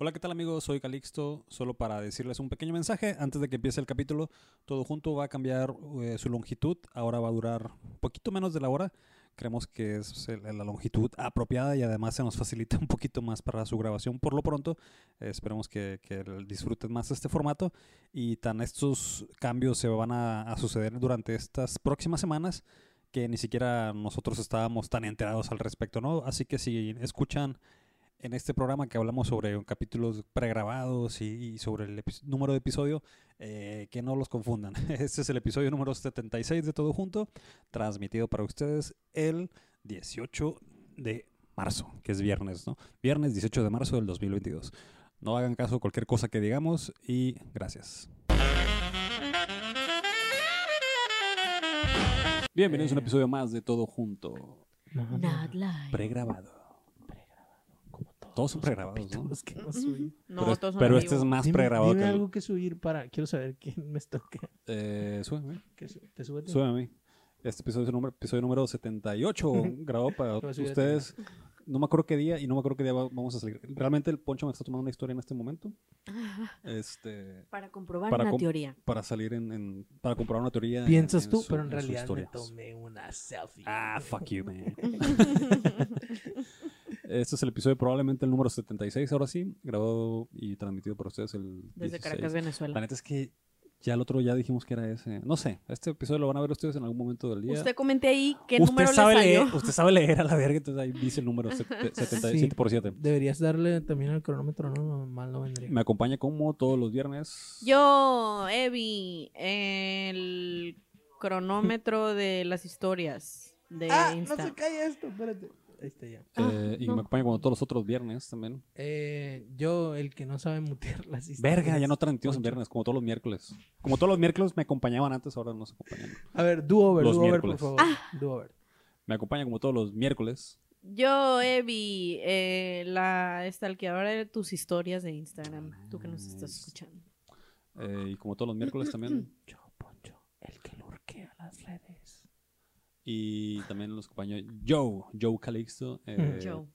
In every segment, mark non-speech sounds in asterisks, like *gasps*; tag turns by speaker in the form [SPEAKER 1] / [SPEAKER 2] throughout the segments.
[SPEAKER 1] Hola, ¿qué tal amigos? Soy Calixto. Solo para decirles un pequeño mensaje antes de que empiece el capítulo. Todo junto va a cambiar eh, su longitud. Ahora va a durar un poquito menos de la hora. Creemos que es el- la longitud apropiada y además se nos facilita un poquito más para su grabación por lo pronto. Eh, esperemos que, que disfruten más este formato y tan estos cambios se van a, a suceder durante estas próximas semanas que ni siquiera nosotros estábamos tan enterados al respecto, ¿no? Así que si escuchan en este programa que hablamos sobre capítulos pregrabados y, y sobre el número de episodio, eh, que no los confundan. *laughs* Este es el episodio número 76 de Todo Junto, transmitido para ustedes el 18 de marzo, que es viernes, ¿no? Viernes 18 de marzo del 2022. No hagan caso a cualquier cosa que digamos y gracias. Bienvenidos a un episodio más de Todo Junto,
[SPEAKER 2] Not live.
[SPEAKER 1] pregrabado.
[SPEAKER 3] Todos,
[SPEAKER 1] son
[SPEAKER 3] los
[SPEAKER 1] pregrabados, ¿no?
[SPEAKER 3] capítulos que hemos subido.
[SPEAKER 2] No,
[SPEAKER 1] pero
[SPEAKER 2] todos son
[SPEAKER 1] pero
[SPEAKER 2] en
[SPEAKER 1] este es más
[SPEAKER 3] Dime,
[SPEAKER 1] pregrabado
[SPEAKER 3] dime
[SPEAKER 1] que
[SPEAKER 3] algo que subir para... Quiero saber *laughs* quién me toque.
[SPEAKER 1] Eh, súbeme,
[SPEAKER 3] ¿Qué su- ¿Te sube? a ti?
[SPEAKER 1] súbeme. Este episodio es el número, episodio número 78, *laughs* grabado para ustedes. No me acuerdo qué día y no me acuerdo qué día va- vamos a salir. Realmente el Poncho me está tomando una historia en este momento. *laughs* Este,
[SPEAKER 2] Para comprobar
[SPEAKER 1] Para
[SPEAKER 2] una
[SPEAKER 1] com-
[SPEAKER 2] teoría.
[SPEAKER 1] para salir en, en- para comprobar una teoría. en-
[SPEAKER 3] Piensas
[SPEAKER 1] en
[SPEAKER 3] tú,
[SPEAKER 1] su-
[SPEAKER 3] pero en realidad me tomé una selfie.
[SPEAKER 1] Ah, fuck you, man. Este es el episodio probablemente el número 76, ahora sí, grabado y transmitido por ustedes el
[SPEAKER 2] Desde
[SPEAKER 1] 16.
[SPEAKER 2] Caracas,
[SPEAKER 1] La
[SPEAKER 2] Venezuela.
[SPEAKER 1] neta es que ya el otro ya dijimos que era ese. No sé, este episodio lo van a ver ustedes en algún momento del día.
[SPEAKER 2] Usted comente ahí qué
[SPEAKER 1] usted
[SPEAKER 2] número le
[SPEAKER 1] sabe
[SPEAKER 2] salió.
[SPEAKER 1] leer, usted sabe leer a la verga, entonces ahí dice el número *laughs* set- 77 por 7.
[SPEAKER 3] Deberías darle también al cronómetro, ¿no? Mal no vendría.
[SPEAKER 1] Me acompaña como todos los viernes.
[SPEAKER 2] Yo, Evi, el cronómetro de las historias de
[SPEAKER 3] Ah, no se calla esto, espérate. Ya.
[SPEAKER 1] eh,
[SPEAKER 2] Ah,
[SPEAKER 1] y
[SPEAKER 2] no.
[SPEAKER 1] me acompaña como todos los otros viernes también.
[SPEAKER 3] Eh, yo, el que no sabe mutear las historias.
[SPEAKER 1] Verga, ya no transmitimos en viernes, como todos los miércoles. Como todos los miércoles me acompañaban antes, ahora no se acompañan.
[SPEAKER 3] A ver, do over,
[SPEAKER 1] Los
[SPEAKER 3] do over, por favor.
[SPEAKER 2] Ah.
[SPEAKER 3] Do over.
[SPEAKER 1] Me acompaña como todos los miércoles.
[SPEAKER 2] Yo, Evi, eh, la stalkeadora de tus historias de Instagram. Tú que nos estás escuchando.
[SPEAKER 1] eh, y como todos los miércoles también.
[SPEAKER 3] Yo, Poncho, el que lurquea las redes.
[SPEAKER 1] Y también los acompaña Joe, Joe Calixto. eh,
[SPEAKER 2] Joe.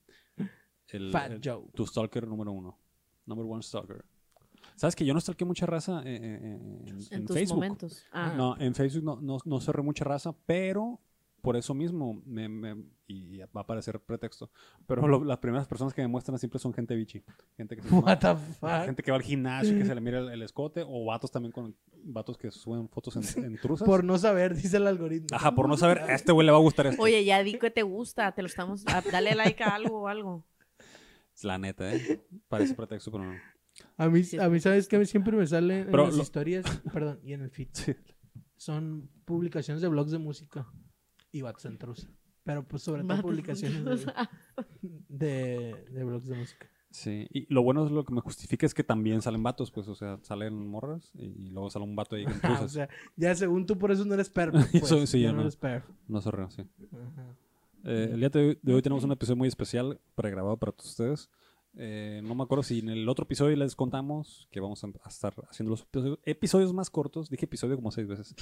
[SPEAKER 1] el-
[SPEAKER 3] Fat
[SPEAKER 1] el-
[SPEAKER 3] Joe.
[SPEAKER 1] Tu stalker número uno. Number one stalker. ¿Sabes que yo no stalkeé mucha raza eh, eh, en,
[SPEAKER 2] En,
[SPEAKER 1] en
[SPEAKER 2] tus
[SPEAKER 1] Facebook?
[SPEAKER 2] momentos. Ah,
[SPEAKER 1] No, en Facebook no, no, no cerré mucha raza, pero por eso mismo, me, me- y va a parecer pretexto, pero lo- las primeras personas que me muestran siempre son gente bichi. Gente que, se- *laughs*
[SPEAKER 3] What the fuck.
[SPEAKER 1] gente que va al gimnasio, que *laughs* se le mira el, el escote, o vatos también con vatos que suben fotos en, en truzas.
[SPEAKER 3] Por no saber, dice el algoritmo.
[SPEAKER 1] Ajá, por no saber, a este güey le va a gustar esto.
[SPEAKER 2] Oye, ya di que te gusta, te lo estamos. ah, dale like a algo o algo.
[SPEAKER 1] La neta, ¿eh? Parece pretexto, pero no.
[SPEAKER 3] A mí, a mí ¿sabes qué? Siempre me sale en
[SPEAKER 1] Pero
[SPEAKER 3] las
[SPEAKER 1] lo-
[SPEAKER 3] historias, perdón, y en el feed. *laughs*
[SPEAKER 1] Sí.
[SPEAKER 3] Son publicaciones de blogs de música y vatos en trusa. Pero pues sobre todo publicaciones de, de, de blogs de música.
[SPEAKER 1] Sí, y lo bueno es lo que me justifica es que también salen vatos, pues, o sea, salen morras y, y luego sale un vato ahí con *laughs*
[SPEAKER 3] Ah, o
[SPEAKER 1] truzas.
[SPEAKER 3] sea, ya según tú por eso no eres perf. *laughs* Pues,
[SPEAKER 1] Eso sí,
[SPEAKER 3] ya no
[SPEAKER 1] no.
[SPEAKER 3] eres perf.
[SPEAKER 1] No se rían, sí.
[SPEAKER 3] Ajá.
[SPEAKER 1] Eh, el día de hoy, de hoy tenemos un episodio muy especial pregrabado para todos ustedes. Eh, no me acuerdo si en el otro episodio les contamos que vamos a estar haciendo los episodios, episodios más cortos. Dije episodio como seis veces.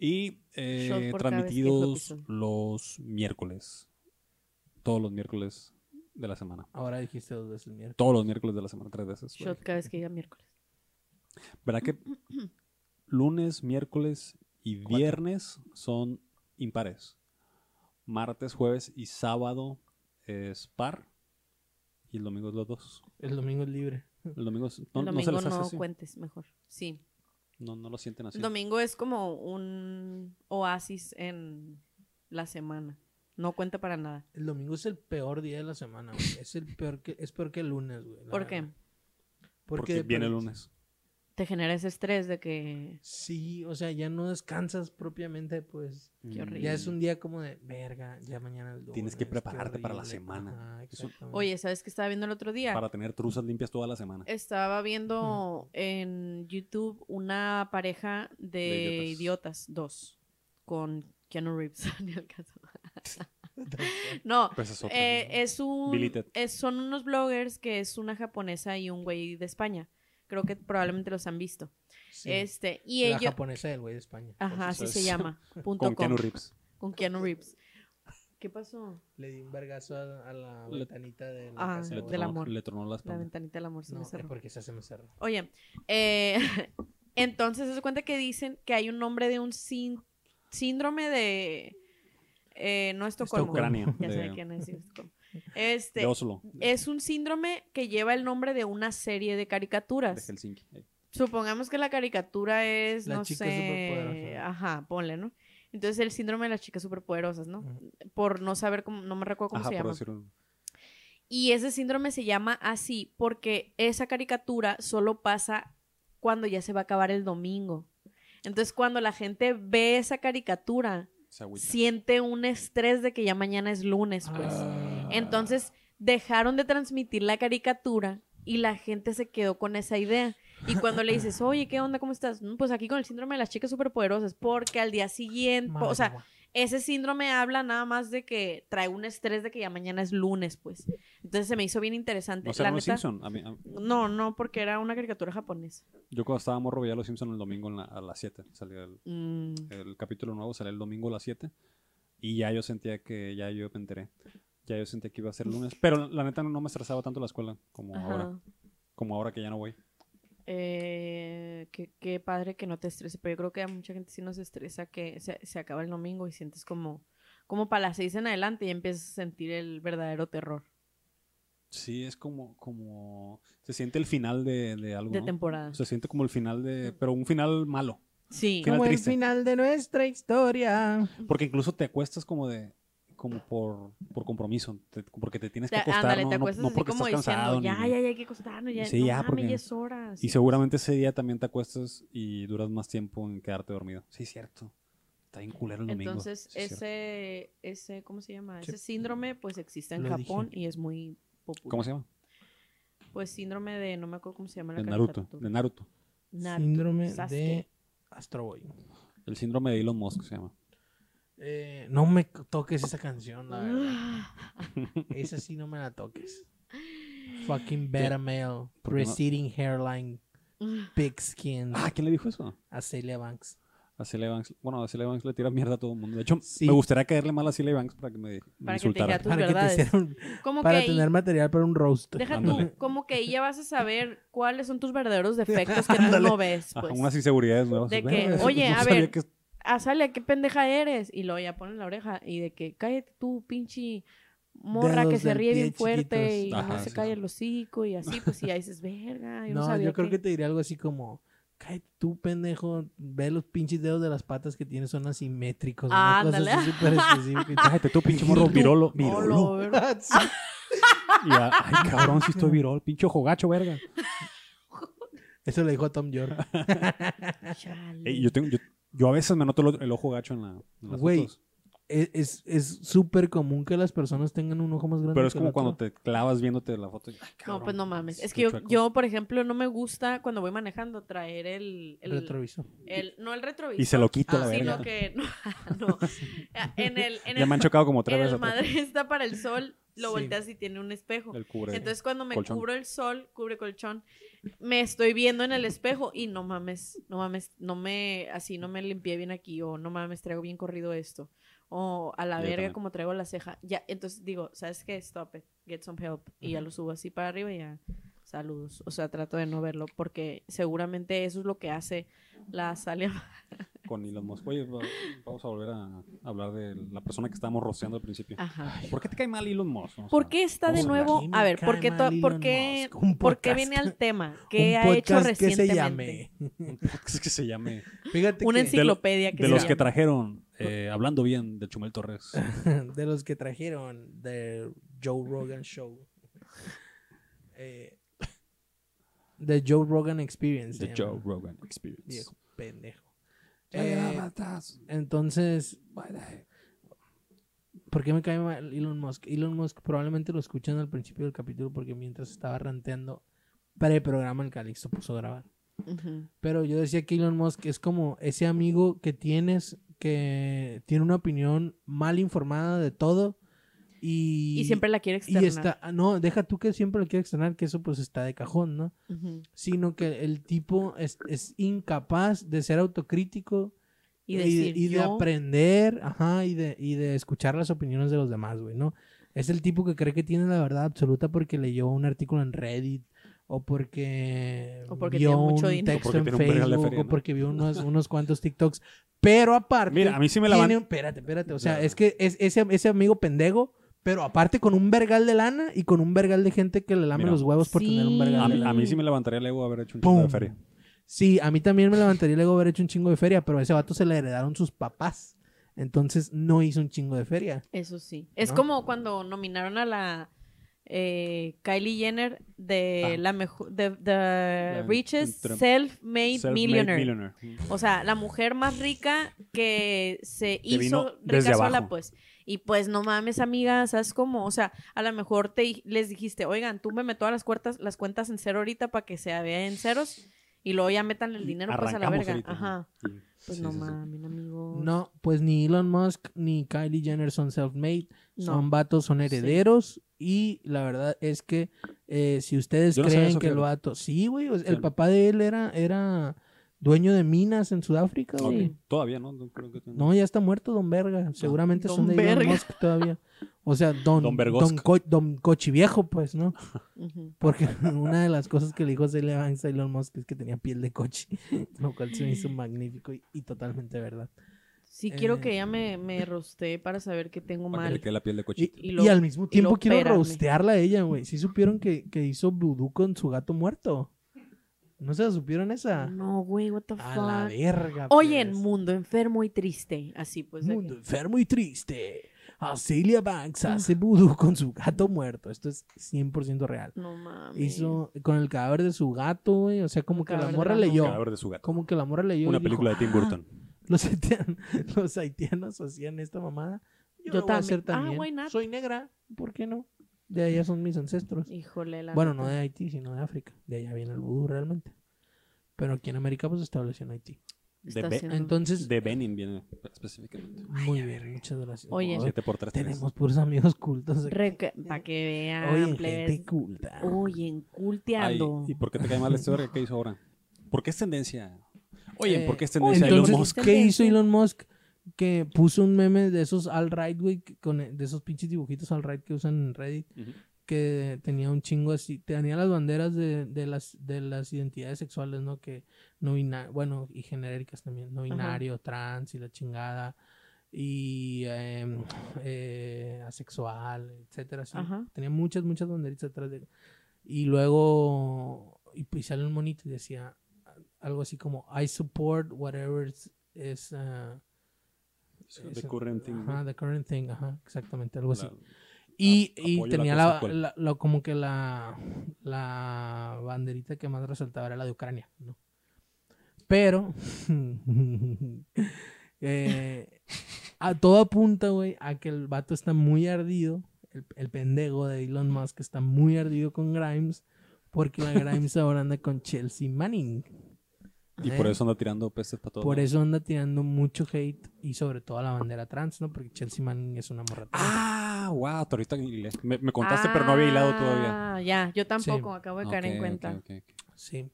[SPEAKER 1] Y eh, transmitidos los miércoles. Todos los miércoles de la semana.
[SPEAKER 3] Ahora dijiste dos veces miércoles.
[SPEAKER 1] Todos los miércoles de la semana, tres veces.
[SPEAKER 2] Shot cada vez que diga miércoles.
[SPEAKER 1] ¿Verdad que lunes, miércoles y viernes son impares? Martes, jueves y sábado es par. Y el domingo es los dos.
[SPEAKER 3] El domingo es libre.
[SPEAKER 1] El domingo es- no,
[SPEAKER 2] el
[SPEAKER 1] no
[SPEAKER 2] domingo
[SPEAKER 1] se
[SPEAKER 2] no,
[SPEAKER 1] les hace así.
[SPEAKER 2] cuentes mejor. Sí.
[SPEAKER 1] No, no lo sienten así.
[SPEAKER 2] El domingo es como un oasis en la semana. No cuenta para nada.
[SPEAKER 3] El domingo es el peor día de la semana, güey. Es el peor que, es peor que el lunes, güey.
[SPEAKER 2] ¿Por qué?
[SPEAKER 1] porque
[SPEAKER 3] de
[SPEAKER 1] viene el
[SPEAKER 3] per-
[SPEAKER 1] lunes.
[SPEAKER 2] Te genera ese estrés de que.
[SPEAKER 3] Sí, o sea, ya no descansas propiamente, pues.
[SPEAKER 2] Qué horrible.
[SPEAKER 3] Ya es un día como de verga, ya mañana es
[SPEAKER 1] Tienes que prepararte para la
[SPEAKER 3] horrible".
[SPEAKER 1] semana.
[SPEAKER 2] Oye, ¿sabes qué estaba viendo el otro día?
[SPEAKER 1] Para tener truzas limpias toda la semana.
[SPEAKER 2] Estaba viendo *laughs* en YouTube una pareja de,
[SPEAKER 1] De idiotas.
[SPEAKER 2] idiotas. dos, con Keanu Reeves. *laughs* Ni al caso. *laughs* no,
[SPEAKER 1] Pues es
[SPEAKER 2] eh, es un, es- son unos bloggers que es una japonesa y un güey de España. Creo que probablemente los han visto.
[SPEAKER 3] Sí,
[SPEAKER 2] Este, y
[SPEAKER 3] la
[SPEAKER 2] ellos,
[SPEAKER 3] japonesa del güey de España.
[SPEAKER 2] ajá, así se llama, *laughs* punto
[SPEAKER 1] Con
[SPEAKER 2] com,
[SPEAKER 1] Keanu Reeves.
[SPEAKER 2] con Keanu Reeves. ¿Qué pasó?
[SPEAKER 3] Le di un vergazo a, a la
[SPEAKER 1] Le-
[SPEAKER 3] ventanita de la
[SPEAKER 2] Ah,
[SPEAKER 3] casa.
[SPEAKER 1] Le
[SPEAKER 2] del
[SPEAKER 1] tronó-
[SPEAKER 2] amor.
[SPEAKER 1] Le tronó la
[SPEAKER 2] La ventanita del amor se
[SPEAKER 3] No,
[SPEAKER 2] me
[SPEAKER 3] es
[SPEAKER 2] cerró.
[SPEAKER 3] porque se hace me cerró.
[SPEAKER 2] Oye, eh, *laughs* entonces se cuenta que dicen que hay un nombre de un sín- síndrome de... Eh, no Estocolmo.
[SPEAKER 1] Ucrania.
[SPEAKER 2] Ya sé
[SPEAKER 1] de,
[SPEAKER 2] quién es Estocolmo. Este,
[SPEAKER 1] de Oslo.
[SPEAKER 2] es un síndrome que lleva el nombre de una serie de
[SPEAKER 1] De
[SPEAKER 2] caricaturas.
[SPEAKER 1] Helsinki. Eh,
[SPEAKER 2] Supongamos que la caricatura es,
[SPEAKER 3] La
[SPEAKER 2] no
[SPEAKER 3] chica
[SPEAKER 2] sé,
[SPEAKER 3] superpoderosa.
[SPEAKER 2] ajá, ponle, ¿no? Entonces el síndrome de las chicas superpoderosas, ¿no? Por no saber cómo, no me recuerdo cómo
[SPEAKER 1] Ajá,
[SPEAKER 2] se
[SPEAKER 1] por
[SPEAKER 2] llama.
[SPEAKER 1] decirlo.
[SPEAKER 2] Y ese síndrome se llama así porque esa caricatura solo pasa cuando ya se va a acabar el domingo. Entonces cuando la gente ve esa caricatura, siente un estrés de que ya mañana es lunes, pues.
[SPEAKER 3] Ah.
[SPEAKER 2] Entonces dejaron de transmitir la caricatura y la gente se quedó con esa idea. Y cuando le dices, oye, ¿qué onda? ¿Cómo estás? "Mm, Pues aquí con el síndrome de las chicas superpoderosas, porque al día siguiente,
[SPEAKER 3] Madre
[SPEAKER 2] o sea, ese síndrome habla nada más de que trae un estrés de que ya mañana es lunes, pues. Entonces se me hizo bien interesante.
[SPEAKER 1] ¿No los
[SPEAKER 2] neta,
[SPEAKER 1] Simpson? A mí- a-
[SPEAKER 2] no, no, porque era una caricatura japonesa.
[SPEAKER 1] yo cuando estaba morro veía los Simpson el domingo la- a las 7. Salía el,
[SPEAKER 2] Mm,
[SPEAKER 1] el capítulo nuevo, salía el domingo a las 7. Y ya yo sentía que, ya yo me enteré. Ya yo sentía que iba a ser lunes. Pero la neta no me estresaba tanto la escuela como ahora. Como ahora que ya no voy.
[SPEAKER 2] Eh, qué, qué padre que no te estrese, pero yo creo que a mucha gente sí nos estresa que se, se acaba el domingo y sientes como, como para las seis en adelante y empiezas a sentir el verdadero terror
[SPEAKER 1] Sí, es como, como, se siente el final de, de algo,
[SPEAKER 2] de
[SPEAKER 1] ¿no?
[SPEAKER 2] temporada.
[SPEAKER 1] Se siente como el final de, pero un final malo.
[SPEAKER 2] Sí,
[SPEAKER 1] final
[SPEAKER 3] Como el final de nuestra historia.
[SPEAKER 1] Porque incluso te acuestas como de, como por, por compromiso, te- porque te tienes que acostar,
[SPEAKER 2] ándale,
[SPEAKER 1] no,
[SPEAKER 2] te
[SPEAKER 1] no-
[SPEAKER 2] acuestas
[SPEAKER 1] no
[SPEAKER 2] así
[SPEAKER 1] porque
[SPEAKER 2] como
[SPEAKER 1] estás cansado.
[SPEAKER 2] diciendo, ya,
[SPEAKER 1] ni-
[SPEAKER 2] ya, ya hay que acostarnos, ya,
[SPEAKER 1] Sí,
[SPEAKER 2] no
[SPEAKER 1] ya,
[SPEAKER 2] mames,
[SPEAKER 1] porque-
[SPEAKER 2] ya es hora.
[SPEAKER 1] Y seguramente ese día también te acuestas y duras más tiempo en quedarte dormido. Sí, cierto. Está bien culero el domingo.
[SPEAKER 2] Entonces,
[SPEAKER 1] Sí, es cierto.
[SPEAKER 2] ese, ese, ¿cómo se llama?
[SPEAKER 3] Sí.
[SPEAKER 2] Ese síndrome, pues existe en
[SPEAKER 3] Lo
[SPEAKER 2] Japón
[SPEAKER 3] dije.
[SPEAKER 2] y es muy popular.
[SPEAKER 1] ¿Cómo se llama?
[SPEAKER 2] Pues síndrome de, no me acuerdo cómo se llama la
[SPEAKER 1] De Naruto. De Naruto.
[SPEAKER 2] Naruto,
[SPEAKER 3] Síndrome
[SPEAKER 2] Sasuke.
[SPEAKER 3] de Astro Boy.
[SPEAKER 1] El síndrome de Elon Musk se llama.
[SPEAKER 3] Eh, no me toques esa canción, la verdad. *laughs* Esa sí no me la toques. Fucking beta male, receding hairline, big skin.
[SPEAKER 1] Ah, ¿quién le dijo eso?
[SPEAKER 3] Azalea Banks.
[SPEAKER 1] A Celia Banks. Bueno, a Celia Banks le tira mierda a todo el mundo. De hecho,
[SPEAKER 3] Sí.
[SPEAKER 1] me gustaría caerle mal a Celia Banks para que me, me
[SPEAKER 2] Para que te
[SPEAKER 1] insultara.
[SPEAKER 3] Para que te
[SPEAKER 2] verdades.
[SPEAKER 3] hiciera un-
[SPEAKER 2] Como
[SPEAKER 3] para
[SPEAKER 2] que
[SPEAKER 3] tener
[SPEAKER 2] ahí-
[SPEAKER 3] material para un roast.
[SPEAKER 2] deja
[SPEAKER 1] Ándale.
[SPEAKER 2] tú, como que ahí ya vas a saber cuáles son tus verdaderos *laughs* defectos que tú no ves,
[SPEAKER 1] Ajá,
[SPEAKER 2] pues.
[SPEAKER 1] unas inseguridades nuevas.
[SPEAKER 2] De
[SPEAKER 1] Bueno,
[SPEAKER 2] que, oye,
[SPEAKER 1] no
[SPEAKER 2] a ver,
[SPEAKER 1] que-
[SPEAKER 2] Ah, sale, qué pendeja eres. Y luego ya ponen la oreja y de que cállate tú, pinche morra que se ríe bien fuerte
[SPEAKER 3] chiquitos.
[SPEAKER 2] y
[SPEAKER 1] Ajá,
[SPEAKER 2] no se
[SPEAKER 1] sí.
[SPEAKER 2] calla el hocico y así, pues y ahí dices, verga, yo no,
[SPEAKER 3] No,
[SPEAKER 2] sabía
[SPEAKER 3] yo creo
[SPEAKER 2] que...
[SPEAKER 3] que te diría algo así como, cállate tú, pendejo, ve los pinches dedos de las patas que tienes, son asimétricos. una cosa
[SPEAKER 2] Ándale.
[SPEAKER 3] así súper específica. *laughs*
[SPEAKER 1] Cállate tú, pinche morro *laughs* virolo. Virolo. *laughs*
[SPEAKER 2] verga.
[SPEAKER 3] Sí.
[SPEAKER 1] Y ay, cabrón, si estoy virol. Pinche ojo gacho, verga.
[SPEAKER 3] Eso le dijo a Tom York.
[SPEAKER 2] Chale.
[SPEAKER 1] Ey, yo, tengo, yo, yo a veces me noto el, el ojo gacho en, la, en las
[SPEAKER 3] Güey,
[SPEAKER 1] fotos.
[SPEAKER 3] Es es- es súper común que las personas tengan un ojo más grande.
[SPEAKER 1] Pero es
[SPEAKER 3] que el
[SPEAKER 1] como cuando te clavas viéndote la foto. y, ay,
[SPEAKER 2] No, pues no mames. Es que yo, yo, por ejemplo, no me gusta cuando voy manejando traer el... el,
[SPEAKER 3] Retrovisor.
[SPEAKER 2] el- no el retrovisor.
[SPEAKER 1] Y se lo quito
[SPEAKER 3] Ah,
[SPEAKER 1] la verga.
[SPEAKER 2] Sino que... *laughs* No, no. *laughs* En el... En
[SPEAKER 1] Ya
[SPEAKER 2] el,
[SPEAKER 1] me han chocado como tres veces.
[SPEAKER 2] el. Madrid está para el sol, lo
[SPEAKER 3] Sí.
[SPEAKER 2] volteas y tiene un espejo.
[SPEAKER 1] Cubre.
[SPEAKER 2] Entonces cuando me
[SPEAKER 1] colchón.
[SPEAKER 2] cubro el sol, cubre colchón, me estoy viendo en el espejo y no mames, no mames, no me, así no me limpié bien aquí o no mames, traigo bien corrido esto. O a la
[SPEAKER 1] Yo
[SPEAKER 2] verga
[SPEAKER 1] también.
[SPEAKER 2] como traigo la ceja. Ya, entonces digo, ¿sabes qué? Stop it, get some help. Y ya lo subo así para arriba y ya, saludos. O sea, trato de no verlo porque seguramente eso es lo que hace la Salia. *laughs*
[SPEAKER 1] Con Elon Musk. Oye, va- vamos a volver a hablar de la persona que estábamos roceando al principio.
[SPEAKER 2] Ajá.
[SPEAKER 1] ¿Por qué te cae mal Elon Musk? O
[SPEAKER 2] ¿Por qué está de
[SPEAKER 1] a
[SPEAKER 2] nuevo? A ver, ¿por qué, por qué, por qué viene al tema? *laughs* ¿Qué ha hecho
[SPEAKER 3] podcast que se
[SPEAKER 2] recientemente?
[SPEAKER 3] llame.
[SPEAKER 1] Un podcast que se llame
[SPEAKER 3] Fíjate
[SPEAKER 2] Una
[SPEAKER 3] que
[SPEAKER 2] enciclopedia que
[SPEAKER 1] De
[SPEAKER 2] se
[SPEAKER 1] los que trajeron, eh, hablando bien de Chumel Torres. *laughs*
[SPEAKER 3] de los que trajeron de Joe Rogan Show. Eh, The Joe Rogan Experience.
[SPEAKER 1] The. Joe Rogan Experience.
[SPEAKER 3] Viejo pendejo. Eh, entonces. ¿por qué me cae mal Elon Musk? Elon Musk probablemente lo escuchan al principio del capítulo porque mientras estaba ranteando pre-programa el Calixto puso a grabar. Pero yo decía que Elon Musk es como ese amigo que tienes que tiene una opinión mal informada de todo y,
[SPEAKER 2] Y siempre la quiere
[SPEAKER 3] y
[SPEAKER 2] externar.
[SPEAKER 3] está ah, no deja tú que siempre lo quiere externar que eso pues está de cajón no sino que el tipo es, es incapaz de ser autocrítico
[SPEAKER 2] Y decir,
[SPEAKER 3] y de
[SPEAKER 2] yo-
[SPEAKER 3] aprender, ajá, y de, y de escuchar las opiniones de los demás, güey, ¿no? Es el tipo que cree que tiene la verdad absoluta porque leyó un artículo en Reddit o porque,
[SPEAKER 2] O porque
[SPEAKER 3] vio
[SPEAKER 2] tiene mucho
[SPEAKER 3] un
[SPEAKER 2] dinero.
[SPEAKER 3] texto
[SPEAKER 1] O porque
[SPEAKER 3] en Facebook
[SPEAKER 1] feria,
[SPEAKER 3] o
[SPEAKER 1] ¿no?
[SPEAKER 3] porque vio unos, unos cuantos TikToks. Pero aparte,
[SPEAKER 1] Mira, a mí sí me la van-
[SPEAKER 3] tiene un- espérate, espérate, o sea,
[SPEAKER 1] Ya.
[SPEAKER 3] es que es ese, ese amigo pendejo, pero aparte con un vergal de lana y con un vergal de gente que le lame
[SPEAKER 1] Mira.
[SPEAKER 3] los huevos por tener un vergal
[SPEAKER 1] A
[SPEAKER 3] de
[SPEAKER 1] mí,
[SPEAKER 3] lana.
[SPEAKER 1] a mí sí me levantaría el ego haber hecho un chingo de feria.
[SPEAKER 3] Sí, a mí también me levantaría luego haber hecho un chingo de feria, pero a ese vato se le heredaron sus papás. Entonces no hizo un chingo de feria.
[SPEAKER 2] Eso sí. Es
[SPEAKER 3] ¿No?
[SPEAKER 2] como cuando nominaron a la eh, Kylie Jenner de
[SPEAKER 1] Ah.
[SPEAKER 2] la mejor de the richest
[SPEAKER 1] entre-
[SPEAKER 2] self-made millionaire.
[SPEAKER 1] millionaire.
[SPEAKER 2] O sea, la mujer más rica que se
[SPEAKER 1] Que
[SPEAKER 2] hizo
[SPEAKER 1] desde
[SPEAKER 2] rica sola,
[SPEAKER 1] abajo.
[SPEAKER 2] pues. Y pues no mames, amiga, ¿sabes cómo? O sea, a lo mejor te, les dijiste, oigan, túmbeme todas las cuentas, las cuentas en cero ahorita para que se vea en ceros y luego ya metan el dinero pues a la verga.
[SPEAKER 1] ahorita,
[SPEAKER 2] Ajá.
[SPEAKER 1] ¿no?
[SPEAKER 2] Pues
[SPEAKER 1] Sí,
[SPEAKER 2] no
[SPEAKER 1] sí, sí.
[SPEAKER 2] mames, amigo.
[SPEAKER 3] No, pues ni Elon Musk ni Kylie Jenner son self-made,
[SPEAKER 2] No.
[SPEAKER 3] son vatos, son herederos. Y la verdad es que eh, si ustedes
[SPEAKER 1] Yo no
[SPEAKER 3] creen
[SPEAKER 1] eso,
[SPEAKER 3] que el vato, sí, güey, o sea, el papá de él era, era dueño de minas en Sudáfrica, güey.
[SPEAKER 1] Todavía, ¿no? No creo que tenga-
[SPEAKER 3] No, ya está muerto Don Verga. Seguramente
[SPEAKER 2] Don
[SPEAKER 3] son de Elon. Musk todavía. O sea, *laughs* Don,
[SPEAKER 1] Don
[SPEAKER 3] don. Co- don Cochiviejo, pues, ¿no? *laughs* Porque *laughs* una de las cosas que le dijo a Elon Musk es que tenía piel de coche, lo cual se me hizo magnífico y, y totalmente verdad.
[SPEAKER 2] Sí, quiero
[SPEAKER 3] Eh,
[SPEAKER 2] que ella me, me rostee para saber que tengo
[SPEAKER 1] Para que le
[SPEAKER 2] mal.
[SPEAKER 1] quede la piel de
[SPEAKER 3] Y,
[SPEAKER 1] cochito.
[SPEAKER 2] Y
[SPEAKER 3] y
[SPEAKER 2] lo-
[SPEAKER 3] al mismo tiempo quiero rostearla a ella, güey. ¿Sí supieron que, que hizo vudú con su gato muerto? ¿No se la supieron esa?
[SPEAKER 2] No, güey, what the
[SPEAKER 3] A la
[SPEAKER 2] fuck.
[SPEAKER 3] verga.
[SPEAKER 2] Oye, en
[SPEAKER 3] pues.
[SPEAKER 2] mundo enfermo y triste. Así pues.
[SPEAKER 3] Mundo enfermo y triste. A Celia Banks hace vudú con su gato muerto. Esto es 100% real.
[SPEAKER 2] No mames.
[SPEAKER 3] Hizo con el cadáver de su gato, güey. O sea, como que la morra leyó.
[SPEAKER 1] Cadáver de su gato.
[SPEAKER 3] Como que la morra leyó.
[SPEAKER 1] Una
[SPEAKER 3] dijo,
[SPEAKER 1] película de Tim
[SPEAKER 3] "Ah,
[SPEAKER 1] Burton.
[SPEAKER 3] los, haitianos, los haitianos hacían esta mamada. Yo,
[SPEAKER 2] Yo
[SPEAKER 3] lo voy a
[SPEAKER 2] también.
[SPEAKER 3] hacer
[SPEAKER 2] Ah,
[SPEAKER 3] también.
[SPEAKER 2] not?
[SPEAKER 3] Soy negra, ¿por qué no? De allá son mis ancestros.
[SPEAKER 2] Híjole, la
[SPEAKER 3] Bueno,
[SPEAKER 2] neta.
[SPEAKER 3] no de Haití, sino de África. De allá viene el vudú realmente. Pero aquí en América pues se estableció en Haití.
[SPEAKER 1] De, Be-
[SPEAKER 2] haciendo-
[SPEAKER 3] Entonces,
[SPEAKER 1] de Benin viene específicamente.
[SPEAKER 3] muy bien, muchas gracias.
[SPEAKER 2] Oye.
[SPEAKER 3] Oh,
[SPEAKER 1] 7 por 3
[SPEAKER 3] tenemos puros amigos cultos. aquí.
[SPEAKER 2] Para que vean,
[SPEAKER 3] Oye,
[SPEAKER 2] plebes.
[SPEAKER 3] gente culta.
[SPEAKER 2] Oye, enculteando.
[SPEAKER 1] ¿Y por qué te cae mal este verga? ¿Qué hizo ahora? ¿Por qué es tendencia? Oye,
[SPEAKER 3] Eh,
[SPEAKER 1] ¿por qué es tendencia Elon
[SPEAKER 3] Entonces,
[SPEAKER 1] Musk?
[SPEAKER 3] ¿qué hizo Elon Musk? Que puso un meme de esos alt-right, güey, que- con de esos pinches dibujitos alt-right que usan en Reddit, que tenía un chingo así, tenía las banderas de, de las de las identidades sexuales, ¿no? Que no binario, bueno, y genéricas también, no binario, trans y la chingada, y em, eh, asexual, etcétera, así. Tenía muchas, muchas banderitas atrás de Y luego, y pues sale un monito y decía algo así como, I support whatever is, is, uh,
[SPEAKER 1] The current thing.
[SPEAKER 3] Ajá, the current thing, ajá, exactamente, algo así.
[SPEAKER 1] La-
[SPEAKER 3] Y,
[SPEAKER 1] a-
[SPEAKER 3] y tenía la- la- como que la, la banderita que más resaltaba era la de Ucrania, ¿no? Pero *laughs* eh, a todo apunta, güey, a que el vato está muy ardido, el, el pendejo de Elon Musk está muy ardido con Grimes, porque la *laughs* Grimes ahora anda con Chelsea Manning.
[SPEAKER 1] Y por eso anda tirando pestes para todos.
[SPEAKER 3] Por eso anda tirando mucho hate y sobre todo a la bandera trans, ¿no? Porque Chelsea Manning es una morra trans.
[SPEAKER 1] Ah, wow, ahorita me, me contaste, pero no había hilado todavía.
[SPEAKER 2] Ah, ya, yo tampoco,
[SPEAKER 3] Sí.
[SPEAKER 2] acabo de caer en cuenta.
[SPEAKER 3] Sí.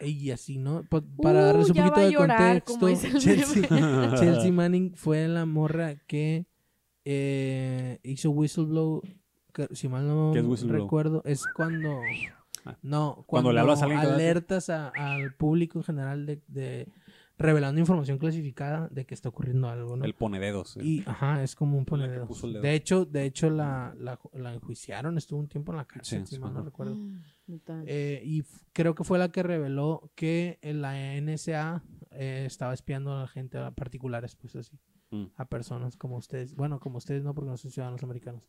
[SPEAKER 3] Y así, ¿no? Pa- para darles un
[SPEAKER 2] Uh,
[SPEAKER 3] poquito de
[SPEAKER 2] llorar,
[SPEAKER 3] contexto, *laughs* *laughs* Chelsea, Manning fue la morra que eh, hizo whistleblow, que, si mal no
[SPEAKER 1] ¿Qué es whistleblow?
[SPEAKER 3] recuerdo, es cuando...
[SPEAKER 1] Ah.
[SPEAKER 3] No,
[SPEAKER 1] Cuando
[SPEAKER 3] cuando,
[SPEAKER 1] le hablas a alguien
[SPEAKER 3] alertas a- al público en general de, de revelando información clasificada de que está ocurriendo algo, ¿no?
[SPEAKER 1] El pone dedos.
[SPEAKER 3] Y, ajá, es como un
[SPEAKER 1] La que
[SPEAKER 3] ponededos.
[SPEAKER 1] puso el dedo.
[SPEAKER 3] De hecho, de hecho la, la, la enjuiciaron, estuvo un tiempo en la cárcel,
[SPEAKER 1] Sí,
[SPEAKER 3] si
[SPEAKER 1] sí,
[SPEAKER 3] mal no
[SPEAKER 1] ajá.
[SPEAKER 3] recuerdo. *gasps* Eh, y creo que fue la que reveló que la NSA eh, estaba espiando a la gente, a particulares, pues así,
[SPEAKER 1] Mm.
[SPEAKER 3] a personas como ustedes. Bueno, como ustedes no, porque no son ciudadanos americanos,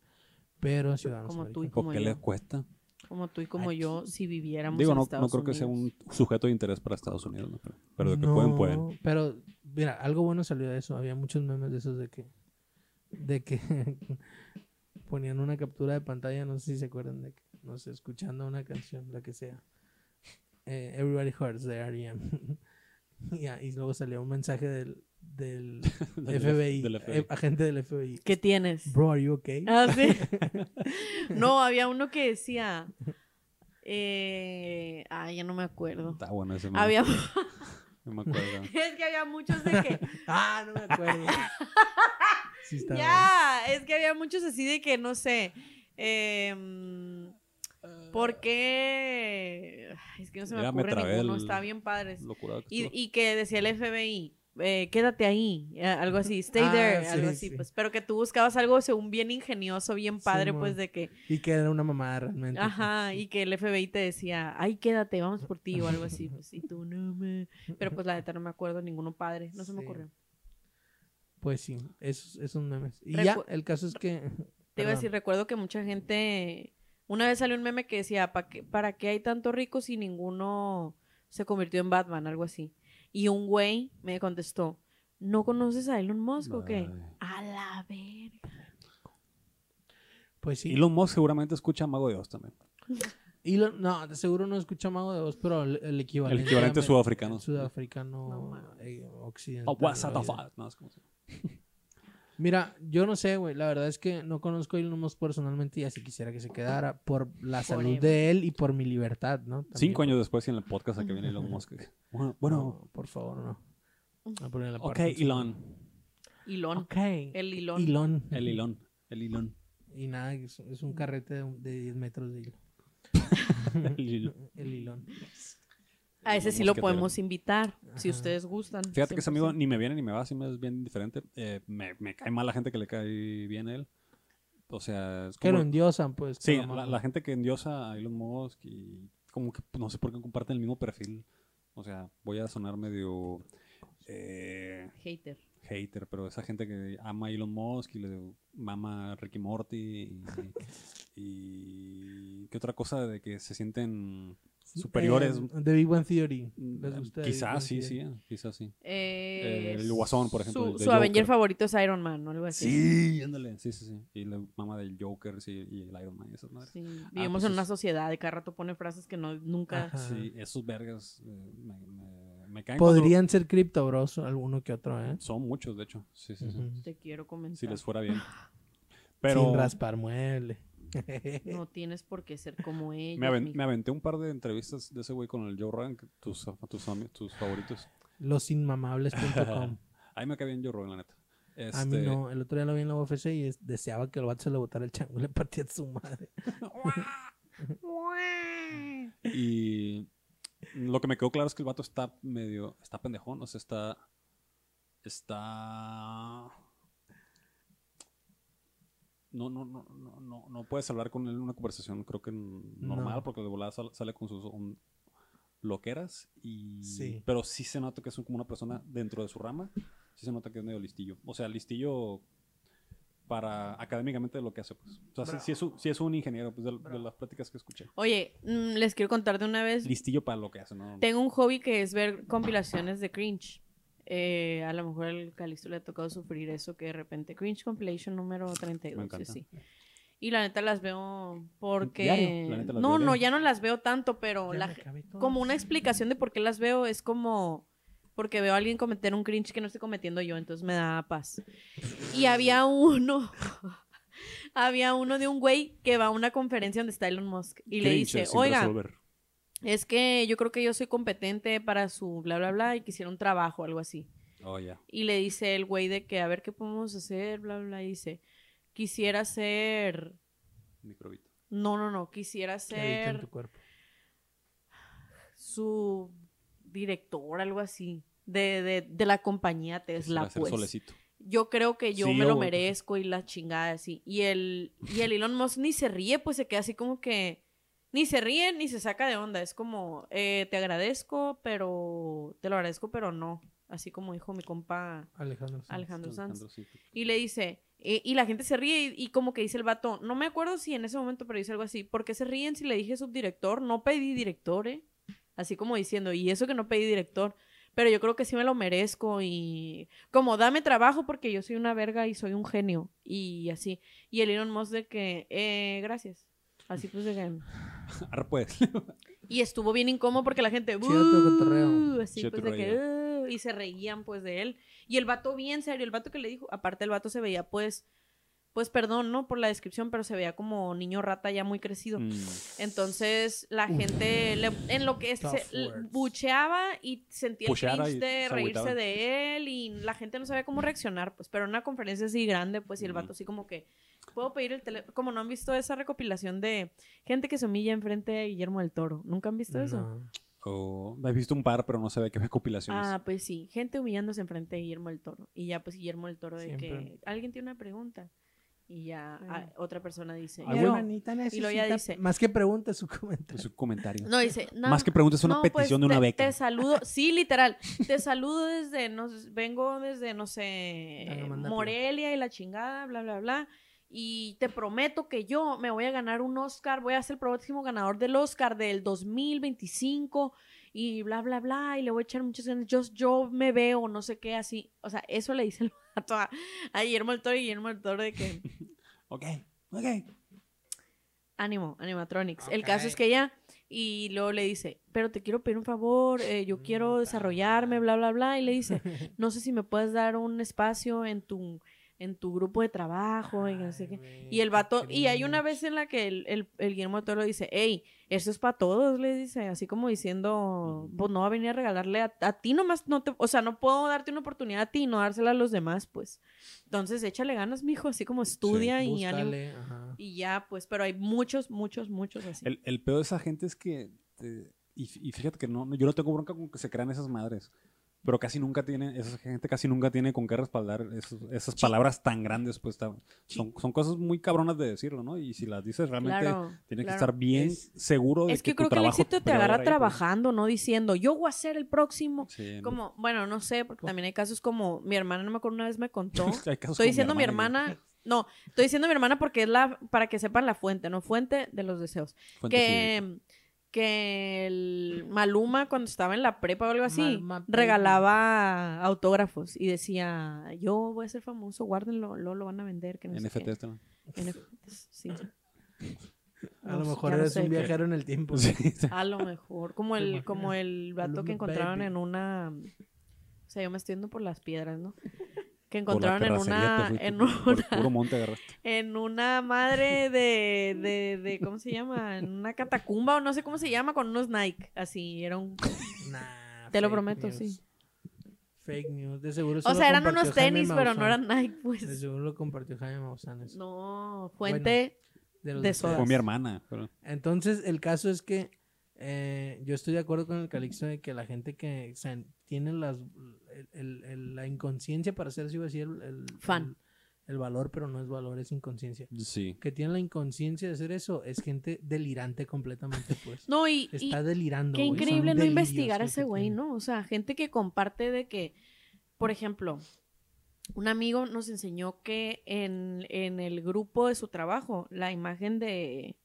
[SPEAKER 3] pero ciudadanos
[SPEAKER 2] Como tú y
[SPEAKER 3] americanos.
[SPEAKER 2] como
[SPEAKER 1] ¿Por qué
[SPEAKER 2] yo.
[SPEAKER 1] le cuesta?
[SPEAKER 2] Como tú y como yo, si viviéramos
[SPEAKER 1] Digo,
[SPEAKER 2] en
[SPEAKER 1] no,
[SPEAKER 2] Estados
[SPEAKER 1] no creo que sea un sujeto de interés para Estados Unidos, ¿no? pero, pero de que pueden, pueden.
[SPEAKER 3] Pero, mira, algo bueno salió de eso. Había muchos memes de esos de que, de que *laughs* ponían una captura de pantalla, no sé si se acuerdan de que, no sé, escuchando una canción, la que sea. Eh, Everybody Hurts de R.E.M. *laughs* Ya, y luego salía un mensaje del, del *laughs*
[SPEAKER 1] Del
[SPEAKER 3] FBI,
[SPEAKER 1] del FBI.
[SPEAKER 3] eh, agente del FBI.
[SPEAKER 2] ¿Qué tienes?
[SPEAKER 3] Bro, are you okay?
[SPEAKER 2] Ah, sí. *laughs* no, había uno que decía. Eh, ay, ya no me acuerdo.
[SPEAKER 1] Está bueno ese meme.
[SPEAKER 2] Había,
[SPEAKER 1] No me acuerdo. *laughs*
[SPEAKER 2] Es que había muchos de que.
[SPEAKER 3] Ah, no me acuerdo. Sí, está
[SPEAKER 2] ya, es que había muchos así de que no sé. em, ¿Por qué? Es que no se me
[SPEAKER 1] Ya me
[SPEAKER 2] ocurre
[SPEAKER 1] trabé
[SPEAKER 2] ninguno.
[SPEAKER 1] el-
[SPEAKER 2] Está bien
[SPEAKER 1] que
[SPEAKER 2] Y, y que decía el FBI, eh, quédate ahí, eh, algo así, stay
[SPEAKER 3] Ah,
[SPEAKER 2] there,
[SPEAKER 3] sí,
[SPEAKER 2] algo así,
[SPEAKER 3] sí.
[SPEAKER 2] pues. Pero que tú buscabas algo según bien ingenioso, bien padre, pues de que,
[SPEAKER 3] Y que era una mamada realmente.
[SPEAKER 2] ajá, y que el FBI te decía, ay, quédate, vamos por ti, o algo así, pues, y tú no me. Pero pues la *laughs* neta no me acuerdo ninguno padre, no se me ocurrió.
[SPEAKER 3] Pues sí, esos, esos memes. Y
[SPEAKER 2] Recu-
[SPEAKER 3] ya, el caso es que. *laughs*
[SPEAKER 2] Te iba a decir, recuerdo que mucha gente. Una vez salió un meme que decía, ¿para qué, ¿para qué hay tantos ricos y ninguno se convirtió en Batman? Algo así. Y un güey me contestó, ¿no conoces a Elon Musk o qué? A la verga.
[SPEAKER 3] Pues sí.
[SPEAKER 1] Elon Musk seguramente escucha Mago de Oz también. *laughs*
[SPEAKER 3] Elon- no, de seguro no escucha Mago de Oz, pero el, el equivalente.
[SPEAKER 1] El equivalente sudafricano.
[SPEAKER 3] el Sudafricano
[SPEAKER 2] No
[SPEAKER 3] eh, occidental.
[SPEAKER 1] Oh, what's
[SPEAKER 3] o
[SPEAKER 1] the
[SPEAKER 3] algo
[SPEAKER 1] fuck? No, es como *laughs*
[SPEAKER 3] Mira, yo no sé, güey. La verdad es que no conozco a Elon Musk personalmente y así quisiera que se quedara por la salud de él y por mi libertad, ¿no? También.
[SPEAKER 1] Cinco años después y en el podcast a que viene Elon Musk. Bueno, bueno
[SPEAKER 3] No, por favor, no. A poner la
[SPEAKER 1] ok,
[SPEAKER 3] parte
[SPEAKER 1] Elon.
[SPEAKER 2] Hilón.
[SPEAKER 3] Ok.
[SPEAKER 2] El hilón.
[SPEAKER 3] Elon.
[SPEAKER 1] El Elon. El Elon.
[SPEAKER 3] Y nada, es, un carrete de, un- de 10 metros de hilo. *laughs*
[SPEAKER 1] El Elon.
[SPEAKER 3] El Elon.
[SPEAKER 2] A ese sí lo podemos invitar, si ustedes gustan.
[SPEAKER 1] Fíjate que ese amigo
[SPEAKER 2] 100%.
[SPEAKER 1] ni me viene ni me va, así me es bien indiferente. Eh, me, me cae mal la gente que le cae bien a él. O sea, es
[SPEAKER 3] Que lo
[SPEAKER 1] como...
[SPEAKER 3] endiosan, pues.
[SPEAKER 1] Sí, la gente que endiosa a Elon Musk y como que no sé por qué comparten el mismo perfil. O sea, voy a sonar medio eh,
[SPEAKER 2] Hater.
[SPEAKER 1] hater, pero esa gente que ama a Elon Musk y le mama a Ricky Morty y, *laughs* y ¿qué otra cosa de que se sienten superiores?
[SPEAKER 3] Eh, de Big Bang Theory.
[SPEAKER 1] Mm,
[SPEAKER 3] ¿Les gusta The Big
[SPEAKER 1] quizás sí,
[SPEAKER 3] Theory?
[SPEAKER 1] sí, quizás sí.
[SPEAKER 2] Eh,
[SPEAKER 1] el Guasón, por ejemplo,
[SPEAKER 2] Su, su Avenger favorito es Iron Man o algo así.
[SPEAKER 1] Sí, ándale, sí, sí, sí. Y la mama del Joker sí, y el Iron Man y esas madres.
[SPEAKER 2] Sí,
[SPEAKER 1] Ah,
[SPEAKER 2] Vivimos
[SPEAKER 1] pues
[SPEAKER 2] en
[SPEAKER 1] es-
[SPEAKER 2] una sociedad de cada rato pone frases que no nunca.
[SPEAKER 3] Ajá.
[SPEAKER 1] Sí, esos vergas eh, me, me, me caen cuando-
[SPEAKER 3] Podrían ser Crypto Bros, alguno que otro, ¿eh?
[SPEAKER 1] Son muchos, de hecho. Sí, sí, sí.
[SPEAKER 2] Te quiero comentar.
[SPEAKER 1] Si les fuera bien. Pero
[SPEAKER 3] Sin raspar mueble.
[SPEAKER 2] No *laughs* tienes por qué ser como ellos.
[SPEAKER 1] me, aven-
[SPEAKER 2] mijo.
[SPEAKER 1] me aventé un par de entrevistas de ese güey con el Joe Rogan, tus, tus, tus favoritos.
[SPEAKER 3] Losinmamables.com. *laughs*
[SPEAKER 1] A mí me cae bien Joe Rogan, la neta.
[SPEAKER 3] A mí
[SPEAKER 1] Este,
[SPEAKER 3] no. El otro día lo vi en la UFC y es- deseaba que el vato se le botara el chango y le partía a su madre. *laughs*
[SPEAKER 1] Y lo que me quedó claro es que el vato está medio. Está pendejón, o sea, está. Está. No, no, no, no, no, no puedes hablar con él en una conversación, creo que normal,
[SPEAKER 3] No.
[SPEAKER 1] porque de volada sal- sale con sus um, loqueras. Y,
[SPEAKER 3] Sí.
[SPEAKER 1] Pero sí se nota que es como una persona dentro de su rama. Sí se nota que es medio listillo. O sea, listillo para académicamente de lo que hace, pues. O sea, sí es, un, sí es un ingeniero, pues, de, de las pláticas que escuché.
[SPEAKER 2] Oye, mm, les quiero contar de una vez.
[SPEAKER 1] Listillo para lo que hace, ¿no?
[SPEAKER 2] Tengo un hobby que es ver compilaciones de cringe. Eh, a lo mejor al Calisto le ha tocado sufrir eso que de repente cringe compilation número 32
[SPEAKER 1] Me
[SPEAKER 2] así. Y la neta las veo porque
[SPEAKER 1] Diario, la neta las
[SPEAKER 2] no,
[SPEAKER 1] veo
[SPEAKER 2] no, ya no las veo tanto, pero la como una explicación de por qué las veo es como porque veo a alguien cometer un cringe que no estoy cometiendo yo, entonces me da paz. Y había uno *laughs* había uno de un güey que va a una conferencia donde está Elon Musk y le dice, "Oiga,
[SPEAKER 1] resolver.
[SPEAKER 2] Es que yo creo que yo soy competente para su bla, bla, bla, y quisiera un trabajo, algo así.
[SPEAKER 1] Oh, ya.
[SPEAKER 2] Y le dice el güey de que a ver qué podemos hacer, bla, bla, bla, y dice, quisiera ser,
[SPEAKER 1] Microbito.
[SPEAKER 2] no, no, no, quisiera
[SPEAKER 3] en tu
[SPEAKER 2] ser
[SPEAKER 3] cuerpo.
[SPEAKER 2] su director, algo así, de, de, de la compañía Tesla,
[SPEAKER 1] ser
[SPEAKER 2] pues.
[SPEAKER 1] solecito.
[SPEAKER 2] Yo creo que yo
[SPEAKER 1] Sí,
[SPEAKER 2] me lo
[SPEAKER 1] yo-
[SPEAKER 2] merezco y la chingada así. Y el, y el Elon Musk ni se ríe, pues se queda así como que ni se ríe ni se saca de onda. Es como, eh, te agradezco, pero te lo agradezco, pero no. Así como dijo mi compa
[SPEAKER 3] Alejandro. Sanz.
[SPEAKER 2] Alejandro Sanz.
[SPEAKER 1] Alejandro, sí.
[SPEAKER 2] Y le dice, eh, y la gente se ríe y, y como que dice el vato, no me acuerdo si en ese momento, pero dice algo así, ¿por qué se ríen si le dije subdirector? No pedí director, ¿eh? Así como diciendo, y eso que no pedí director, pero yo creo que sí me lo merezco y como dame trabajo porque yo soy una verga y soy un genio y así. Y el Elon Musk de que, eh, gracias. Así pues de que... *laughs*
[SPEAKER 1] Arre, pues. *laughs*
[SPEAKER 2] Y estuvo bien incómodo porque la gente... "Uh",
[SPEAKER 3] cotorreo.
[SPEAKER 2] Así
[SPEAKER 1] Chido
[SPEAKER 2] pues de que... "Uh", y se reían pues de él. Y el vato bien serio, el vato que le dijo, aparte el vato se veía pues... pues perdón, ¿no? Por la descripción, pero se veía como niño rata ya muy crecido.
[SPEAKER 1] Mm.
[SPEAKER 2] Entonces la gente le- en lo que se bucheaba y sentía el cringe de
[SPEAKER 1] se
[SPEAKER 2] reírse de él y la gente no sabía cómo reaccionar, pues, pero en una conferencia así grande, pues, y el vato así como que, puedo pedir el teléfono, como no han visto esa recopilación de gente que se humilla enfrente de Guillermo del Toro, ¿nunca han visto eso?
[SPEAKER 3] No.
[SPEAKER 1] O- he visto un par, pero no se ve qué recopilaciones.
[SPEAKER 2] Ah, pues sí, gente humillándose enfrente de Guillermo del Toro. Y ya, pues Guillermo del Toro de que alguien tiene una pregunta. Y ya ah, otra persona dice.
[SPEAKER 1] Ah,
[SPEAKER 2] Y luego ya dice-
[SPEAKER 3] Más que pregunte su comentario.
[SPEAKER 1] Es un comentario.
[SPEAKER 2] No, dice. "No,
[SPEAKER 1] Más que preguntas, es una
[SPEAKER 2] no, pues,
[SPEAKER 1] petición de una
[SPEAKER 2] te-
[SPEAKER 1] beca.
[SPEAKER 2] Te saludo, *laughs* sí, literal. Te saludo desde, no, sé, vengo desde, no sé. Morelia y la chingada, bla, bla, bla. Y te prometo que yo me voy a ganar un Oscar, voy a ser el próximo ganador del Oscar del 2025 y bla, bla, bla. Y le voy a echar muchas ganas. Yo, yo me veo, no sé qué, así. O sea, eso le dice el a, a Guillermo del Toro y Guillermo del Toro de que *laughs*
[SPEAKER 1] Ok, ok.
[SPEAKER 2] Ánimo, animatronics. El caso es que ya, y luego le dice, pero te quiero pedir un favor, eh, yo quiero desarrollarme, bla, bla, bla. Y le dice, *laughs* no sé si me puedes dar un espacio en tu, en tu grupo de trabajo y no sé qué. Y el vato, y hay una vez en la que el, el, el Guillermo del Toro dice, hey, esto es para todos, le dice, así como diciendo, pues no va a venir a regalarle a, a ti nomás, no te, o sea, no puedo darte una oportunidad a ti y no dársela a los demás, pues. Entonces, échale ganas, mijo, así como estudia y ánimo.
[SPEAKER 3] Búscale, ajá.
[SPEAKER 2] Y ya, pues, pero hay muchos, muchos, muchos así.
[SPEAKER 1] El, el peor de esa gente es que. te- y, y fíjate que no, no- yo no tengo bronca con que se crean esas madres. Pero casi nunca tiene, esa gente casi nunca tiene con qué respaldar esos- esas palabras tan grandes, pues son, son cosas muy cabronas de decirlo, ¿no? Y si las dices realmente
[SPEAKER 2] Claro,
[SPEAKER 1] tiene que estar bien
[SPEAKER 3] Es-
[SPEAKER 1] seguro de
[SPEAKER 2] Es que, creo que el éxito te agarra
[SPEAKER 1] ahí, pues.
[SPEAKER 2] trabajando, no diciendo, yo voy a ser el próximo.
[SPEAKER 1] Sí, ¿no?
[SPEAKER 2] Como, bueno, no sé, porque también hay casos como mi hermana, no me acuerdo, una vez me contó. *laughs* Estoy diciendo mi
[SPEAKER 1] güey.
[SPEAKER 2] hermana, *laughs* no, estoy diciendo mi hermana porque es la, para que sepan la fuente, ¿no? Fuente de los deseos.
[SPEAKER 1] Fuente
[SPEAKER 2] Que, que el Maluma cuando estaba en la prepa o algo así, regalaba autógrafos y decía, yo voy a ser famoso, guárdenlo, luego lo van a vender, que no sé qué".
[SPEAKER 1] NFT está.
[SPEAKER 2] NFTs, sí.
[SPEAKER 3] A
[SPEAKER 2] No
[SPEAKER 3] lo mejor
[SPEAKER 2] no
[SPEAKER 3] eres
[SPEAKER 2] sé
[SPEAKER 3] un
[SPEAKER 2] qué.
[SPEAKER 3] viajero en el tiempo.
[SPEAKER 1] Sí, sí.
[SPEAKER 2] A lo mejor, como el, como el vato que encontraron en una, o sea, yo me estoy yendo por las piedras, ¿no? Que encontraron en una,
[SPEAKER 1] fuiste,
[SPEAKER 2] en
[SPEAKER 1] por
[SPEAKER 2] una,
[SPEAKER 1] puro monte agarraste. *laughs*
[SPEAKER 2] en una madre de, de, de, ¿cómo se llama? En una catacumba o no sé cómo se llama, con unos Nike, así, era un, *laughs*
[SPEAKER 3] Nah,
[SPEAKER 2] Te lo prometo,
[SPEAKER 3] news.
[SPEAKER 2] sí.
[SPEAKER 3] Fake news. De seguro
[SPEAKER 2] o sea, eran unos tenis, pero no eran Nike,
[SPEAKER 3] De
[SPEAKER 2] pues.
[SPEAKER 3] seguro lo compartió Jaime Maussan eso.
[SPEAKER 2] No, fuente,
[SPEAKER 3] de los
[SPEAKER 2] de sodas.
[SPEAKER 1] Fue mi hermana. pero-
[SPEAKER 3] Entonces, el caso es que eh, yo estoy de acuerdo con el Calixto de que la gente que o sea, tiene las, el- el- el- la inconsciencia para hacer así, iba a decir el, el-
[SPEAKER 2] Fan.
[SPEAKER 3] El, el valor, pero no es valor, es inconsciencia.
[SPEAKER 1] Sí.
[SPEAKER 3] Que tiene la inconsciencia de hacer eso es gente delirante completamente, pues.
[SPEAKER 2] no, y, y,
[SPEAKER 3] Está delirando.
[SPEAKER 2] Qué
[SPEAKER 3] son
[SPEAKER 2] increíble no investigar a ese güey. ¿no? O sea, gente que comparte de que, por ejemplo, un amigo nos enseñó que en, en el grupo de su trabajo, la imagen de,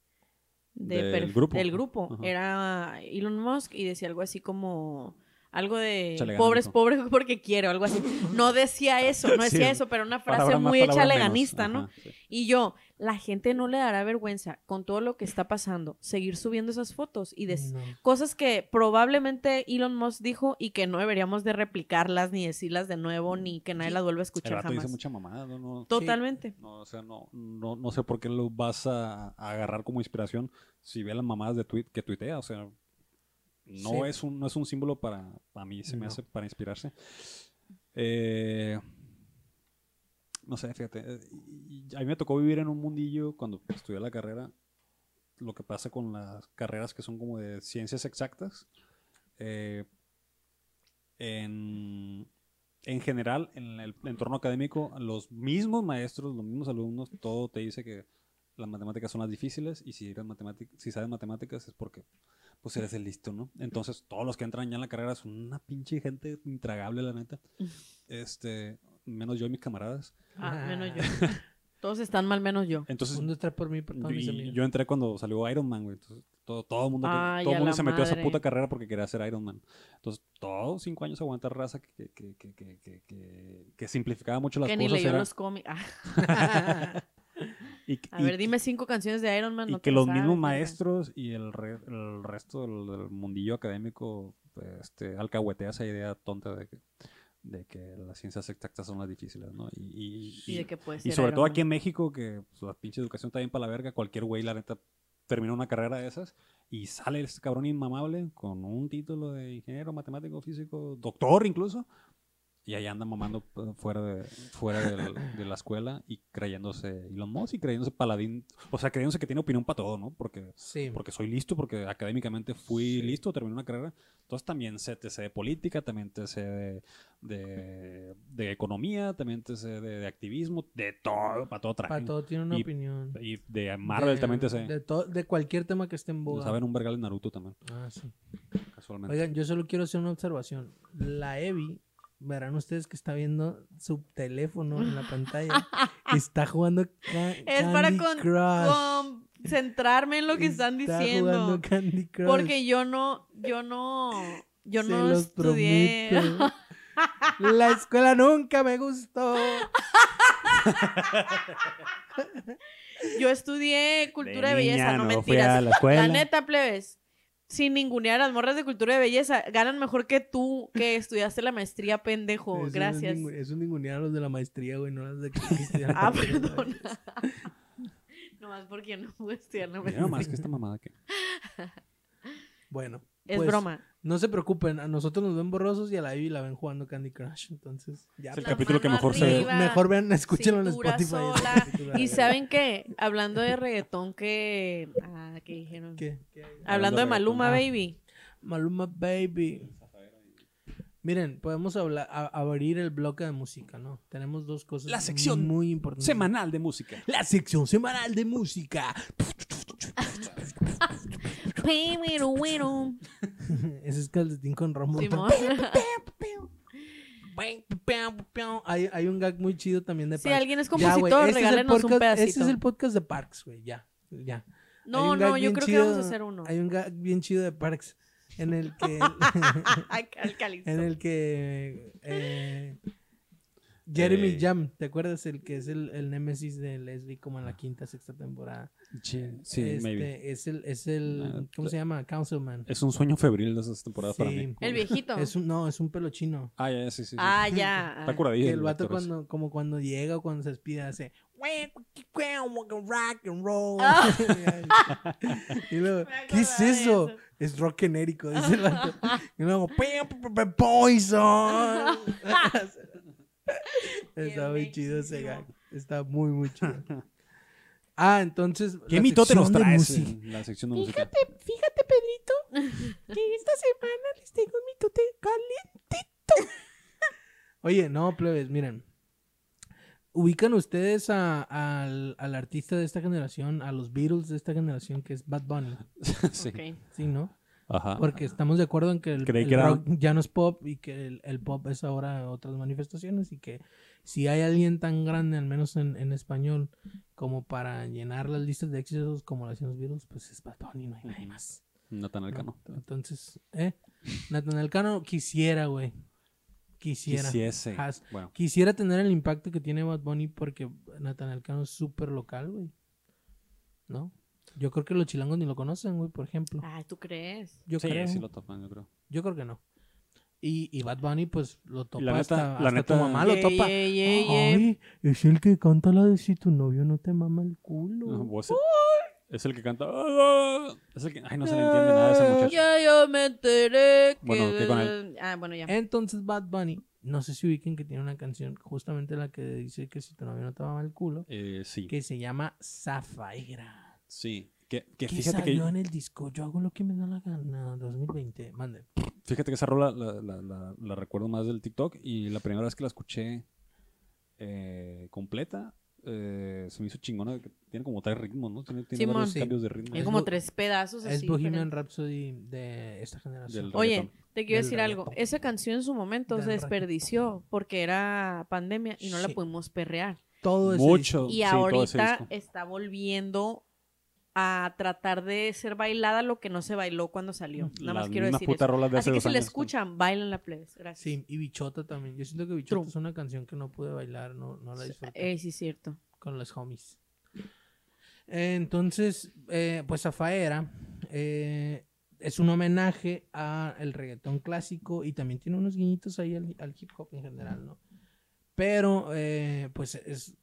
[SPEAKER 2] de
[SPEAKER 1] Del grupo.
[SPEAKER 2] del grupo
[SPEAKER 1] Ajá.
[SPEAKER 2] era Elon Musk y decía algo así como algo de pobres, pobres *laughs* porque quiero, algo así. No decía eso, no *laughs*
[SPEAKER 1] Sí,
[SPEAKER 2] decía eso, pero una frase
[SPEAKER 1] Palabra
[SPEAKER 2] muy hecha leganista, ¿no?
[SPEAKER 1] Ajá, sí.
[SPEAKER 2] Y yo, la gente no le dará vergüenza con todo lo que está pasando, seguir subiendo esas fotos y decir
[SPEAKER 3] No.
[SPEAKER 2] cosas que probablemente Elon Musk dijo y que no deberíamos de replicarlas ni decirlas de nuevo ni que nadie las vuelva a
[SPEAKER 1] El
[SPEAKER 2] escuchar jamás.
[SPEAKER 1] dice mucha mamada, ¿no? no
[SPEAKER 2] Totalmente.
[SPEAKER 1] No, o sea, no, no, no sé por qué lo vas a, a agarrar como inspiración si ve las mamadas de tweet que tuitea, o sea, no
[SPEAKER 3] Sí.
[SPEAKER 1] es un no es un símbolo para a mí se me
[SPEAKER 3] No.
[SPEAKER 1] hace para inspirarse. Eh, no sé, fíjate, eh, a mí me tocó vivir en un mundillo cuando estudié la carrera, lo que pasa con las carreras que son como de ciencias exactas. eh, en, en general, en el entorno académico, los mismos maestros, los mismos alumnos, todo te dice que las matemáticas son las difíciles y si, eres si sabes matemáticas es porque pues eres el listo, ¿no? Entonces todos los que entran ya en la carrera son una pinche gente intragable, la neta. *laughs* Este, menos yo y mis camaradas.
[SPEAKER 2] Ah, menos yo. *laughs* Todos están mal menos yo.
[SPEAKER 1] Entonces,
[SPEAKER 3] Un, dos, tres por mí, por todos mis
[SPEAKER 1] yo entré cuando salió Iron Man, güey. Entonces, todo, todo el mundo, que-
[SPEAKER 2] Ay,
[SPEAKER 1] todo mundo se metió a esa puta carrera porque quería ser Iron Man. Entonces, todos cinco años aguantar raza que, que, que, que, que, que- que- que simplificaba mucho las
[SPEAKER 2] que ni
[SPEAKER 1] cosas.
[SPEAKER 2] leyó
[SPEAKER 1] era-
[SPEAKER 2] los cómics. Ah, *laughs*
[SPEAKER 1] y,
[SPEAKER 2] a
[SPEAKER 1] y-
[SPEAKER 2] ver, dime cinco canciones de Iron Man.
[SPEAKER 1] y
[SPEAKER 2] no
[SPEAKER 1] que los mismos
[SPEAKER 2] sabes, verga.
[SPEAKER 1] maestros y el, re- el resto del, del mundillo académico pues, este, alcahuetea esa idea tonta de que de que las ciencias exactas son las difíciles, ¿no? Y, y-
[SPEAKER 2] Y de que puede ser
[SPEAKER 1] sobre
[SPEAKER 2] Iron
[SPEAKER 1] todo
[SPEAKER 2] Man.
[SPEAKER 1] aquí en México, que pues, la pinche educación está bien para la verga, cualquier güey, la neta, termina una carrera de esas y sale este cabrón inmamable con un título de ingeniero, matemático, físico, doctor incluso, y ahí anda mamando eh, fuera de, fuera del- de la escuela y creyéndose Elon Musk y creyéndose paladín, o sea, creyéndose que tiene opinión para todo, ¿no? Porque
[SPEAKER 3] Sí.
[SPEAKER 1] porque soy listo, porque académicamente fui listo, terminé una carrera. Entonces también sé, te sé de política, también te sé de, de, de economía, también te sé de, de activismo, de todo, para todo traje.
[SPEAKER 3] Para todo tiene una
[SPEAKER 1] Y-
[SPEAKER 3] opinión.
[SPEAKER 1] Y de Marvel también te sé.
[SPEAKER 3] De, to- de cualquier tema que esté en boga.
[SPEAKER 1] Saben un vergal de Naruto también,
[SPEAKER 3] Ah, sí.
[SPEAKER 1] casualmente.
[SPEAKER 3] Oigan, yo solo quiero hacer una observación. La Evi, verán ustedes que está viendo su teléfono en la pantalla. *laughs* y está jugando ca-
[SPEAKER 2] Es para
[SPEAKER 3] Candy
[SPEAKER 2] con-
[SPEAKER 3] Crush.
[SPEAKER 2] concentrarme en lo que están
[SPEAKER 3] Está
[SPEAKER 2] diciendo.
[SPEAKER 3] jugando Candy Crush.
[SPEAKER 2] Porque yo no, yo no, yo
[SPEAKER 3] Se
[SPEAKER 2] no
[SPEAKER 3] los
[SPEAKER 2] estudié.
[SPEAKER 3] prometo. *laughs* La escuela nunca me gustó.
[SPEAKER 2] Yo estudié cultura de,
[SPEAKER 1] De
[SPEAKER 2] belleza, no, mentiras.
[SPEAKER 1] a la escuela.
[SPEAKER 2] La neta, plebes. Sin ningunear a las morras de cultura de belleza, ganan mejor que tú que *laughs* estudiaste la maestría, pendejo.
[SPEAKER 3] Eso es
[SPEAKER 2] Gracias.
[SPEAKER 3] ningu- Eso es ningunear a los de la maestría, güey, no las de que *laughs* estudiaron
[SPEAKER 2] ah, perdón. *laughs* Nomás porque no pude estudiar la maestría.
[SPEAKER 1] nomás que esta mamada que...
[SPEAKER 3] Bueno.
[SPEAKER 2] Es
[SPEAKER 3] pues,
[SPEAKER 2] broma.
[SPEAKER 3] No se preocupen, a nosotros nos ven borrosos y a la Ivy la ven jugando Candy Crush. Entonces, ya.
[SPEAKER 1] Es el
[SPEAKER 2] La
[SPEAKER 1] capítulo que mejor se ve.
[SPEAKER 3] Mejor vean, escúchenlo en Spotify.
[SPEAKER 2] sola.
[SPEAKER 3] capítulo,
[SPEAKER 2] Y saben qué, hablando de reggaetón que... Ah, ¿qué dijeron?
[SPEAKER 3] ¿Qué?
[SPEAKER 2] Hablando de. Maluma,
[SPEAKER 3] Ah.
[SPEAKER 2] baby.
[SPEAKER 3] Maluma Baby. Miren, podemos hablar, a- abrir el bloque de música, ¿no? Tenemos dos cosas
[SPEAKER 1] La sección
[SPEAKER 3] muy importantes.
[SPEAKER 1] Semanal de música.
[SPEAKER 3] La sección semanal de música. *laughs* Ese es calcetín con rombo. Hay, hay un gag muy chido también de
[SPEAKER 2] Si
[SPEAKER 3] Parks.
[SPEAKER 2] alguien es
[SPEAKER 3] Ya,
[SPEAKER 2] compositor,
[SPEAKER 3] ese es el
[SPEAKER 2] regálenos un pedacito.
[SPEAKER 3] Ese es el podcast de Parks, güey, ya, ya.
[SPEAKER 2] No, no, yo creo
[SPEAKER 3] chido-
[SPEAKER 2] que vamos a hacer uno.
[SPEAKER 3] Hay un gag bien chido de Parks en el que *laughs* en el que eh, Jeremy
[SPEAKER 1] Eh.
[SPEAKER 3] Jam, ¿te acuerdas? El que es el, el némesis de Leslie como en la quinta, sexta temporada.
[SPEAKER 1] Sí,
[SPEAKER 3] este,
[SPEAKER 1] maybe.
[SPEAKER 3] Es el, es el,
[SPEAKER 1] Ah,
[SPEAKER 3] ¿cómo se llama? Councilman.
[SPEAKER 1] Es un sueño febril de esas temporadas para
[SPEAKER 3] Sí.
[SPEAKER 1] mí.
[SPEAKER 2] El viejito.
[SPEAKER 3] Es un, no, es un pelo chino.
[SPEAKER 1] Ah, ya, sí, sí. sí.
[SPEAKER 2] Ah, *laughs* ya.
[SPEAKER 1] Está curadillo.
[SPEAKER 3] el vato
[SPEAKER 1] actor ese.
[SPEAKER 3] cuando, como cuando llega o cuando se despide hace rock and roll.
[SPEAKER 2] Ah. *laughs*
[SPEAKER 3] y luego, ¿qué es eso?
[SPEAKER 2] eso.
[SPEAKER 3] Es rock genérico, dice el vato. *laughs* Y luego, "Pam, pam, pam, poison. *laughs* Está muy chido ese gag. Está muy, muy chido. Ah, entonces.
[SPEAKER 1] ¿Qué
[SPEAKER 3] la
[SPEAKER 1] mitote nos traes en la sección de música?
[SPEAKER 3] Fíjate, fíjate, Pedrito, que esta semana les tengo un mitote calentito. *laughs* Oye, no, plebes, miren. Ubican ustedes a- al, al artista de esta generación, a los Beatles de esta generación, que es Bad Bunny. *laughs*
[SPEAKER 1] sí.
[SPEAKER 2] Ok.
[SPEAKER 3] Sí, ¿no?
[SPEAKER 1] Ajá.
[SPEAKER 3] Porque estamos de acuerdo en que el, el
[SPEAKER 1] que era-
[SPEAKER 3] rock ya no es pop y que el, el pop es ahora otras manifestaciones y que si hay alguien tan grande, al menos en, en español, como para llenar las listas de éxitos como lo hacían los Beatles, pues es Bad Bunny, no hay nadie más.
[SPEAKER 1] Nathan
[SPEAKER 3] ¿no?
[SPEAKER 1] Elcano.
[SPEAKER 3] Entonces, ¿eh? Natanael Cano quisiera, güey. Quisiera.
[SPEAKER 1] Quisiese.
[SPEAKER 3] Has-
[SPEAKER 1] Bueno,
[SPEAKER 3] Quisiera tener el impacto que tiene Bad Bunny porque Natanael Cano es súper local, güey. ¿No? Yo creo que los chilangos ni lo conocen, güey, por ejemplo.
[SPEAKER 2] Ay, ¿tú crees?
[SPEAKER 3] Yo
[SPEAKER 1] sí,
[SPEAKER 3] creo.
[SPEAKER 1] sí lo topan, yo creo.
[SPEAKER 3] Yo creo que no. Y, y Bad Bunny, pues, lo topa
[SPEAKER 1] la neta-
[SPEAKER 3] hasta,
[SPEAKER 1] la
[SPEAKER 3] hasta
[SPEAKER 1] neta-
[SPEAKER 3] tu mamá lo topa. Ay, es el que canta la de si tu novio no te mama el culo.
[SPEAKER 1] Ajá, o es, el, es el que canta. "Ah", Es el que. Ay, no se le entiende nada a ese muchacho.
[SPEAKER 2] Ya yo me enteré que...
[SPEAKER 1] Bueno, ¿qué con él?
[SPEAKER 2] Ah, bueno, ya.
[SPEAKER 3] Entonces Bad Bunny, no sé si ubiquen que tiene una canción, justamente la que dice que si tu novio no te mama el culo,
[SPEAKER 1] Eh, sí.
[SPEAKER 3] que se llama Zafaira.
[SPEAKER 1] Sí. Que, que
[SPEAKER 3] Que
[SPEAKER 1] fíjate que.
[SPEAKER 3] salió en el disco Yo hago lo que me da la gana 2020. Mande.
[SPEAKER 1] Fíjate que esa rola la, la- la- la recuerdo más del TikTok y la primera vez que la escuché eh, completa eh, se me hizo chingona. que Tiene como tres ritmos, ¿no? Tiene, tiene
[SPEAKER 2] Simón.
[SPEAKER 1] varios
[SPEAKER 3] Sí.
[SPEAKER 1] cambios de ritmo.
[SPEAKER 3] Es
[SPEAKER 2] como tres pedazos
[SPEAKER 3] Es
[SPEAKER 2] así.
[SPEAKER 3] Bohemian
[SPEAKER 2] diferentes.
[SPEAKER 3] Rhapsody de esta generación.
[SPEAKER 1] Del
[SPEAKER 2] Oye, te quiero
[SPEAKER 3] Del
[SPEAKER 2] decir algo. Esa canción en su momento
[SPEAKER 3] Del
[SPEAKER 2] se desperdició porque era pandemia y no la pudimos perrear.
[SPEAKER 3] Todo ese
[SPEAKER 1] Mucho.
[SPEAKER 2] Y
[SPEAKER 1] sí, todo ese
[SPEAKER 2] ahorita
[SPEAKER 1] disco.
[SPEAKER 2] está volviendo a tratar de ser bailada lo que no se bailó cuando salió. Nada más quiero decir
[SPEAKER 1] putas
[SPEAKER 2] eso.
[SPEAKER 1] rolas de
[SPEAKER 2] Así que si la escuchan, bailen la plebes. Gracias.
[SPEAKER 3] Sí, y Bichota también. Yo siento que Bichota
[SPEAKER 2] True.
[SPEAKER 3] es una canción que no pude bailar, no, no la disfruté
[SPEAKER 2] Eh, sí, es cierto.
[SPEAKER 3] con los homies. Eh, entonces, eh, pues Zafaera, eh, es un homenaje al reggaetón clásico y también tiene unos guiñitos ahí al, al hip hop en general, ¿no? Pero, eh, pues es.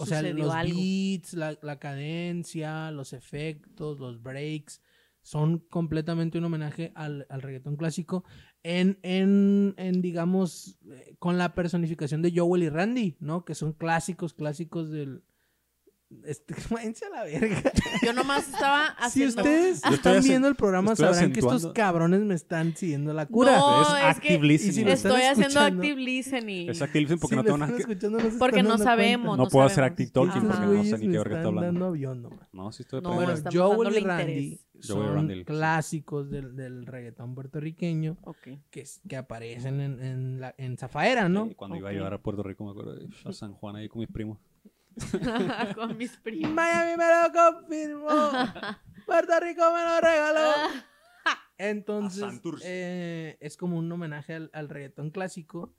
[SPEAKER 3] O sea, los
[SPEAKER 2] algo.
[SPEAKER 3] beats, la, la cadencia, los efectos, los breaks, son completamente un homenaje al, al reggaetón clásico en, en, en, digamos, eh, con la personificación de Joel y Randy, ¿no? Que son clásicos, clásicos del... Este, *laughs* váyanse a la verga.
[SPEAKER 2] Yo nomás estaba *laughs*
[SPEAKER 3] Si
[SPEAKER 2] haciendo...
[SPEAKER 3] ustedes *laughs*
[SPEAKER 1] Yo estoy
[SPEAKER 3] están viendo el programa,
[SPEAKER 1] estoy
[SPEAKER 3] sabrán que estos
[SPEAKER 1] acentuando.
[SPEAKER 3] cabrones me están siguiendo la cura.
[SPEAKER 2] No,
[SPEAKER 1] es
[SPEAKER 2] es
[SPEAKER 1] active
[SPEAKER 2] que
[SPEAKER 1] listening.
[SPEAKER 3] Y si lo están
[SPEAKER 2] Estoy haciendo
[SPEAKER 3] escuchando.
[SPEAKER 2] active listening.
[SPEAKER 1] Es active listening porque
[SPEAKER 3] Si
[SPEAKER 1] no
[SPEAKER 3] lo
[SPEAKER 1] tengo nada
[SPEAKER 3] están
[SPEAKER 1] que...
[SPEAKER 3] escuchando, se
[SPEAKER 2] Porque
[SPEAKER 3] están
[SPEAKER 2] no
[SPEAKER 3] dando
[SPEAKER 2] sabemos.
[SPEAKER 1] No puedo hacer
[SPEAKER 2] sabemos.
[SPEAKER 1] active talking
[SPEAKER 2] Ajá.
[SPEAKER 1] porque no sé ni
[SPEAKER 3] me
[SPEAKER 1] qué verga está
[SPEAKER 3] están
[SPEAKER 1] hablando.
[SPEAKER 3] dando avión nomás.
[SPEAKER 1] No, sí estoy
[SPEAKER 2] No,
[SPEAKER 1] aprendiendo.
[SPEAKER 3] Bueno,
[SPEAKER 2] estamos
[SPEAKER 3] Joel y
[SPEAKER 2] dándole
[SPEAKER 3] Randy
[SPEAKER 2] interés.
[SPEAKER 1] Joel y
[SPEAKER 3] son
[SPEAKER 1] Randy, sí.
[SPEAKER 3] clásicos del, del reggaetón puertorriqueño
[SPEAKER 2] Ok.
[SPEAKER 3] que, es- que aparecen en, en, la, en Zafaera, ¿no?
[SPEAKER 1] Sí, cuando iba a
[SPEAKER 2] Ok.
[SPEAKER 1] llegar a Puerto Rico, me acuerdo, a San Juan ahí con mis primos. *laughs*
[SPEAKER 2] Con mis primos.
[SPEAKER 3] Miami me lo confirmó. *laughs* Puerto Rico me lo regaló. *laughs* Entonces,
[SPEAKER 1] A Santurce.
[SPEAKER 3] eh, es como un homenaje al, al reggaetón clásico.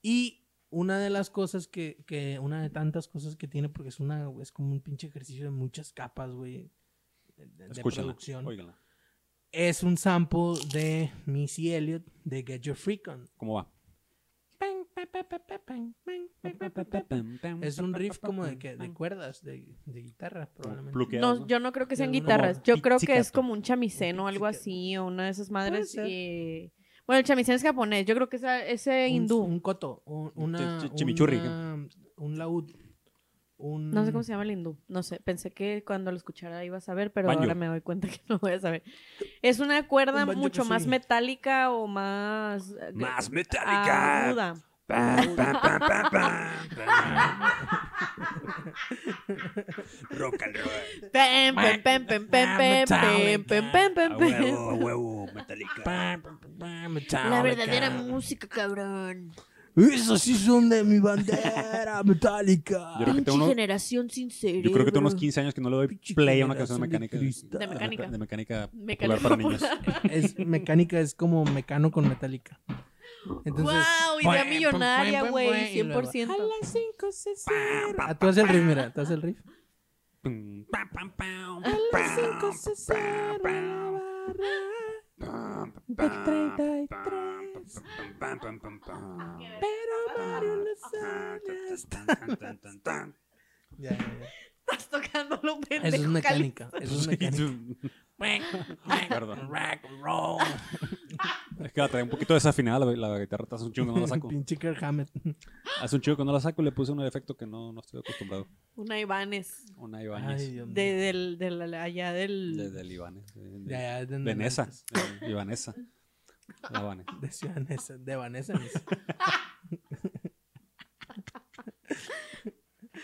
[SPEAKER 3] Y una de las cosas que, que, una de tantas cosas que tiene, porque es una, es como un pinche ejercicio de muchas capas, güey, de, de producción.
[SPEAKER 1] óiganla.
[SPEAKER 3] Es un sample de Missy Elliott de Get Your Freak On.
[SPEAKER 1] ¿Cómo va?
[SPEAKER 3] Es un riff como de, que, de cuerdas, de, de guitarra, probablemente.
[SPEAKER 2] No, yo no creo que sean guitarras. Yo creo que es como un chamisén o algo así, o una de esas madres. y- Bueno, el chamisén es japonés. Yo creo que esa- ese hindú.
[SPEAKER 3] Un coto, un, una,
[SPEAKER 1] chimichurri,
[SPEAKER 3] una- un laúd. Un...
[SPEAKER 2] No sé cómo se llama el hindú. No sé. Pensé que cuando lo escuchara iba a saber, pero
[SPEAKER 1] Banjo.
[SPEAKER 2] ahora me doy cuenta que *laughs* no voy a saber. Es una cuerda
[SPEAKER 3] Un
[SPEAKER 2] mucho más metálica o más. eh,
[SPEAKER 1] Más metálica.
[SPEAKER 2] aguda.
[SPEAKER 1] Pam, pam, pam, pam, pam. Rock and roll.
[SPEAKER 2] Pem, pem, pem, pem, pem, pem, pem, pem,
[SPEAKER 1] A
[SPEAKER 2] pem.
[SPEAKER 1] huevo, a huevo, metálica.
[SPEAKER 2] La verdadera música, cabrón.
[SPEAKER 3] Esos sí son de mi bandera metálica.
[SPEAKER 1] Yo creo que
[SPEAKER 2] Pinche
[SPEAKER 1] tengo unos-
[SPEAKER 2] generación sin cerebro.
[SPEAKER 1] Yo creo que tengo unos 15 años que no le doy play a una canción de mecánica.
[SPEAKER 2] De mecánica.
[SPEAKER 1] De mecánica
[SPEAKER 2] Mecánica
[SPEAKER 1] popular para niños.
[SPEAKER 3] Es mecánica, es como mecano con metálica. Entonces,
[SPEAKER 2] wow, idea millonaria, güey.
[SPEAKER 3] y luego,
[SPEAKER 2] 100%.
[SPEAKER 3] A las 5 se cierra. Ah, tú haces el riff, mira, tú haces el riff. A las
[SPEAKER 1] pam,
[SPEAKER 3] 5 se cierra la barra.
[SPEAKER 1] pam,
[SPEAKER 3] De
[SPEAKER 1] pam,
[SPEAKER 3] 33.
[SPEAKER 1] pam, pam, pam, pam.
[SPEAKER 3] Pero Mario. Ya, ya, ya.
[SPEAKER 2] Estás tocando lo pendejo.
[SPEAKER 3] Eso es mecánica. Eso es mecánica.
[SPEAKER 1] Perdón.
[SPEAKER 3] Rock and roll.
[SPEAKER 1] Es que la trae un poquito desafinada la, la guitarra. Hace un chingo que no la saco. *laughs*
[SPEAKER 3] Pinche Kirk Hammett.
[SPEAKER 1] Hace un chingo que no la saco y le puse un efecto que no, no estoy acostumbrado.
[SPEAKER 2] Una Ibanez.
[SPEAKER 1] Una
[SPEAKER 3] Ay. Dios mío.
[SPEAKER 2] De, del, del, allá del...
[SPEAKER 1] De, del Ibanez. De, de-
[SPEAKER 3] de
[SPEAKER 1] de
[SPEAKER 3] noventas.
[SPEAKER 1] de Ibanesa. La Ibanez.
[SPEAKER 3] De Ciudad Neza, de Vanessa.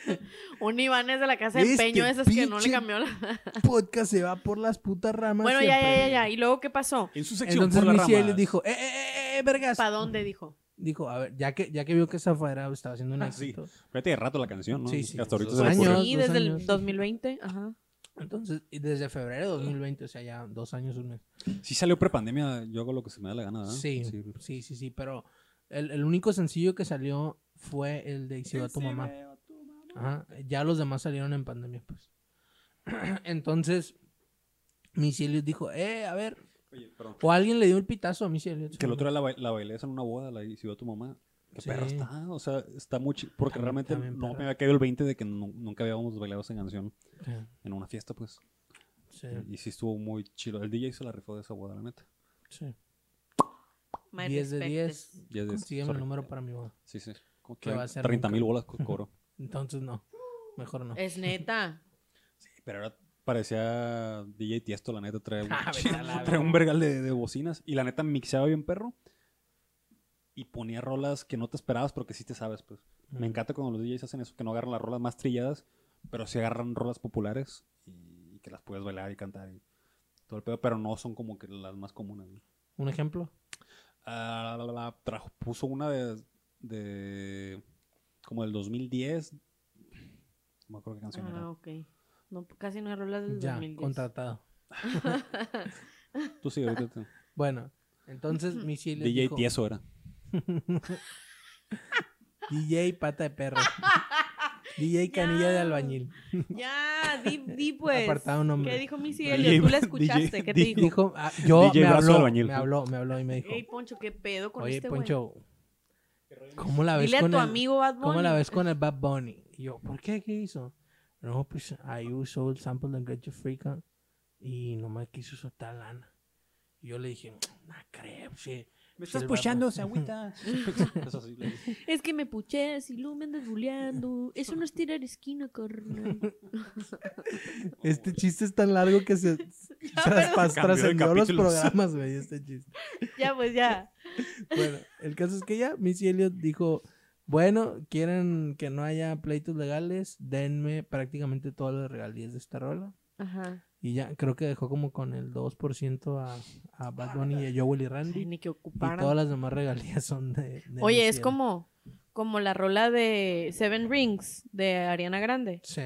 [SPEAKER 3] *laughs*
[SPEAKER 2] Un Ibanez de la casa de
[SPEAKER 3] Este
[SPEAKER 2] empeño, esas que no le cambió la... *laughs*
[SPEAKER 3] Podcast se va por las putas ramas.
[SPEAKER 2] Bueno, ya, ya, ya, ya. ¿Y luego qué pasó?
[SPEAKER 1] En su sección
[SPEAKER 3] Entonces
[SPEAKER 1] por ramas.
[SPEAKER 3] Elliott dijo, eh, eh, eh, eh, vergas.
[SPEAKER 2] ¿Para dónde dijo?
[SPEAKER 3] Dijo, a ver, ya que, ya que vio que Zafaera estaba haciendo un
[SPEAKER 1] Ah, sí.
[SPEAKER 3] éxito.
[SPEAKER 1] Fíjate de rato la canción, ¿no?
[SPEAKER 3] Sí, sí.
[SPEAKER 1] Hasta ahorita
[SPEAKER 3] Dos
[SPEAKER 1] se
[SPEAKER 3] años.
[SPEAKER 2] Sí, desde el
[SPEAKER 3] años.
[SPEAKER 2] 2020. Ajá.
[SPEAKER 3] Entonces, y desde febrero de 2020, o sea, ya dos años, un mes.
[SPEAKER 1] Sí salió prepandemia, yo hago lo que se me da la gana, ¿verdad?
[SPEAKER 3] Sí, sí, sí, sí, pero el, el único sencillo que salió fue el de si va tu mamá. Ajá, ya los demás salieron en pandemia, pues. *clears throat* Entonces, Missy Elliott dijo, eh, a ver,
[SPEAKER 1] Oye, perdón.
[SPEAKER 3] o alguien le dio el pitazo a Missy Elliott.
[SPEAKER 1] Que el otro día la, ba- la bailé en una boda, la hizo a tu mamá. Qué
[SPEAKER 3] Sí.
[SPEAKER 1] perro está, o sea, está muy chi- Porque realmente no me había caído el 20 de que nu- nunca habíamos bailado esa canción
[SPEAKER 3] Sí,
[SPEAKER 1] en una fiesta, pues.
[SPEAKER 3] sí,
[SPEAKER 1] Y sí estuvo muy chido. El DJ se la rifó de esa boda, la neta.
[SPEAKER 3] sí.
[SPEAKER 2] My
[SPEAKER 3] 10 de
[SPEAKER 2] respectes.
[SPEAKER 3] 10.
[SPEAKER 1] Ya es-
[SPEAKER 3] Consígueme el número para mi boda.
[SPEAKER 1] Sí, sí.
[SPEAKER 3] Que va a ser
[SPEAKER 1] 30 mil bolas co- *laughs* cobró.
[SPEAKER 3] Entonces, no. Mejor no.
[SPEAKER 2] Es neta. *laughs*
[SPEAKER 1] Pero ahora parecía DJ Tiesto, la neta. Trae *laughs* un,
[SPEAKER 3] Ah,
[SPEAKER 1] trae un vergal de, de bocinas. Y la neta mixeaba bien perro. Y ponía rolas que no te esperabas, pero que sí te sabes, pues. Me encanta cuando los DJs hacen eso, que no agarran las rolas más trilladas, pero sí agarran rolas populares y, y que las puedes bailar y cantar y todo el pedo, pero no son como que las más comunes. ¿no?
[SPEAKER 3] ¿Un ejemplo?
[SPEAKER 1] Ah, la, la, la, trajo, puso una de, de como del 2010. No me acuerdo qué canción
[SPEAKER 2] Ah,
[SPEAKER 1] era.
[SPEAKER 2] ok. No, casi no hay rolas del
[SPEAKER 3] Ya,
[SPEAKER 2] 2010.
[SPEAKER 3] contratado. *laughs*
[SPEAKER 1] Tú sí, ahorita te-
[SPEAKER 3] Bueno, entonces Elliott
[SPEAKER 1] DJ
[SPEAKER 3] dijo,
[SPEAKER 1] Tieso era. *laughs*
[SPEAKER 3] DJ pata de perro. *laughs* DJ Canilla de albañil.
[SPEAKER 2] Ya, di, di pues.
[SPEAKER 3] Apartado nombre.
[SPEAKER 2] ¿Qué dijo
[SPEAKER 1] DJ
[SPEAKER 2] Elliott? ¿Tú la escuchaste?
[SPEAKER 1] DJ
[SPEAKER 2] ¿Qué te dijo?
[SPEAKER 3] Dijo, ah, yo
[SPEAKER 1] DJ
[SPEAKER 3] me habló, me habló, me habló y me dijo,
[SPEAKER 2] Ey, Poncho, ¿qué pedo con
[SPEAKER 3] oye,
[SPEAKER 2] este güey?
[SPEAKER 3] ¿Cómo la ves
[SPEAKER 2] Dile a
[SPEAKER 3] con
[SPEAKER 2] tu
[SPEAKER 3] el,
[SPEAKER 2] amigo Bad Bunny.
[SPEAKER 3] ¿cómo la ves con el Bad Bunny? Y yo, ¿por qué? ¿Qué hizo? No, pues ahí usó el sample de Get Your Freak On y no me quiso soltar lana. Y yo le dije, no creo, sí.
[SPEAKER 1] Me
[SPEAKER 3] estás puchando,
[SPEAKER 1] se agüita. *laughs* Eso sí, le dije. *laughs*
[SPEAKER 2] Es que me pucheas y luego me andas buleando. Eso no es tirar esquina, carnal.
[SPEAKER 3] Este chiste es tan largo que se *laughs*
[SPEAKER 1] de
[SPEAKER 3] trascendió los programas, güey, este chiste. *laughs*
[SPEAKER 2] ya, pues ya. *laughs*
[SPEAKER 3] Bueno, el caso es que ya Missy Elliott dijo, bueno, quieren que no haya pleitos legales, denme prácticamente todas las regalías de esta rola.
[SPEAKER 2] Ajá.
[SPEAKER 3] Y ya, creo que dejó como con el 2% a, a Bad Bunny y a Joel y
[SPEAKER 2] Ay,
[SPEAKER 3] Randy.
[SPEAKER 2] ni que
[SPEAKER 3] Y
[SPEAKER 2] ocuparan.
[SPEAKER 3] todas las demás regalías son de... de
[SPEAKER 2] Oye,
[SPEAKER 3] Missy
[SPEAKER 2] es como, como la rola de Seven Rings de Ariana Grande.
[SPEAKER 3] Sí.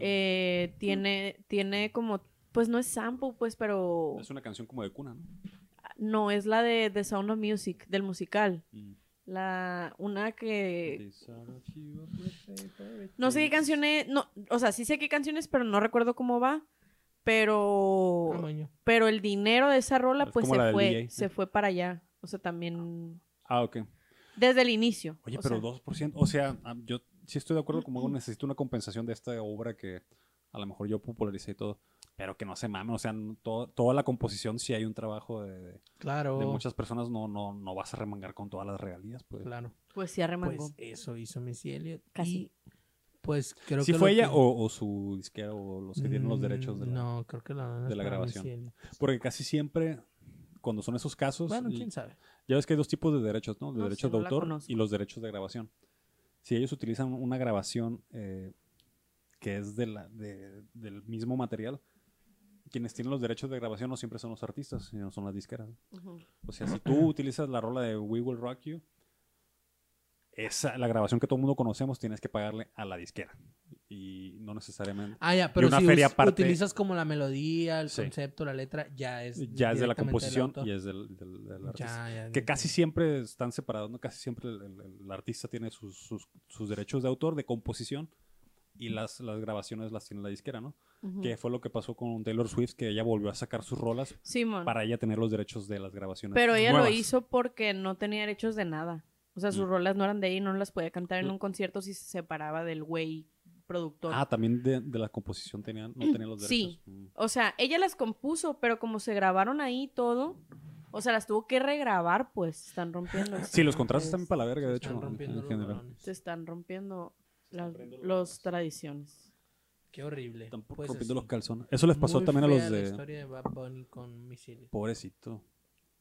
[SPEAKER 2] Eh, tiene, tiene como, pues no es sample, pues, pero
[SPEAKER 1] Es una canción como de cuna, ¿no?
[SPEAKER 2] no es la de The Sound of Music, del musical.
[SPEAKER 1] Mm.
[SPEAKER 2] La, una que No sé qué canciones, no, o sea, sí sé qué canciones, pero no recuerdo cómo va. Pero,
[SPEAKER 3] Tamaño.
[SPEAKER 2] pero el dinero de esa rola,
[SPEAKER 1] Es
[SPEAKER 2] pues se fue,
[SPEAKER 1] DJ.
[SPEAKER 2] se fue para allá. O sea, también
[SPEAKER 1] Ah, ok.
[SPEAKER 2] desde el inicio.
[SPEAKER 1] Oye, pero
[SPEAKER 2] sea,
[SPEAKER 1] 2%. O sea, ah, yo sí estoy de acuerdo como necesito una compensación de esta obra que a lo mejor yo popularicé y todo. Pero que no se mame. O sea, todo- toda la composición, si hay un trabajo de, de-
[SPEAKER 3] Claro.
[SPEAKER 1] de muchas personas, no, no, no vas a remangar con todas las regalías. Pues.
[SPEAKER 3] Claro.
[SPEAKER 2] Pues sí arremangó.
[SPEAKER 3] Pues eso hizo Missy Elliott.
[SPEAKER 2] Casi.
[SPEAKER 3] Y pues creo
[SPEAKER 1] ¿Sí
[SPEAKER 3] que
[SPEAKER 1] fue
[SPEAKER 3] lo
[SPEAKER 1] ella
[SPEAKER 3] que-
[SPEAKER 1] o, o su disquera o los que tienen los
[SPEAKER 3] Mm,
[SPEAKER 1] derechos de la-
[SPEAKER 3] No, creo que la,
[SPEAKER 1] de la grabación. Porque casi siempre, cuando son esos casos,
[SPEAKER 3] Bueno, quién sabe.
[SPEAKER 1] ya ves que hay dos tipos de derechos, ¿no? Los
[SPEAKER 2] No
[SPEAKER 1] derechos
[SPEAKER 2] sé,
[SPEAKER 1] de
[SPEAKER 2] no
[SPEAKER 1] autor y los derechos de grabación. Si ellos utilizan una grabación eh, que es de la, de- del mismo material, quienes tienen los derechos de grabación no siempre son los artistas, sino son las disqueras.
[SPEAKER 2] Ujú.
[SPEAKER 1] O sea, si tú utilizas la rola de We Will Rock You, esa, la grabación que todo el mundo conocemos, tienes que pagarle a la disquera. Y no necesariamente.
[SPEAKER 3] Ah, ya, pero
[SPEAKER 1] una
[SPEAKER 3] si
[SPEAKER 1] feria aparte-
[SPEAKER 3] utilizas como la melodía, el
[SPEAKER 1] Sí.
[SPEAKER 3] concepto, la letra, ya es
[SPEAKER 1] Ya es de la composición y es del, del- del artista.
[SPEAKER 3] Ya, ya,
[SPEAKER 1] que casi siempre están separados, ¿no? Casi siempre el, el- el artista tiene sus, sus- sus derechos de autor, de composición, y las, las grabaciones las tiene la disquera, ¿no?
[SPEAKER 2] Ujú.
[SPEAKER 1] Que fue lo que pasó con Taylor Swift, que ella volvió a sacar sus rolas
[SPEAKER 2] Simón.
[SPEAKER 1] para ella tener los derechos de las grabaciones.
[SPEAKER 2] Pero ella
[SPEAKER 1] nuevas.
[SPEAKER 2] lo hizo porque no tenía derechos de nada. O sea, sus
[SPEAKER 1] Mm.
[SPEAKER 2] rolas no eran de ella y no las podía cantar en
[SPEAKER 1] Mm.
[SPEAKER 2] un concierto si se separaba del güey productor.
[SPEAKER 1] Ah, también de, de la composición tenían, no tenían los
[SPEAKER 2] Sí.
[SPEAKER 1] derechos. Mm.
[SPEAKER 2] O sea, ella las compuso, pero como se grabaron ahí todo, o sea, las tuvo que regrabar, pues están rompiendo.
[SPEAKER 1] Sí, los contratos
[SPEAKER 2] Entonces,
[SPEAKER 1] también para la verga, de
[SPEAKER 3] Se
[SPEAKER 1] hecho,
[SPEAKER 3] están
[SPEAKER 1] en-
[SPEAKER 3] rompiendo
[SPEAKER 1] en
[SPEAKER 3] los
[SPEAKER 1] general.
[SPEAKER 3] balones.
[SPEAKER 2] Se están rompiendo las los tradiciones.
[SPEAKER 3] Qué horrible.
[SPEAKER 1] Están
[SPEAKER 3] Pues
[SPEAKER 1] rompiendo
[SPEAKER 3] así.
[SPEAKER 1] los calzones. Eso les pasó
[SPEAKER 3] Muy
[SPEAKER 1] también a los
[SPEAKER 3] la
[SPEAKER 1] de...
[SPEAKER 3] historia de Bad Bunny con Elliott.
[SPEAKER 1] Pobrecito. Bueno,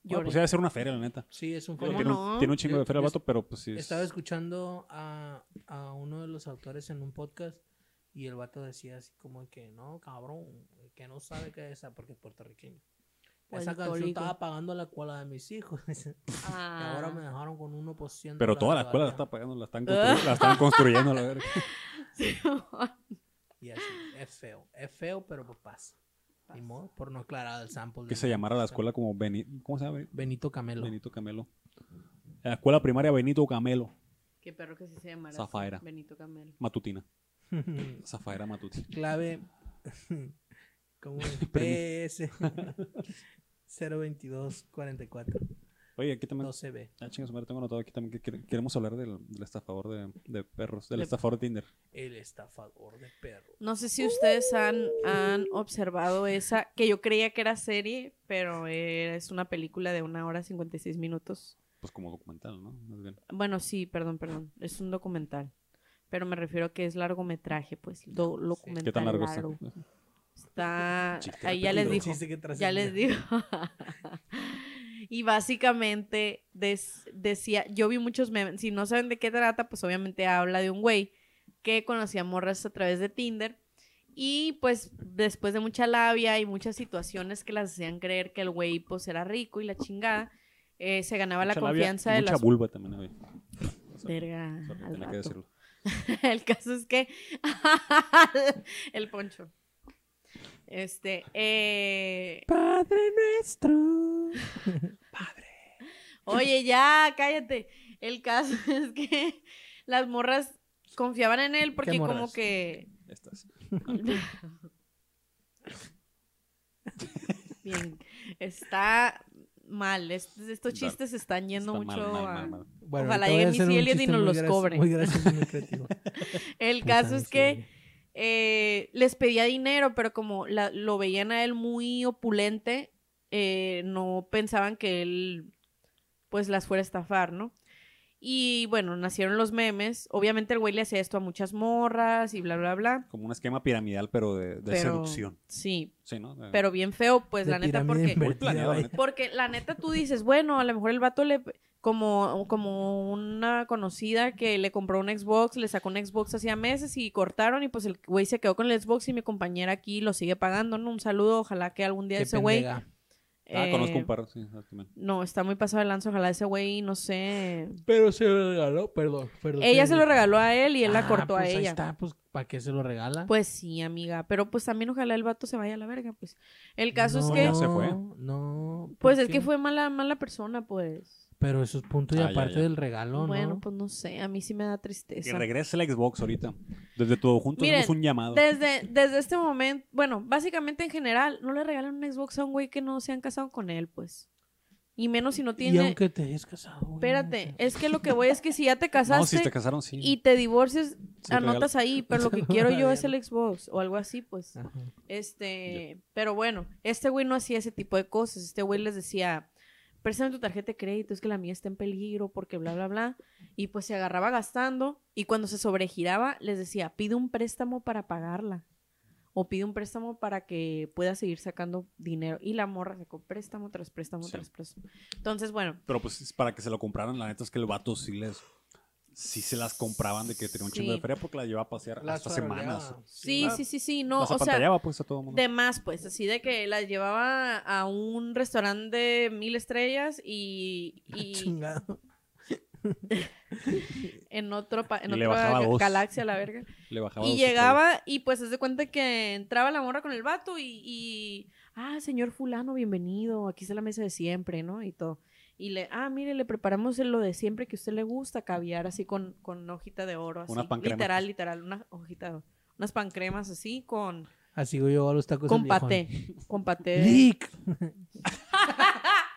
[SPEAKER 2] Lloré.
[SPEAKER 1] pues iba a ser una feria, la neta.
[SPEAKER 3] Sí, es un
[SPEAKER 2] ¿Cómo
[SPEAKER 1] Tiene, un,
[SPEAKER 2] no?
[SPEAKER 1] tiene un chingo
[SPEAKER 3] Yo-
[SPEAKER 1] de feria el
[SPEAKER 3] yo
[SPEAKER 1] vato, pero pues sí. es-
[SPEAKER 3] Estaba escuchando a, a uno de los autores en un podcast y el vato decía así como que no, cabrón, que no sabe qué es esa porque es puertorriqueño. Esa canción estaba pagando la escuela de mis hijos. *laughs* Y ahora ah. me dejaron con 1%.
[SPEAKER 1] Pero toda la escuela la está pagando, la están, construyendo. la verga. *laughs*
[SPEAKER 3] Y así, es feo. Es feo, pero pues pasa. Por no aclarar el sample.
[SPEAKER 1] Que se llamara la escuela como Benito. ¿Cómo se llama?
[SPEAKER 3] Benito Camelo.
[SPEAKER 1] Benito Camelo. La escuela primaria Benito Camelo.
[SPEAKER 2] Qué perro que sí se llamara.
[SPEAKER 1] Zafaira.
[SPEAKER 2] Así, Benito Camelo.
[SPEAKER 1] Matutina. *laughs* Zafaira Matutina.
[SPEAKER 3] Clave. como PS. 022 44.
[SPEAKER 1] Oye, aquí también.
[SPEAKER 3] 12B.
[SPEAKER 1] Ah, chingas, madre, tengo anotado aquí también que queremos hablar del, del estafador de, de, perros, del estafador de Tinder.
[SPEAKER 3] El estafador de perros.
[SPEAKER 2] No sé si ustedes han, han observado esa, que yo creía que era serie, pero es una película de una hora 56 minutos.
[SPEAKER 1] Pues como documental, ¿no? Más bien.
[SPEAKER 2] Bueno, sí, perdón, perdón. Es un documental. Pero me refiero a que es largometraje, pues. Do, documental.
[SPEAKER 1] ¿Qué tan largo, largo. Está?
[SPEAKER 2] Está.
[SPEAKER 1] Chiste
[SPEAKER 2] Ahí ya les
[SPEAKER 3] que
[SPEAKER 2] Ya les digo. *laughs* y básicamente des- decía, yo vi muchos memes, si no saben de qué trata, pues obviamente habla de un güey que conocía morras a través de Tinder y pues después de mucha labia y muchas situaciones que las hacían creer que el güey pues era rico y la chingada, eh, se ganaba la
[SPEAKER 1] Mucha
[SPEAKER 2] confianza de
[SPEAKER 1] mucha
[SPEAKER 2] las...
[SPEAKER 1] vulva también, güey. *laughs*
[SPEAKER 2] Verga, al
[SPEAKER 1] que decirlo. *laughs*
[SPEAKER 2] El caso es que el poncho. Este, eh,
[SPEAKER 3] Padre nuestro. *laughs*
[SPEAKER 2] Oye, ya, cállate. El caso *laughs* es que las morras confiaban en él porque como que...
[SPEAKER 1] Estas. *laughs*
[SPEAKER 2] Bien, está mal. es- estos chistes se están yendo
[SPEAKER 1] Está
[SPEAKER 2] mucho
[SPEAKER 1] mal,
[SPEAKER 2] a...
[SPEAKER 1] mal, mal.
[SPEAKER 3] Bueno,
[SPEAKER 2] Ojalá llegue Elliott y nos los cobre.
[SPEAKER 3] Muy gracioso y muy creativo.
[SPEAKER 2] El
[SPEAKER 3] Puta
[SPEAKER 2] caso es que. Eh, les pedía dinero, pero como la- lo veían a él muy opulente, eh, no pensaban que él pues las fuera a estafar, ¿no? Y bueno, nacieron los memes. Obviamente el güey le hacía esto a muchas morras y bla, bla, bla.
[SPEAKER 1] Como un esquema piramidal, pero de, de
[SPEAKER 2] pero,
[SPEAKER 1] seducción.
[SPEAKER 2] Sí,
[SPEAKER 1] Sí, ¿no? De-
[SPEAKER 2] pero bien feo, pues la neta, porque...
[SPEAKER 1] Muy
[SPEAKER 3] invertida,
[SPEAKER 1] planeado,
[SPEAKER 3] vaya.
[SPEAKER 1] neta.
[SPEAKER 2] Porque la neta tú dices, bueno, a lo mejor el vato le como como una conocida que le compró un Xbox, le sacó un Xbox hacía meses y cortaron y pues el güey se quedó con el Xbox y mi compañera aquí lo sigue pagando, ¿no? Un saludo, ojalá que algún día
[SPEAKER 3] Qué
[SPEAKER 2] ese güey.
[SPEAKER 1] Ah,
[SPEAKER 2] eh,
[SPEAKER 1] conozco un par, sí.
[SPEAKER 2] No, está muy pasado de lanza, ojalá ese güey, no sé.
[SPEAKER 3] Pero se lo regaló, perdón. perdón
[SPEAKER 2] Ella se lo
[SPEAKER 3] regaló
[SPEAKER 2] a él y él la
[SPEAKER 3] Ah,
[SPEAKER 2] cortó a
[SPEAKER 3] pues ahí
[SPEAKER 2] ella.
[SPEAKER 3] está, pues, ¿para qué se lo regala?
[SPEAKER 2] Pues sí, amiga, pero pues también ojalá el vato se vaya a la verga, pues. El caso es
[SPEAKER 3] No,
[SPEAKER 2] que
[SPEAKER 1] Ya se fue.
[SPEAKER 3] No. ¿por
[SPEAKER 2] pues es que fue mala mala persona, pues.
[SPEAKER 3] Pero eso es punto y
[SPEAKER 1] Ah, ya,
[SPEAKER 3] aparte
[SPEAKER 1] ya.
[SPEAKER 3] del regalo,
[SPEAKER 2] bueno,
[SPEAKER 3] ¿no?
[SPEAKER 2] pues no sé, a mí sí me da
[SPEAKER 1] Que
[SPEAKER 2] tristeza.
[SPEAKER 1] regrese el Xbox ahorita. Desde todo juntos
[SPEAKER 2] Miren,
[SPEAKER 1] hacemos un llamado.
[SPEAKER 2] Desde, desde este momento, bueno, básicamente en general, no le regalan un Xbox a un güey que no se han casado con él, pues. Y menos si no
[SPEAKER 3] Y
[SPEAKER 2] tiene...
[SPEAKER 3] aunque te hayas casado, güey,
[SPEAKER 2] Espérate,
[SPEAKER 3] no sé.
[SPEAKER 2] es que lo que voy es que si ya te *laughs*
[SPEAKER 1] No,
[SPEAKER 2] casaste
[SPEAKER 1] si te casaron, sí.
[SPEAKER 2] y te divorcias,
[SPEAKER 1] Sí,
[SPEAKER 2] anotas ahí, pero lo que *laughs* quiero yo es el Xbox o algo así, pues.
[SPEAKER 3] Ajá.
[SPEAKER 2] Este, pero bueno, este güey no hacía ese tipo de cosas. Este güey les decía, préstame tu tarjeta de crédito, es que la mía está en peligro porque bla, bla, bla. Y pues se agarraba gastando y cuando se sobregiraba les decía, pide un préstamo para pagarla. O pide un préstamo para que pueda seguir sacando dinero. Y la morra sacó préstamo tras préstamo
[SPEAKER 1] Sí.
[SPEAKER 2] tras préstamo. Entonces, bueno,
[SPEAKER 1] Pero pues es para que se lo compraran, la neta es que el vato sí les... Sí se las compraban de que tenía un chingo de feria porque la llevaba a pasear
[SPEAKER 3] Las
[SPEAKER 1] hasta semanas.
[SPEAKER 2] sí, sí, sí, sí, no,
[SPEAKER 1] las
[SPEAKER 2] o sea,
[SPEAKER 1] apantallaba pues a todo mundo.
[SPEAKER 2] De más, pues, así de que las llevaba a un restaurante de mil estrellas y, *laughs* y
[SPEAKER 3] Chingado. *laughs*
[SPEAKER 2] en otro pa- en
[SPEAKER 1] Y
[SPEAKER 2] otra galaxia la verga.
[SPEAKER 1] Le bajaba
[SPEAKER 2] Y llegaba y pues se de cuenta que entraba la morra con el vato y, y, ah, señor fulano, bienvenido, aquí está la mesa de siempre, ¿no? Y todo. Y le, ah, mire, le preparamos lo de siempre que a usted le gusta, caviar así con, con hojita de oro, así.
[SPEAKER 1] Una pancrema.
[SPEAKER 2] Literal, literal, una hojita de oro. Unas pancremas así con,
[SPEAKER 3] Así yo a los tacos
[SPEAKER 2] con paté. Con paté. de-
[SPEAKER 3] ¡Lick! *laughs*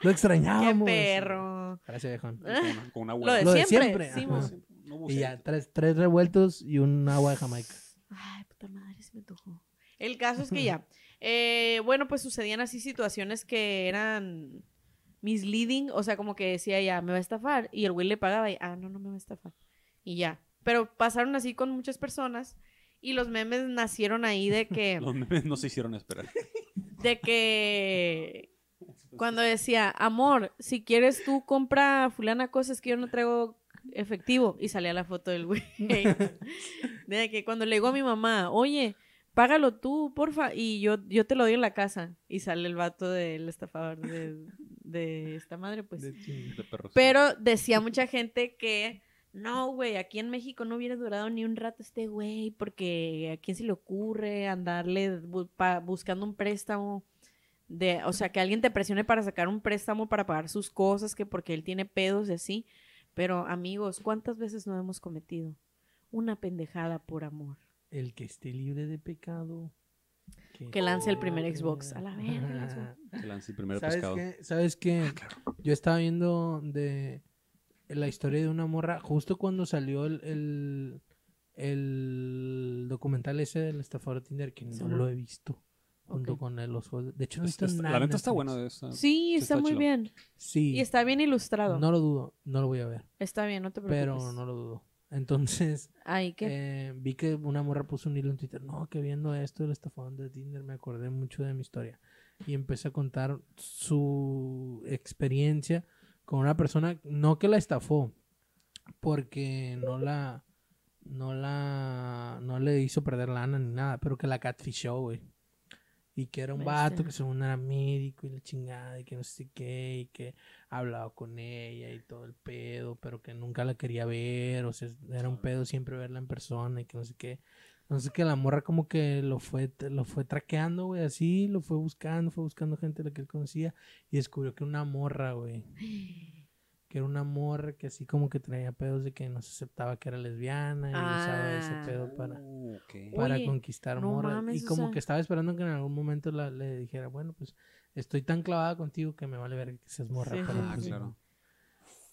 [SPEAKER 3] Lo
[SPEAKER 2] ¡Qué
[SPEAKER 3] extrañábamos.
[SPEAKER 2] perro!
[SPEAKER 3] Gracias, viejón.
[SPEAKER 1] Con, una- con una
[SPEAKER 2] Lo de
[SPEAKER 3] Lo de
[SPEAKER 2] siempre.
[SPEAKER 3] siempre,
[SPEAKER 2] sí, mo.
[SPEAKER 1] No
[SPEAKER 3] Y ya, tres, tres revueltos y un agua de Jamaica.
[SPEAKER 2] Ay, puta madre, se me tocó. El caso es que ya. eh, bueno, pues sucedían así situaciones que eran misleading, o sea, como que decía ya, me va a estafar. Y el güey le pagaba y, ah, no, no me va a estafar. Y ya. Pero pasaron así con muchas personas y los memes nacieron ahí de que, *laughs*
[SPEAKER 1] Los memes no se hicieron esperar. *laughs*
[SPEAKER 2] de que cuando *laughs* decía, amor, si quieres tú compra fulana cosas que yo no traigo efectivo. Y salía la foto del güey. de que cuando le digo a mi mamá, oye, págalo tú, porfa, y yo, yo te lo doy en la casa. Y sale el vato del estafador de, de esta madre, pues.
[SPEAKER 3] De ching-
[SPEAKER 1] De perros.
[SPEAKER 2] Pero decía mucha gente que no, güey, aquí en México no hubiera durado ni un rato este güey, porque a quién se le ocurre andarle bu- pa- buscando un préstamo. De, o sea, que alguien te presione para sacar un préstamo para pagar sus cosas, que porque él tiene pedos y así. Pero amigos, ¿cuántas veces no hemos cometido una pendejada por amor?
[SPEAKER 3] El que esté libre de pecado.
[SPEAKER 2] Que lance el primer Xbox. A la verga.
[SPEAKER 1] Se *laughs* lanza el primer
[SPEAKER 3] ¿Sabes
[SPEAKER 1] pescado.
[SPEAKER 3] qué? ¿Sabes qué? Yo estaba viendo de la historia de una morra justo cuando salió el, el, el documental ese del estafador de Tinder que no lo he visto junto con el- los juegos. De hecho, no he
[SPEAKER 1] Está-
[SPEAKER 3] visto
[SPEAKER 1] está-
[SPEAKER 3] nada
[SPEAKER 1] la neta está buena de esa.
[SPEAKER 2] Sí, está,
[SPEAKER 1] está
[SPEAKER 2] muy bien.
[SPEAKER 3] Sí.
[SPEAKER 2] Y está bien ilustrado.
[SPEAKER 3] No lo dudo, no lo voy a ver.
[SPEAKER 2] Está bien, no te preocupes.
[SPEAKER 3] Pero no lo dudo. Entonces, eh, vi que una morra puso un hilo en Twitter. No, que viendo esto del estafador de Tinder me acordé mucho de mi historia. Y empecé a contar su experiencia con una persona, no que la estafó, porque no la, no la, no le hizo perder lana ni nada, pero que la catfishó, güey. Y que era un vato que según era médico y la chingada y que no sé qué y que hablaba con ella y todo el pedo, pero que nunca la quería ver, o sea, era un pedo siempre verla en persona y que no sé qué. Entonces que la morra como que lo fue, lo fue traqueando, güey, así, lo fue buscando, fue buscando gente a la que él conocía y descubrió que una morra, güey, *gasps* que era una morra que así como que traía pedos de que no se aceptaba que era lesbiana y usaba ese
[SPEAKER 2] Ah.
[SPEAKER 3] pedo para,
[SPEAKER 1] Uh, ok.
[SPEAKER 3] para
[SPEAKER 2] Oye,
[SPEAKER 3] conquistar
[SPEAKER 2] no
[SPEAKER 3] morras.
[SPEAKER 2] mames,
[SPEAKER 3] y
[SPEAKER 2] o
[SPEAKER 3] como
[SPEAKER 2] sea-
[SPEAKER 3] que estaba esperando que en algún momento la- le dijera, bueno, pues estoy tan clavada contigo que me vale ver que seas morra.
[SPEAKER 2] Sí,
[SPEAKER 3] pero,
[SPEAKER 1] Ah,
[SPEAKER 3] pues,
[SPEAKER 1] claro.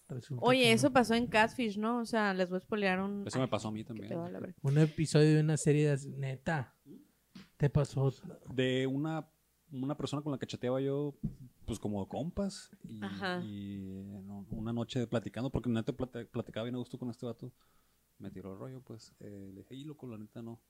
[SPEAKER 3] resulta
[SPEAKER 2] Oye, eso
[SPEAKER 3] no.
[SPEAKER 2] pasó en Catfish, ¿no? O sea, les voy a spoilear un...
[SPEAKER 1] Eso me pasó a mí también.
[SPEAKER 3] Un episodio de una serie de... Neta, te pasó...
[SPEAKER 1] De una, una persona con la que chateaba yo, pues como compas. Y,
[SPEAKER 2] Ajá.
[SPEAKER 1] y no, una noche platicando, porque neta plati- platicaba bien a gusto con este vato. Me tiró el rollo, pues. Eh, le dije, y loco, la neta no.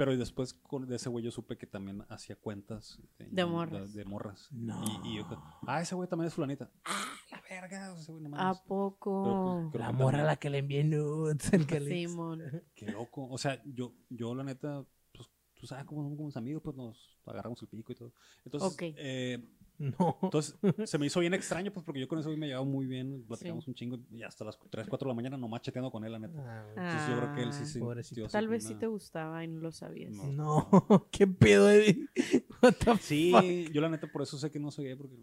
[SPEAKER 1] Pero y después con, de ese güey yo supe que también hacía cuentas
[SPEAKER 2] De morras.
[SPEAKER 1] De, morras.
[SPEAKER 3] No.
[SPEAKER 1] Y, y yo, ah, ese güey también es fulanita. Ah, la verga. Ese güey no
[SPEAKER 2] ¿A poco?
[SPEAKER 1] Creo
[SPEAKER 3] La
[SPEAKER 1] que
[SPEAKER 3] morra a la que le envié nudes. el que le-
[SPEAKER 2] Simón. *laughs*
[SPEAKER 1] Qué loco. O sea, yo, yo la neta, pues, tú sabes cómo somos amigos, pues nos agarramos el pico y todo. Entonces,
[SPEAKER 2] Ok.
[SPEAKER 1] eh,
[SPEAKER 3] No.
[SPEAKER 1] entonces se me hizo bien extraño, pues, porque yo con ese güey me llevaba muy bien, platicamos un chingo y hasta las 3, 4 de la mañana nomás chateando con él, la neta.
[SPEAKER 3] Ah.
[SPEAKER 1] Entonces yo creo que él sí se
[SPEAKER 3] pobrecito.
[SPEAKER 2] Tal vez sí
[SPEAKER 1] una-
[SPEAKER 2] te gustaba y no lo sabías.
[SPEAKER 1] No.
[SPEAKER 3] No, *laughs* qué pedo, Eddie. *laughs* What the
[SPEAKER 1] Sí,
[SPEAKER 3] fuck?
[SPEAKER 1] yo la neta por eso sé que no soy gay, porque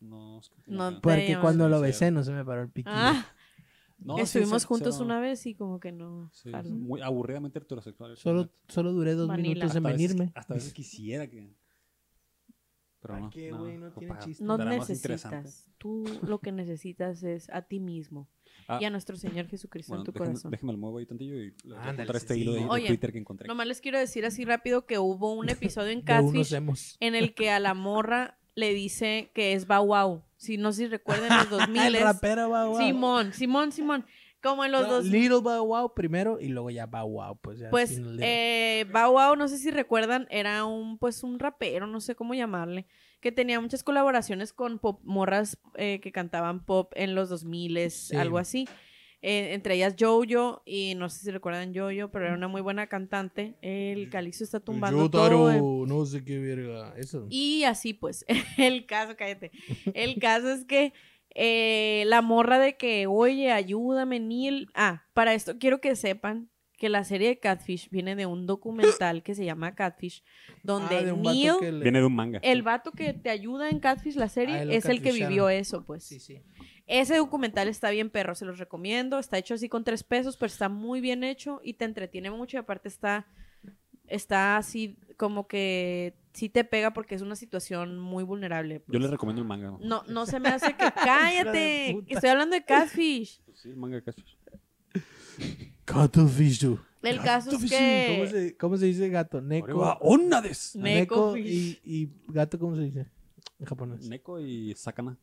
[SPEAKER 1] no... es que como
[SPEAKER 2] No
[SPEAKER 3] Porque cuando lo besé no se me paró el piquillo.
[SPEAKER 2] Ah, *laughs*
[SPEAKER 1] No, sí,
[SPEAKER 2] estuvimos
[SPEAKER 1] sí,
[SPEAKER 2] juntos
[SPEAKER 1] sí, no.
[SPEAKER 2] una vez y como que no.
[SPEAKER 1] Sí, muy aburridamente heterosexual.
[SPEAKER 3] Solo, solo duré dos
[SPEAKER 2] Vanilla.
[SPEAKER 3] minutos en
[SPEAKER 1] Hasta a veces-
[SPEAKER 3] venirme.
[SPEAKER 1] Hasta a veces quisiera que... Pero
[SPEAKER 3] ¿Para
[SPEAKER 1] no.
[SPEAKER 3] qué, güey? No tiene
[SPEAKER 1] pa-
[SPEAKER 3] chiste.
[SPEAKER 2] No
[SPEAKER 1] estará más interesante.
[SPEAKER 2] necesitas. Tú lo que necesitas es a ti mismo
[SPEAKER 1] Ah,
[SPEAKER 2] y a nuestro Señor Jesucristo
[SPEAKER 1] Bueno,
[SPEAKER 2] en tu
[SPEAKER 1] déjame,
[SPEAKER 2] corazón.
[SPEAKER 1] déjame el muevo ahí tantillo y le voy a
[SPEAKER 3] Ándale,
[SPEAKER 1] contar este
[SPEAKER 3] sí,
[SPEAKER 1] hilo de, Twitter que encontré.
[SPEAKER 2] Nomás les quiero decir así rápido que hubo un *laughs* episodio en Catfish en el que a la morra le dice que es Wow. Si no si recuerdan los *laughs* 2000
[SPEAKER 3] El rapero Bow Wow.
[SPEAKER 2] Simón, Simón, Simón. Como en los
[SPEAKER 3] No,
[SPEAKER 2] dos
[SPEAKER 3] Little Bow Wow primero y luego ya Bow Wow. Pues, ya
[SPEAKER 2] Pues eh, Bow Wow, no sé si recuerdan, era un pues un rapero, no sé cómo llamarle, que tenía muchas colaboraciones con pop, morras eh, que cantaban pop en los 2000 algo así. Eh, entre ellas Jojo y no sé si recuerdan Jojo, pero era una muy buena cantante. El Calizo está tumbando
[SPEAKER 3] Yotaro,
[SPEAKER 2] todo.
[SPEAKER 3] no sé qué verga. Eso.
[SPEAKER 2] Y así pues, *laughs* el caso, cállate. El *laughs* caso es que eh, la morra de que, oye, ayúdame, Neil. Ah, para esto quiero que sepan que la serie de Catfish viene de un documental que se llama Catfish, donde
[SPEAKER 3] Ah, de un vato
[SPEAKER 2] Neil,
[SPEAKER 3] le-
[SPEAKER 1] Viene de un manga.
[SPEAKER 2] el vato que te ayuda en Catfish, la serie,
[SPEAKER 3] Ah,
[SPEAKER 2] es el que vivió eso, pues.
[SPEAKER 3] Sí, sí.
[SPEAKER 2] Ese documental está bien perro, se los recomiendo. Está hecho así con tres pesos, pero está muy bien hecho y te entretiene mucho. Y aparte está, está así como que sí te pega porque es una situación muy vulnerable.
[SPEAKER 1] Yo
[SPEAKER 2] pues.
[SPEAKER 1] les recomiendo el manga.
[SPEAKER 2] No, no se me hace que. *laughs* ¡Cállate! Estoy hablando de Catfish.
[SPEAKER 1] Pues sí, el manga de Catfish.
[SPEAKER 3] Cuttlefish, tú.
[SPEAKER 2] El caso es
[SPEAKER 3] ¿Cómo
[SPEAKER 2] que.
[SPEAKER 3] se, cómo se dice gato? Neko.
[SPEAKER 1] Arriba, ¡Onnades!
[SPEAKER 2] Neko
[SPEAKER 3] Neko y, y gato, ¿cómo se dice? En japonés.
[SPEAKER 1] Neko y Sakana.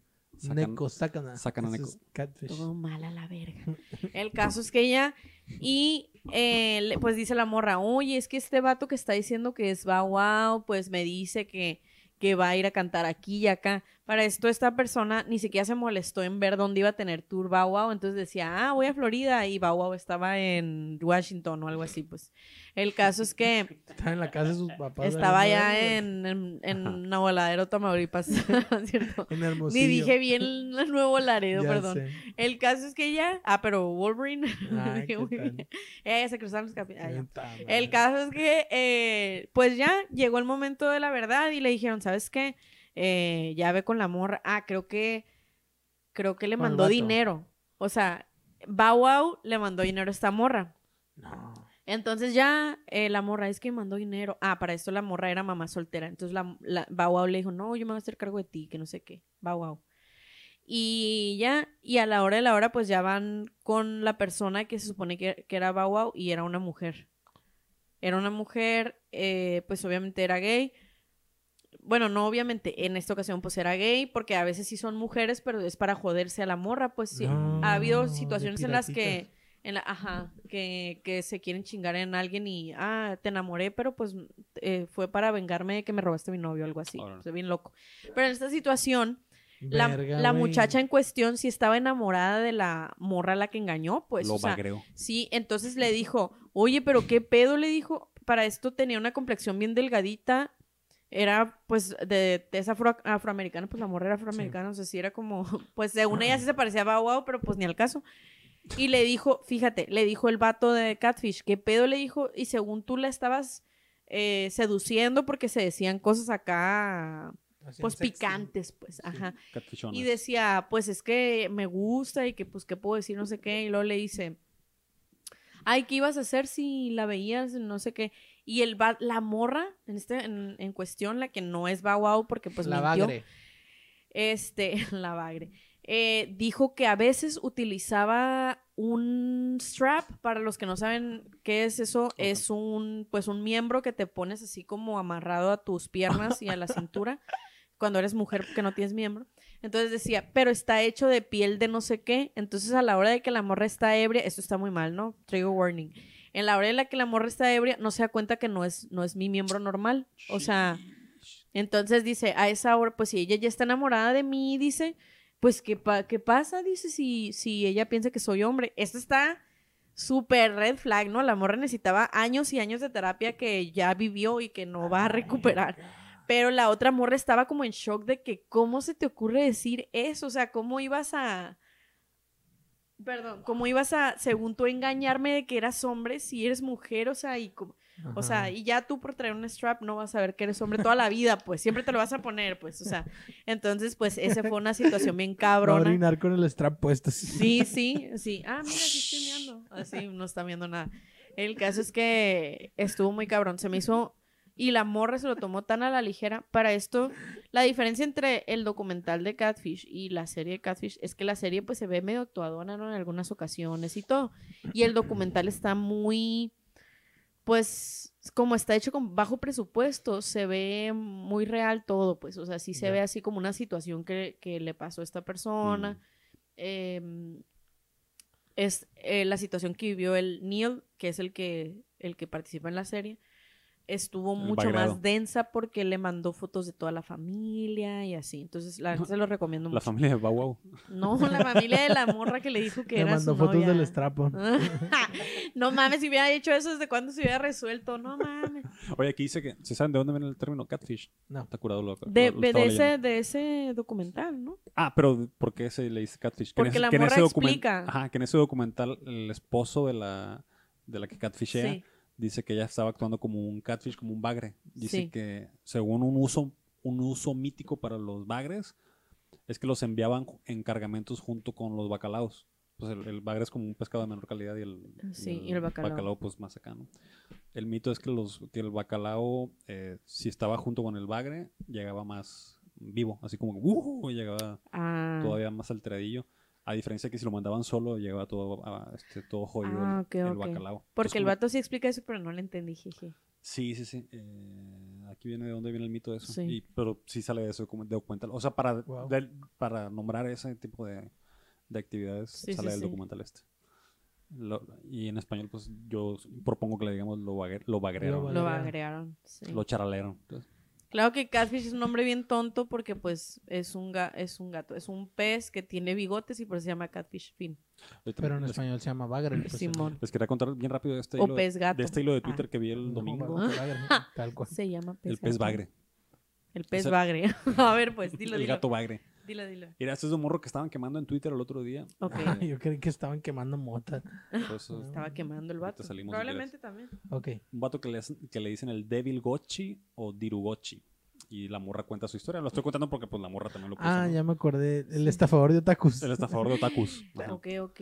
[SPEAKER 3] Neko. Sakana Ese
[SPEAKER 1] neko.
[SPEAKER 3] Catfish.
[SPEAKER 2] Todo mal a la verga. *laughs* El caso es que ella. Y eh, le- pues dice la morra: Oye, es que este vato que está diciendo que es Bow Wow, pues me dice que, que va a ir a cantar aquí y acá. Para esto, esta persona ni siquiera se molestó en ver dónde iba a tener tour Bow Wow. Entonces decía: Ah, voy a Florida. Y Bow Wow estaba en Washington o algo así, pues. El caso es que. *laughs*
[SPEAKER 3] Estaba en la casa de sus papás.
[SPEAKER 2] Estaba
[SPEAKER 3] verga.
[SPEAKER 2] en, en, en. Navoladero, Tamaulipas, *laughs* ¿cierto?
[SPEAKER 3] En Hermosillo.
[SPEAKER 2] Ni dije bien el Nuevo Laredo,
[SPEAKER 3] Ya
[SPEAKER 2] perdón.
[SPEAKER 3] sé.
[SPEAKER 2] El caso es que ella... Ah, pero Wolverine. *laughs* Dije
[SPEAKER 3] ¿qué
[SPEAKER 2] muy
[SPEAKER 3] tal?
[SPEAKER 2] bien. Ella se cruzaron los capítulos.
[SPEAKER 3] Puta
[SPEAKER 2] El caso es que, eh, pues ya llegó el momento de la verdad y le dijeron, ¿sabes qué? Eh, ya ve con la morra. Ah, creo que, creo que le mandó dinero. O sea, Bow Wow le mandó dinero a esta morra.
[SPEAKER 3] No.
[SPEAKER 2] Entonces ya eh, la morra es que mandó dinero. Ah, para esto la morra era mamá soltera. Entonces la, la Bow Wow le dijo, no, yo me voy a hacer cargo de ti, que no sé qué. Bow Wow. Y ya, y a la hora de la hora, pues ya van con la persona que se supone que, que era Bow Wow y era una mujer. Era una mujer, eh, pues obviamente era gay. Bueno, no obviamente, en esta ocasión pues era gay, porque a veces sí son mujeres, pero es para joderse a la morra, pues sí.
[SPEAKER 3] No,
[SPEAKER 2] ha habido situaciones en las que, en la, ajá, que, que se quieren chingar en alguien y, ah, te enamoré, pero pues eh, fue para vengarme de que me robaste mi novio o algo así. Estoy bien loco. Pero en esta situación, la,
[SPEAKER 3] Verga,
[SPEAKER 2] la muchacha en cuestión sí estaba enamorada de la morra a la que engañó, pues.
[SPEAKER 1] Lo
[SPEAKER 2] o sea,
[SPEAKER 1] bagreo.
[SPEAKER 2] Sí, entonces le dijo, oye, pero qué pedo, le dijo, para esto tenía una complexión bien delgadita, era pues de, de esa afro- afroamericana, pues la morra era afroamericana, no sé si era como, *laughs* pues según ella sí se parecía a Bow pero pues ni al caso. Y le dijo, fíjate, le dijo el vato de Catfish, qué pedo, le dijo, y según tú la estabas eh, seduciendo porque se decían cosas acá
[SPEAKER 3] Hacían
[SPEAKER 2] pues picantes, pues, ajá.
[SPEAKER 1] Catfishonas.
[SPEAKER 2] Y decía, pues es que me gusta y que pues qué puedo decir, no sé qué. Y luego le dice, ay, ¿qué ibas a hacer si la veías? No sé qué. Y el va- la morra, en, este, en, en cuestión, la que no es Bauau porque pues
[SPEAKER 3] la
[SPEAKER 2] mintió,
[SPEAKER 3] bagre.
[SPEAKER 2] este, *laughs* la bagre, eh, dijo que a veces utilizaba un strap, para los que no saben qué es eso, es un, pues un miembro que te pones así como amarrado a tus piernas y a la cintura *laughs* cuando eres mujer que no tienes miembro. Entonces decía, pero está hecho de piel de no sé qué. Entonces a la hora de que la morra está ebria, esto está muy mal, ¿no? Trigger warning. En la hora de la que la morra está ebria, no se da cuenta que no es, no es mi miembro normal. O sea, entonces dice, a esa hora, pues si ella ya está enamorada de mí, dice, pues ¿qué, pa- qué pasa? Dice, si, si ella piensa que soy hombre. Esto está súper red flag, ¿no? La morra necesitaba años y años de terapia que ya vivió y que no va a recuperar. Pero la otra morra estaba como en shock de que, ¿cómo se te ocurre decir eso? O sea, ¿cómo ibas a... Perdón, ¿cómo ibas a, según tú, engañarme de que eras hombre si eres mujer? O sea, y como... O sea, y ya tú por traer un strap no vas a ver que eres hombre toda la vida, pues siempre te lo vas a poner, pues, o sea, *laughs* entonces, pues, esa fue una situación bien
[SPEAKER 3] Va a
[SPEAKER 2] cabrona.
[SPEAKER 3] orinar con el strap puesto.
[SPEAKER 2] Sí, sí, sí. Ah, mira, sí estoy mirando. Así no está viendo nada. El caso es que estuvo muy cabrón. Se me hizo. Y la morra se lo tomó tan a la ligera. Para esto, la diferencia entre el documental de Catfish y la serie de Catfish es que la serie, pues, se ve medio actuadona, ¿no? En algunas ocasiones y todo. Y el documental está muy. Pues, como está hecho con bajo presupuesto, se ve muy real todo, pues. O sea, sí se ve así como una situación que, que le pasó a esta persona
[SPEAKER 1] Mm.
[SPEAKER 2] eh, es eh, la situación que vivió el Neil, que es el que, el que participa en la serie, estuvo
[SPEAKER 1] El
[SPEAKER 2] mucho más densa porque le mandó fotos de toda la familia y así. Entonces, la verdad se lo recomiendo
[SPEAKER 1] La
[SPEAKER 2] mucho.
[SPEAKER 1] familia de Wow.
[SPEAKER 2] No, la familia de la *laughs* morra que le dijo que
[SPEAKER 3] Le
[SPEAKER 2] era
[SPEAKER 3] mandó
[SPEAKER 2] su
[SPEAKER 3] fotos
[SPEAKER 2] novia.
[SPEAKER 3] del strapon. *laughs*
[SPEAKER 2] no mames, si hubiera hecho eso, ¿desde cuándo se hubiera resuelto? No mames.
[SPEAKER 1] Oye, aquí dice que. ¿Se saben de dónde viene el término catfish?
[SPEAKER 3] No.
[SPEAKER 1] Está curado lo,
[SPEAKER 2] De,
[SPEAKER 1] lo- lo
[SPEAKER 2] de-
[SPEAKER 1] estaba
[SPEAKER 2] de ese, de ese documental, ¿no?
[SPEAKER 1] Ah, pero ¿por qué se le dice catfish? Que en
[SPEAKER 2] Porque
[SPEAKER 1] ese-
[SPEAKER 2] la
[SPEAKER 1] que en
[SPEAKER 2] morra explica.
[SPEAKER 1] Ajá, que en ese documental el esposo de la, de la que catfishea
[SPEAKER 2] Sí.
[SPEAKER 1] Dice que ella estaba actuando como un catfish, como un bagre. Dice
[SPEAKER 2] Sí.
[SPEAKER 1] que según un uso, un uso mítico para los bagres es que los enviaban en cargamentos junto con los bacalaos. Pues el, el bagre es como un pescado de menor calidad y el,
[SPEAKER 2] Sí, y el bacalao.
[SPEAKER 1] pues más acá, ¿no? El mito es que, los, que el bacalao, eh, si estaba junto con el bagre, llegaba más vivo, así como ¡uh! llegaba
[SPEAKER 2] Ah,
[SPEAKER 1] todavía más alteradillo. A diferencia que si lo mandaban solo, llegaba todo, ah, este, todo jodido
[SPEAKER 2] Ah,
[SPEAKER 1] el,
[SPEAKER 2] ok.
[SPEAKER 1] bacalao.
[SPEAKER 2] porque
[SPEAKER 1] Entonces,
[SPEAKER 2] el
[SPEAKER 1] como-
[SPEAKER 2] vato sí explica eso, pero no le entendí, jeje.
[SPEAKER 1] Sí, sí, sí. eh, aquí viene de dónde viene el mito de eso.
[SPEAKER 2] Sí.
[SPEAKER 1] Y- pero sí sale de eso como de documental. O sea, para,
[SPEAKER 3] Wow.
[SPEAKER 1] para nombrar ese tipo de, de actividades
[SPEAKER 2] Sí,
[SPEAKER 1] sale
[SPEAKER 2] sí,
[SPEAKER 1] del
[SPEAKER 2] sí.
[SPEAKER 1] documental este. Lo- y en español, pues yo propongo que le digamos lo, bagre- lo bagrearon,
[SPEAKER 3] Lo
[SPEAKER 2] Lo
[SPEAKER 3] Bagrearon.
[SPEAKER 2] sí.
[SPEAKER 1] lo charaleron. Entonces,
[SPEAKER 2] Claro que Catfish es un nombre bien tonto porque pues es un, ga- es un gato, es un pez que tiene bigotes y por eso se llama Catfish Fin.
[SPEAKER 3] Pero en español se llama bagre. pues,
[SPEAKER 2] Simón.
[SPEAKER 1] les quería contar bien rápido de este,
[SPEAKER 2] O
[SPEAKER 1] hilo,
[SPEAKER 2] pez gato.
[SPEAKER 1] de este hilo de
[SPEAKER 2] Ah.
[SPEAKER 1] Twitter que vi el domingo.
[SPEAKER 3] bagre, *laughs* Tal cual.
[SPEAKER 2] Se llama pez
[SPEAKER 1] el pez
[SPEAKER 2] gato.
[SPEAKER 1] bagre.
[SPEAKER 2] El pez bagre. *laughs* A ver, pues, dilo,
[SPEAKER 1] el
[SPEAKER 2] dilo.
[SPEAKER 1] gato bagre.
[SPEAKER 2] Dilo, dilo.
[SPEAKER 1] Mira, este es un morro que estaban quemando en Twitter el otro día.
[SPEAKER 2] Ok.
[SPEAKER 1] Eh, *laughs*
[SPEAKER 3] Yo creí que estaban quemando mota.
[SPEAKER 2] Estaba quemando el vato.
[SPEAKER 1] salimos, si
[SPEAKER 2] Probablemente también.
[SPEAKER 3] Ok.
[SPEAKER 1] un vato que le, hacen- que le dicen el Devil Gochi o Dirugochi. Y la morra cuenta su historia. Lo estoy contando porque pues la morra también lo puso.
[SPEAKER 3] Ah,
[SPEAKER 1] ¿no?
[SPEAKER 3] ya me acordé. El estafador de otakus.
[SPEAKER 1] A favor de otakus. Ajá.
[SPEAKER 2] Ok, ok. A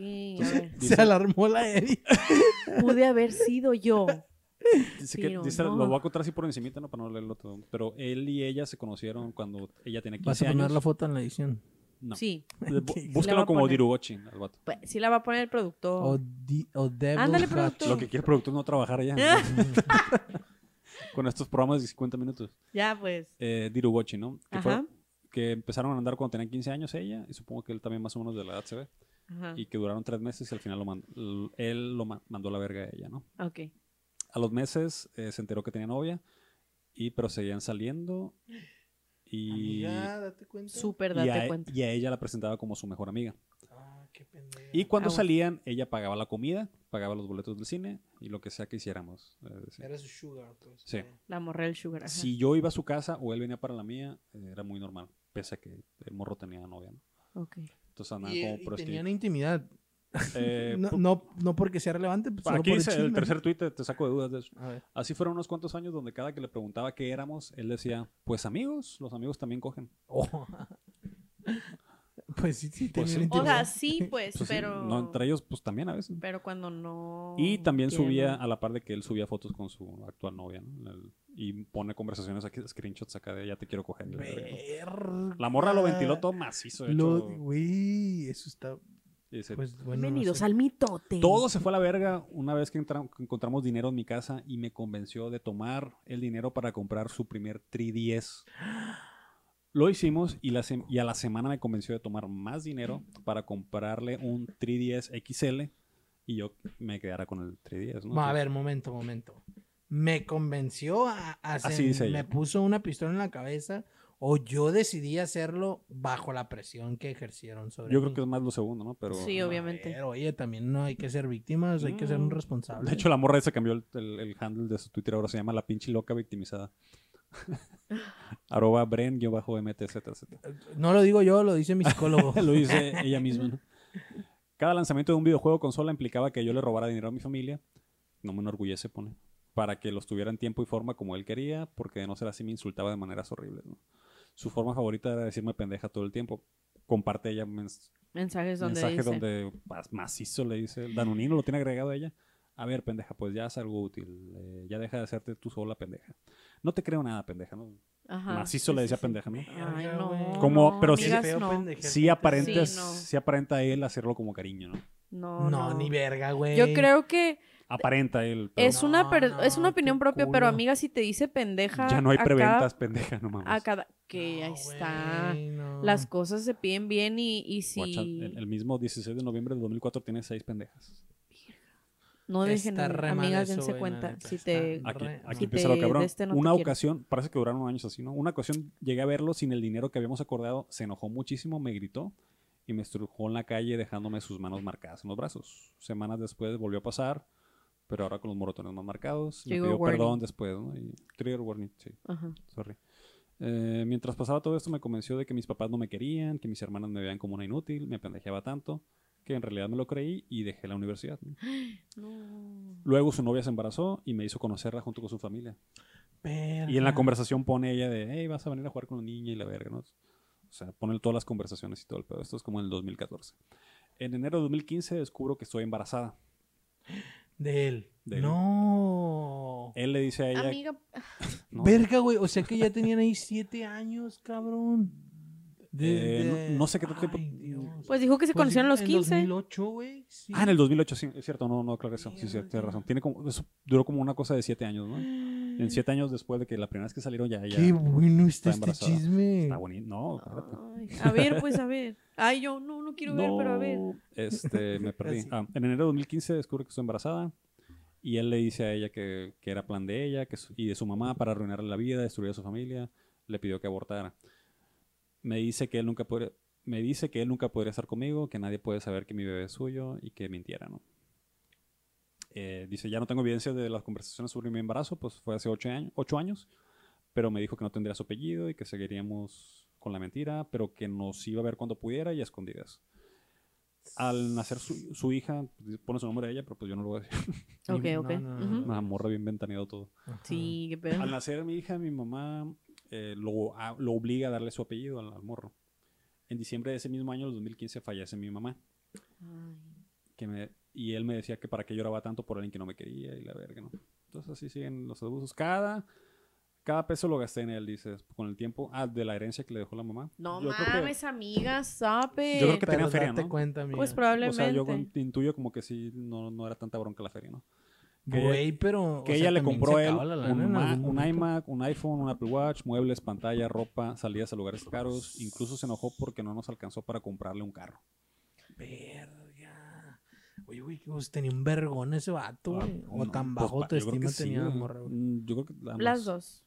[SPEAKER 1] dice-
[SPEAKER 3] Se alarmó la Eddie.
[SPEAKER 2] Pude haber sido yo.
[SPEAKER 1] Dice que, dice,
[SPEAKER 2] no.
[SPEAKER 1] lo voy a contar así por encimita, ¿no? Para no leerlo todo. Pero él y ella se conocieron cuando ella tenía 15
[SPEAKER 3] Vas a poner
[SPEAKER 1] años.
[SPEAKER 3] la foto en la edición.
[SPEAKER 1] No.
[SPEAKER 2] Sí. *laughs*
[SPEAKER 3] Sí.
[SPEAKER 2] Sí
[SPEAKER 1] Búscalo
[SPEAKER 2] a
[SPEAKER 1] como
[SPEAKER 2] poner.
[SPEAKER 1] Dirugochi, al vato.
[SPEAKER 2] Pues, sí la va a poner el productor.
[SPEAKER 3] O, di, o
[SPEAKER 2] Ándale, productor.
[SPEAKER 1] Lo que quiere el productor es no trabajar allá. *laughs* Con estos programas de 50 minutos.
[SPEAKER 2] Ya, pues.
[SPEAKER 1] Eh, Dirugochi, ¿no? Que,
[SPEAKER 2] Ajá.
[SPEAKER 1] fueron- que empezaron a andar cuando tenían 15 años ella. Y supongo que él también más o menos de la edad se ve.
[SPEAKER 2] Ajá.
[SPEAKER 1] Y que duraron tres meses y al final lo mand- él lo ma- mandó a la verga a ella, ¿no?
[SPEAKER 2] Ok.
[SPEAKER 1] A los meses eh, se enteró que tenía novia. Y pero seguían saliendo. Y,
[SPEAKER 3] Amiga, date cuenta.
[SPEAKER 2] Súper
[SPEAKER 1] y,
[SPEAKER 2] date
[SPEAKER 1] a,
[SPEAKER 2] cuenta.
[SPEAKER 1] y a ella la presentaba como su mejor amiga.
[SPEAKER 3] Ah, qué pendejo.
[SPEAKER 1] Y cuando
[SPEAKER 2] Ah, bueno.
[SPEAKER 1] salían, ella pagaba la comida, pagaba los boletos del cine y lo que sea que hiciéramos. Decir,
[SPEAKER 3] Era su sugar, pues.
[SPEAKER 1] Sí.
[SPEAKER 2] La morra del sugar. ajá.
[SPEAKER 1] si yo iba a su casa o él venía para la mía, eh, era muy normal, pese a que el morro tenía novia, ¿no?
[SPEAKER 2] Ok.
[SPEAKER 1] Entonces andaban
[SPEAKER 3] Y,
[SPEAKER 1] como
[SPEAKER 3] y
[SPEAKER 1] por
[SPEAKER 3] tenían intimidad.
[SPEAKER 1] Eh,
[SPEAKER 3] no, no, no porque sea relevante, pues
[SPEAKER 1] aquí dice el
[SPEAKER 3] chisme.
[SPEAKER 1] tercer tuit, te, te saco de dudas de eso.
[SPEAKER 3] A ver.
[SPEAKER 1] Así fueron unos cuantos años donde cada que le preguntaba qué éramos, él decía, pues amigos, los amigos también cogen.
[SPEAKER 3] Oh. *laughs* pues sí, sí,
[SPEAKER 1] Pues sí.
[SPEAKER 2] O sea, sí, pues,
[SPEAKER 1] Pues sí,
[SPEAKER 2] pero...
[SPEAKER 1] no, entre ellos, pues también a veces.
[SPEAKER 2] Pero cuando no...
[SPEAKER 1] Y también
[SPEAKER 2] quieren,
[SPEAKER 1] subía, a la par de que él subía fotos con su actual novia, ¿no? El- y pone conversaciones aquí, screenshots acá de ya te quiero coger. La morra lo ventiló todo macizo. de
[SPEAKER 3] Lo-
[SPEAKER 1] hecho,
[SPEAKER 3] Güey, eso está. Pues bueno. no
[SPEAKER 2] Bienvenidos
[SPEAKER 3] sé.
[SPEAKER 2] al mitote.
[SPEAKER 1] Todo se fue a la verga una vez que, entra- que encontramos dinero en mi casa y me convenció de tomar el dinero para comprar su primer 3DS. Lo hicimos y, la y a la semana me convenció de tomar más dinero para comprarle un 3DS XL y yo me quedara con el 3DS. ¿no?
[SPEAKER 3] Va, a ver, momento, momento. Me convenció a, a hacer-
[SPEAKER 1] Así dice ella.
[SPEAKER 3] Me puso una pistola en la cabeza o yo decidí hacerlo bajo la presión que ejercieron sobre
[SPEAKER 1] Yo
[SPEAKER 3] mí.
[SPEAKER 1] creo que es más lo segundo, ¿no? Pero,
[SPEAKER 2] Sí, obviamente.
[SPEAKER 3] ver, oye, también no hay que ser víctimas, hay que ser un
[SPEAKER 1] Mm.
[SPEAKER 3] responsable.
[SPEAKER 1] De hecho, la morra esa cambió el, el- el handle de su Twitter. Ahora se llama La pinche loca victimizada. *laughs* Arroba Bren-MTZ.
[SPEAKER 3] no lo digo yo, lo dice mi psicólogo. *laughs*
[SPEAKER 1] Lo dice *laughs* ella misma. ¿no? Cada lanzamiento de un videojuego consola implicaba que yo le robara dinero a mi familia. No me enorgullece, pone. Para que los tuviera en tiempo y forma como él quería, porque de no ser así me insultaba de maneras horribles. ¿no? Su forma favorita era decirme pendeja todo el tiempo. Comparte ella mens-
[SPEAKER 2] Mensajes donde
[SPEAKER 1] mensajes
[SPEAKER 2] dice...
[SPEAKER 1] donde más macizo le dice. Danonino lo tiene agregado a ella. A ver, pendeja, pues ya haz algo útil. eh, ya deja de hacerte tú sola pendeja. No te creo nada, pendeja, ¿no?
[SPEAKER 2] Ajá,
[SPEAKER 1] Macizo
[SPEAKER 2] sí,
[SPEAKER 1] le decía
[SPEAKER 2] sí.
[SPEAKER 1] pendeja, ¿no?
[SPEAKER 2] Ay,
[SPEAKER 3] Verga,
[SPEAKER 2] no.
[SPEAKER 1] Como-
[SPEAKER 2] no,
[SPEAKER 1] pero sí-
[SPEAKER 2] no.
[SPEAKER 1] Sí
[SPEAKER 2] no.
[SPEAKER 1] sí aparenta él hacerlo como cariño, ¿no?
[SPEAKER 2] No,
[SPEAKER 3] No,
[SPEAKER 2] no.
[SPEAKER 3] ni verga, güey.
[SPEAKER 2] Yo creo que
[SPEAKER 1] Aparenta él. pero
[SPEAKER 2] es una per-
[SPEAKER 3] no,
[SPEAKER 2] es una opinión propia, pero amiga, si te dice pendeja...
[SPEAKER 1] ya no hay preventas, pendeja, no mames.
[SPEAKER 2] A cada... Que
[SPEAKER 3] No,
[SPEAKER 2] ahí está. Las cosas se piden bien y, y si...
[SPEAKER 1] el, el mismo 16 de noviembre de 2004 tiene seis pendejas.
[SPEAKER 2] No dejen, amigas, dense cuenta. Si te...
[SPEAKER 1] Aquí, aquí
[SPEAKER 2] si
[SPEAKER 1] empieza
[SPEAKER 2] te
[SPEAKER 1] lo cabrón.
[SPEAKER 2] este no
[SPEAKER 1] Una ocasión, parece que duraron años así, ¿no? Una ocasión llegué a verlo sin el dinero que habíamos acordado, se enojó muchísimo, me gritó y me estrujó en la calle dejándome sus manos marcadas en los brazos. Semanas después volvió a pasar, pero ahora con los moratones más marcados. Me pidió
[SPEAKER 2] warning.
[SPEAKER 1] perdón después, ¿no? Y, trigger warning, sí.
[SPEAKER 2] Ajá.
[SPEAKER 1] Sorry. Eh, mientras pasaba todo esto me convenció de que mis papás no me querían, que mis hermanas me veían como una inútil, me pendejeaba tanto, que en realidad me lo creí y dejé la universidad. ¿no? *gasps*
[SPEAKER 2] No.
[SPEAKER 1] Luego su novia se embarazó y me hizo conocerla junto con su familia.
[SPEAKER 3] Verga.
[SPEAKER 1] Y en la conversación pone ella de, hey, vas a venir a jugar con la niña y la verga, ¿no? O sea, pone todas las conversaciones y todo el pedo. Esto es como en el 2014. En enero de 2015 descubro que estoy embarazada. *gasps*
[SPEAKER 3] De él.
[SPEAKER 1] De él.
[SPEAKER 3] No.
[SPEAKER 1] Él le dice a ella...
[SPEAKER 2] Amiga, *laughs*
[SPEAKER 1] no,
[SPEAKER 3] Verga, güey. O sea que ya tenían ahí siete años, cabrón.
[SPEAKER 1] Eh, no- no sé qué
[SPEAKER 3] Ay, Dios.
[SPEAKER 2] pues dijo que se conocieron a los
[SPEAKER 3] en
[SPEAKER 2] 15.
[SPEAKER 3] 2008, güey. sí.
[SPEAKER 1] Ah, en el 2008, sí, es cierto, no, no, claro eso, sí, sí, tienes razón. Tiene como, eso duró como una cosa de siete años, ¿no? En siete años después de que la primera vez que salieron ya, ya
[SPEAKER 3] Qué bueno está,
[SPEAKER 1] está
[SPEAKER 3] este chisme.
[SPEAKER 1] está bonito. No.
[SPEAKER 2] Ay, a ver, pues a ver. Ay, yo no, no quiero ver, pero a ver.
[SPEAKER 1] No, Este, *laughs* me perdí. Ah, en enero de 2015 descubre que estoy embarazada y él le dice a ella que, que era plan de ella que su- y de su mamá para arruinarle la vida, destruir a su familia. Le pidió que abortara. Me dice que él nunca podría, me dice que él nunca podría estar conmigo, que nadie puede saber que mi bebé es suyo y que mintiera, ¿no? Eh, dice, ya no tengo evidencia de las conversaciones sobre mi embarazo, pues fue hace ocho años, ocho años, pero me dijo que no tendría su apellido y que seguiríamos con la mentira, pero que nos iba a ver cuando pudiera y a escondidas. Al nacer su, su hija, pues, pone su nombre a ella, pero pues yo no lo voy a decir.
[SPEAKER 2] Ok,
[SPEAKER 3] No,
[SPEAKER 2] ok.
[SPEAKER 3] no, no.
[SPEAKER 1] Una morra bien ventaneado todo.
[SPEAKER 3] Ajá.
[SPEAKER 2] Sí, qué pedo.
[SPEAKER 1] Al nacer mi hija, mi mamá eh, lo, a- lo obliga a darle su apellido al, al morro. En diciembre de ese mismo año, el 2015, fallece mi mamá.
[SPEAKER 2] Ay.
[SPEAKER 1] Que me, y él me decía que para qué lloraba tanto por alguien que no me quería y la verga, ¿no? Entonces así siguen los abusos. Cada, cada peso lo gasté en él, dices, con el tiempo. Ah, de la herencia que le dejó la mamá.
[SPEAKER 2] No
[SPEAKER 1] Yo creo que-
[SPEAKER 2] mames, amiga, sabe.
[SPEAKER 1] Yo creo que
[SPEAKER 3] Pero
[SPEAKER 1] tenía feria, ¿no?
[SPEAKER 3] cuenta.
[SPEAKER 2] Pues
[SPEAKER 1] O
[SPEAKER 2] probablemente.
[SPEAKER 1] sea, yo intuyo como que sí, no, no era tanta bronca la feria, ¿no? Que-
[SPEAKER 3] Güey, pero.
[SPEAKER 1] Que
[SPEAKER 3] o sea,
[SPEAKER 1] ella le compró él un, ma- un iMac, un iPhone, un Apple Watch, muebles, pantalla, ropa, salidas a lugares caros. Incluso se enojó porque no nos alcanzó para comprarle un carro.
[SPEAKER 3] Verga. Oye, güey, pues tenía un vergón ese vato,
[SPEAKER 1] Ah,
[SPEAKER 3] güey. O
[SPEAKER 1] no,
[SPEAKER 3] tan
[SPEAKER 1] pues,
[SPEAKER 3] bajo
[SPEAKER 1] creo
[SPEAKER 3] autoestima
[SPEAKER 1] sí,
[SPEAKER 3] tenía morra, güey.
[SPEAKER 1] Mm, Yo creo que ambas.
[SPEAKER 2] Las dos.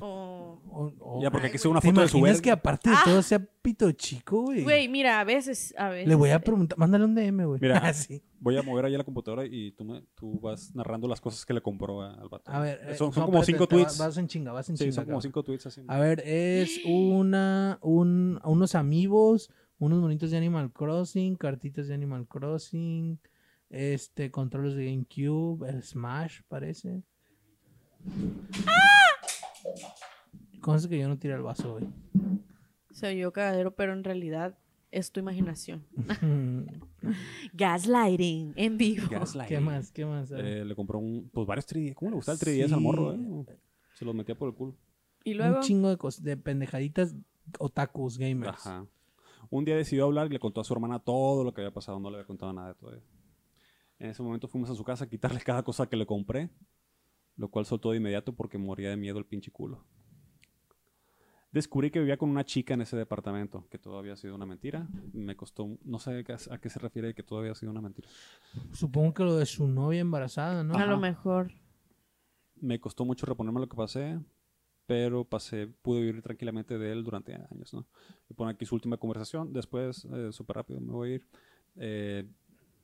[SPEAKER 2] O-
[SPEAKER 3] O- o-
[SPEAKER 1] Ya, porque
[SPEAKER 3] Ay,
[SPEAKER 1] aquí se
[SPEAKER 3] güey,
[SPEAKER 1] una
[SPEAKER 3] ¿te
[SPEAKER 1] foto de su verga?
[SPEAKER 3] que aparte de
[SPEAKER 2] Ah.
[SPEAKER 3] todo sea pito chico, güey?
[SPEAKER 2] Güey, mira, a veces, a veces.
[SPEAKER 3] Le voy a preguntar, mándale un DM, güey.
[SPEAKER 1] Mira. *laughs*
[SPEAKER 3] Así.
[SPEAKER 1] Voy a mover ahí la computadora y tú, me- tú vas narrando las cosas que le compró a- al vato.
[SPEAKER 3] A ver, eh,
[SPEAKER 1] son, son
[SPEAKER 3] no,
[SPEAKER 1] como
[SPEAKER 3] espérate,
[SPEAKER 1] cinco tweets.
[SPEAKER 3] Vas en chinga, vas en
[SPEAKER 1] sí,
[SPEAKER 3] chinga.
[SPEAKER 1] son como cinco tweets así.
[SPEAKER 3] A ver, es una, un, unos amigos unos monitos de Animal Crossing, cartitas de Animal Crossing, este, controles de GameCube, el Smash, parece. Cosa que yo no tiré el vaso hoy.
[SPEAKER 2] Se oyó cagadero, pero en realidad es tu imaginación. *laughs* *laughs* Gaslighting en vivo.
[SPEAKER 3] ¿Qué más? ¿Qué más?
[SPEAKER 1] Eh, le compró un, pues varios 3D. ¿Cómo le gusta el 3DS al morro, eh? Se los metía por el culo.
[SPEAKER 2] Y luego,
[SPEAKER 3] Un chingo de, cos- de pendejaditas otakus gamers.
[SPEAKER 1] Ajá. Un día decidió hablar y le contó a su hermana todo lo que había pasado. No le había contado nada todavía. En ese momento fuimos a su casa a quitarle *laughs* cada cosa que le compré. Lo cual soltó de inmediato porque moría de miedo el pinche culo. Descubrí que vivía con una chica en ese departamento, que todo había sido una mentira. Me costó, no sé a qué- a qué se refiere que todo había sido una mentira.
[SPEAKER 3] Supongo que lo de su novia embarazada, ¿no?
[SPEAKER 2] a lo
[SPEAKER 1] Ajá.
[SPEAKER 2] mejor.
[SPEAKER 1] Me costó mucho reponerme lo que pasé, pero pasé, pude vivir tranquilamente de él durante años, ¿no? Y pone aquí su última conversación, después, eh, súper rápido, me voy a ir. Eh,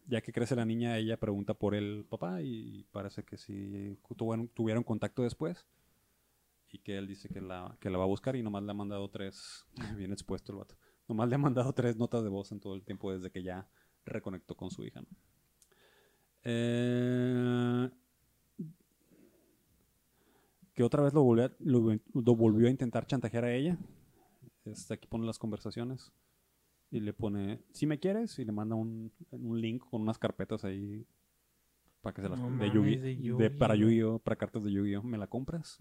[SPEAKER 1] ya que crece la niña, ella pregunta por el papá y parece que sí tuvieron, tuvieron contacto después. Y que él dice que la, que la va a buscar y nomás le ha mandado tres, *laughs* bien expuesto el vato, nomás le ha mandado tres notas de voz en todo el tiempo desde que ya reconectó con su hija, ¿no? Eh, que otra vez lo volvió, a, lo, lo volvió a intentar chantajear a ella. Este, aquí pone las conversaciones y le pone, si me quieres, y le manda un, un link con unas carpetas ahí para que se las
[SPEAKER 3] No
[SPEAKER 1] de Yugi,
[SPEAKER 3] de
[SPEAKER 1] de- para.
[SPEAKER 3] Yu-Gi-Oh,
[SPEAKER 1] para cartas de Yu-Gi-Oh, ¿me la compras?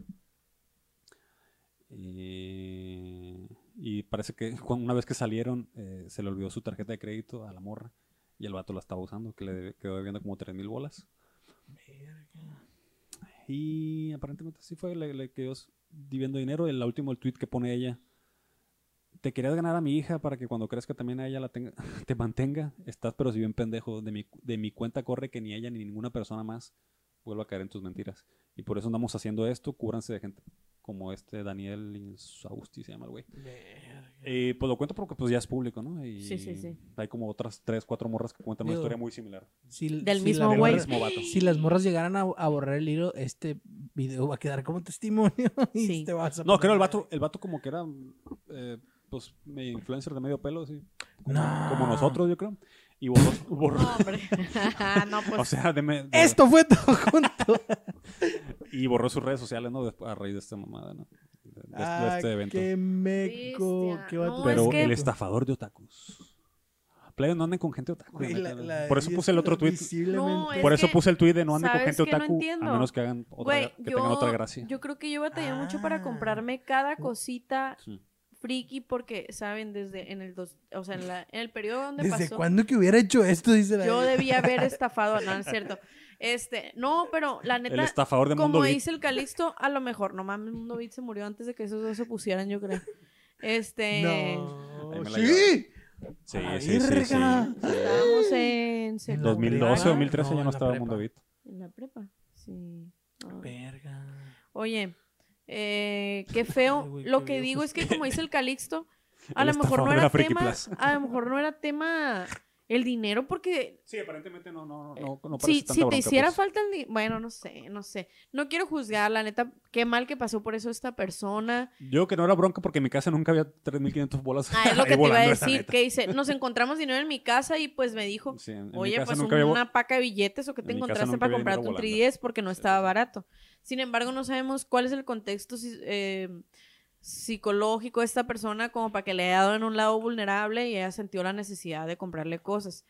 [SPEAKER 1] Y, y parece que *laughs* una vez que salieron, eh, se le olvidó su tarjeta de crédito a la morra y el vato la estaba usando, que le quedó debiendo como 3 mil bolas. Y aparentemente así fue, le, le quedó debiendo dinero. El último el tweet que pone ella. Te querías ganar a mi hija para que cuando crezca también a ella la tenga, *laughs* te mantenga. Estás pero si bien pendejo. De mi, de mi cuenta corre que ni ella ni ninguna persona más vuelva a caer en tus mentiras. Y por eso andamos haciendo esto. Cúbranse de gente como este Daniel Insausti se llama el güey. Y pues lo cuento porque pues ya es público, ¿no? Y
[SPEAKER 2] Sí, sí, sí.
[SPEAKER 1] Hay como otras tres, cuatro morras que cuentan una historia muy similar.
[SPEAKER 3] Si-
[SPEAKER 2] Del
[SPEAKER 3] si
[SPEAKER 2] mismo
[SPEAKER 3] las
[SPEAKER 2] güey.
[SPEAKER 3] morras-
[SPEAKER 1] Mismo vato.
[SPEAKER 3] Si las morras llegaran a, a borrar el hilo, este video va a quedar como testimonio. *laughs* y
[SPEAKER 2] Sí.
[SPEAKER 3] te vas a
[SPEAKER 1] No, creo el vato, el vato como que era, eh, pues, medio influencer de medio pelo, así. Como,
[SPEAKER 3] No.
[SPEAKER 1] como nosotros, yo creo. Y borró, borró-
[SPEAKER 2] No, hombre. *laughs* no, pues.
[SPEAKER 1] o sea, de me- de-
[SPEAKER 3] Esto fue todo junto. *laughs*
[SPEAKER 1] y borró sus redes sociales, ¿no? Después, a raíz de esta mamada, ¿no? De, de- de
[SPEAKER 3] Ah,
[SPEAKER 1] este evento.
[SPEAKER 3] qué meco. Qué
[SPEAKER 2] No,
[SPEAKER 1] Pero
[SPEAKER 2] es que-
[SPEAKER 1] el estafador de otakus. Play, no anden con gente otaku.
[SPEAKER 3] Güey,
[SPEAKER 1] neta,
[SPEAKER 3] la- la-
[SPEAKER 1] Por eso puse el otro tweet.
[SPEAKER 2] No, es
[SPEAKER 1] Por eso
[SPEAKER 2] que,
[SPEAKER 1] puse el tweet de no anden con
[SPEAKER 2] ¿sabes
[SPEAKER 1] gente
[SPEAKER 2] qué? No
[SPEAKER 1] otaku. a menos que hagan otra,
[SPEAKER 2] Güey,
[SPEAKER 1] que
[SPEAKER 2] yo,
[SPEAKER 1] tengan otra gracia.
[SPEAKER 2] yo creo que yo batallé mucho para
[SPEAKER 3] Ah.
[SPEAKER 2] comprarme cada cosita
[SPEAKER 1] Sí.
[SPEAKER 2] Friki porque, ¿saben? Desde en el dos, o sea, en, la, en el periodo donde
[SPEAKER 3] ¿Desde
[SPEAKER 2] pasó.
[SPEAKER 3] cuándo que hubiera hecho esto? Dice la
[SPEAKER 2] Yo debía haber *laughs* estafado, no, no es cierto. Este, no, pero la
[SPEAKER 1] El
[SPEAKER 2] neta,
[SPEAKER 1] estafador de Mundo
[SPEAKER 2] como
[SPEAKER 1] Beat.
[SPEAKER 2] dice el Calixto, a lo mejor, no mames, Mundo Beat se murió antes de que esos dos se pusieran, yo creo. Este,
[SPEAKER 3] No. Sí.
[SPEAKER 1] Sí, sí, sí,
[SPEAKER 2] estábamos en, sec-
[SPEAKER 3] En la
[SPEAKER 1] 2012,
[SPEAKER 3] prepa.
[SPEAKER 1] 2013
[SPEAKER 3] No,
[SPEAKER 1] ya no estaba
[SPEAKER 3] prepa.
[SPEAKER 1] Mundo Beat.
[SPEAKER 2] en la prepa. Sí.
[SPEAKER 3] Verga.
[SPEAKER 2] Oye, eh, qué feo.
[SPEAKER 3] Ay, güey,
[SPEAKER 2] lo
[SPEAKER 3] qué
[SPEAKER 2] que digo es que como dice el Calixto, *laughs* a lo mejor no era tema, a lo mejor no era tema el dinero porque
[SPEAKER 1] Sí, aparentemente no, no, no, no
[SPEAKER 2] si, si te hiciera falta el dinero, bueno, no sé, no sé. No quiero juzgar, la neta, qué mal que pasó por eso esta persona.
[SPEAKER 1] Yo que no era bronca porque en mi casa nunca había 3.500 bolas.
[SPEAKER 2] Ah, es lo *laughs* que te iba a decir, que dice, nos encontramos dinero en mi casa y pues me dijo,
[SPEAKER 1] Sí, en- en
[SPEAKER 2] Oye, pues
[SPEAKER 1] había
[SPEAKER 2] una paca de billetes o que te
[SPEAKER 1] en
[SPEAKER 2] encontraste para comprarte un
[SPEAKER 1] volando.
[SPEAKER 2] 3DS porque no estaba barato. Sin embargo, no sabemos cuál es el contexto si- eh, psicológico esta persona como para que le haya dado en un lado vulnerable y haya sentido la necesidad de comprarle cosas.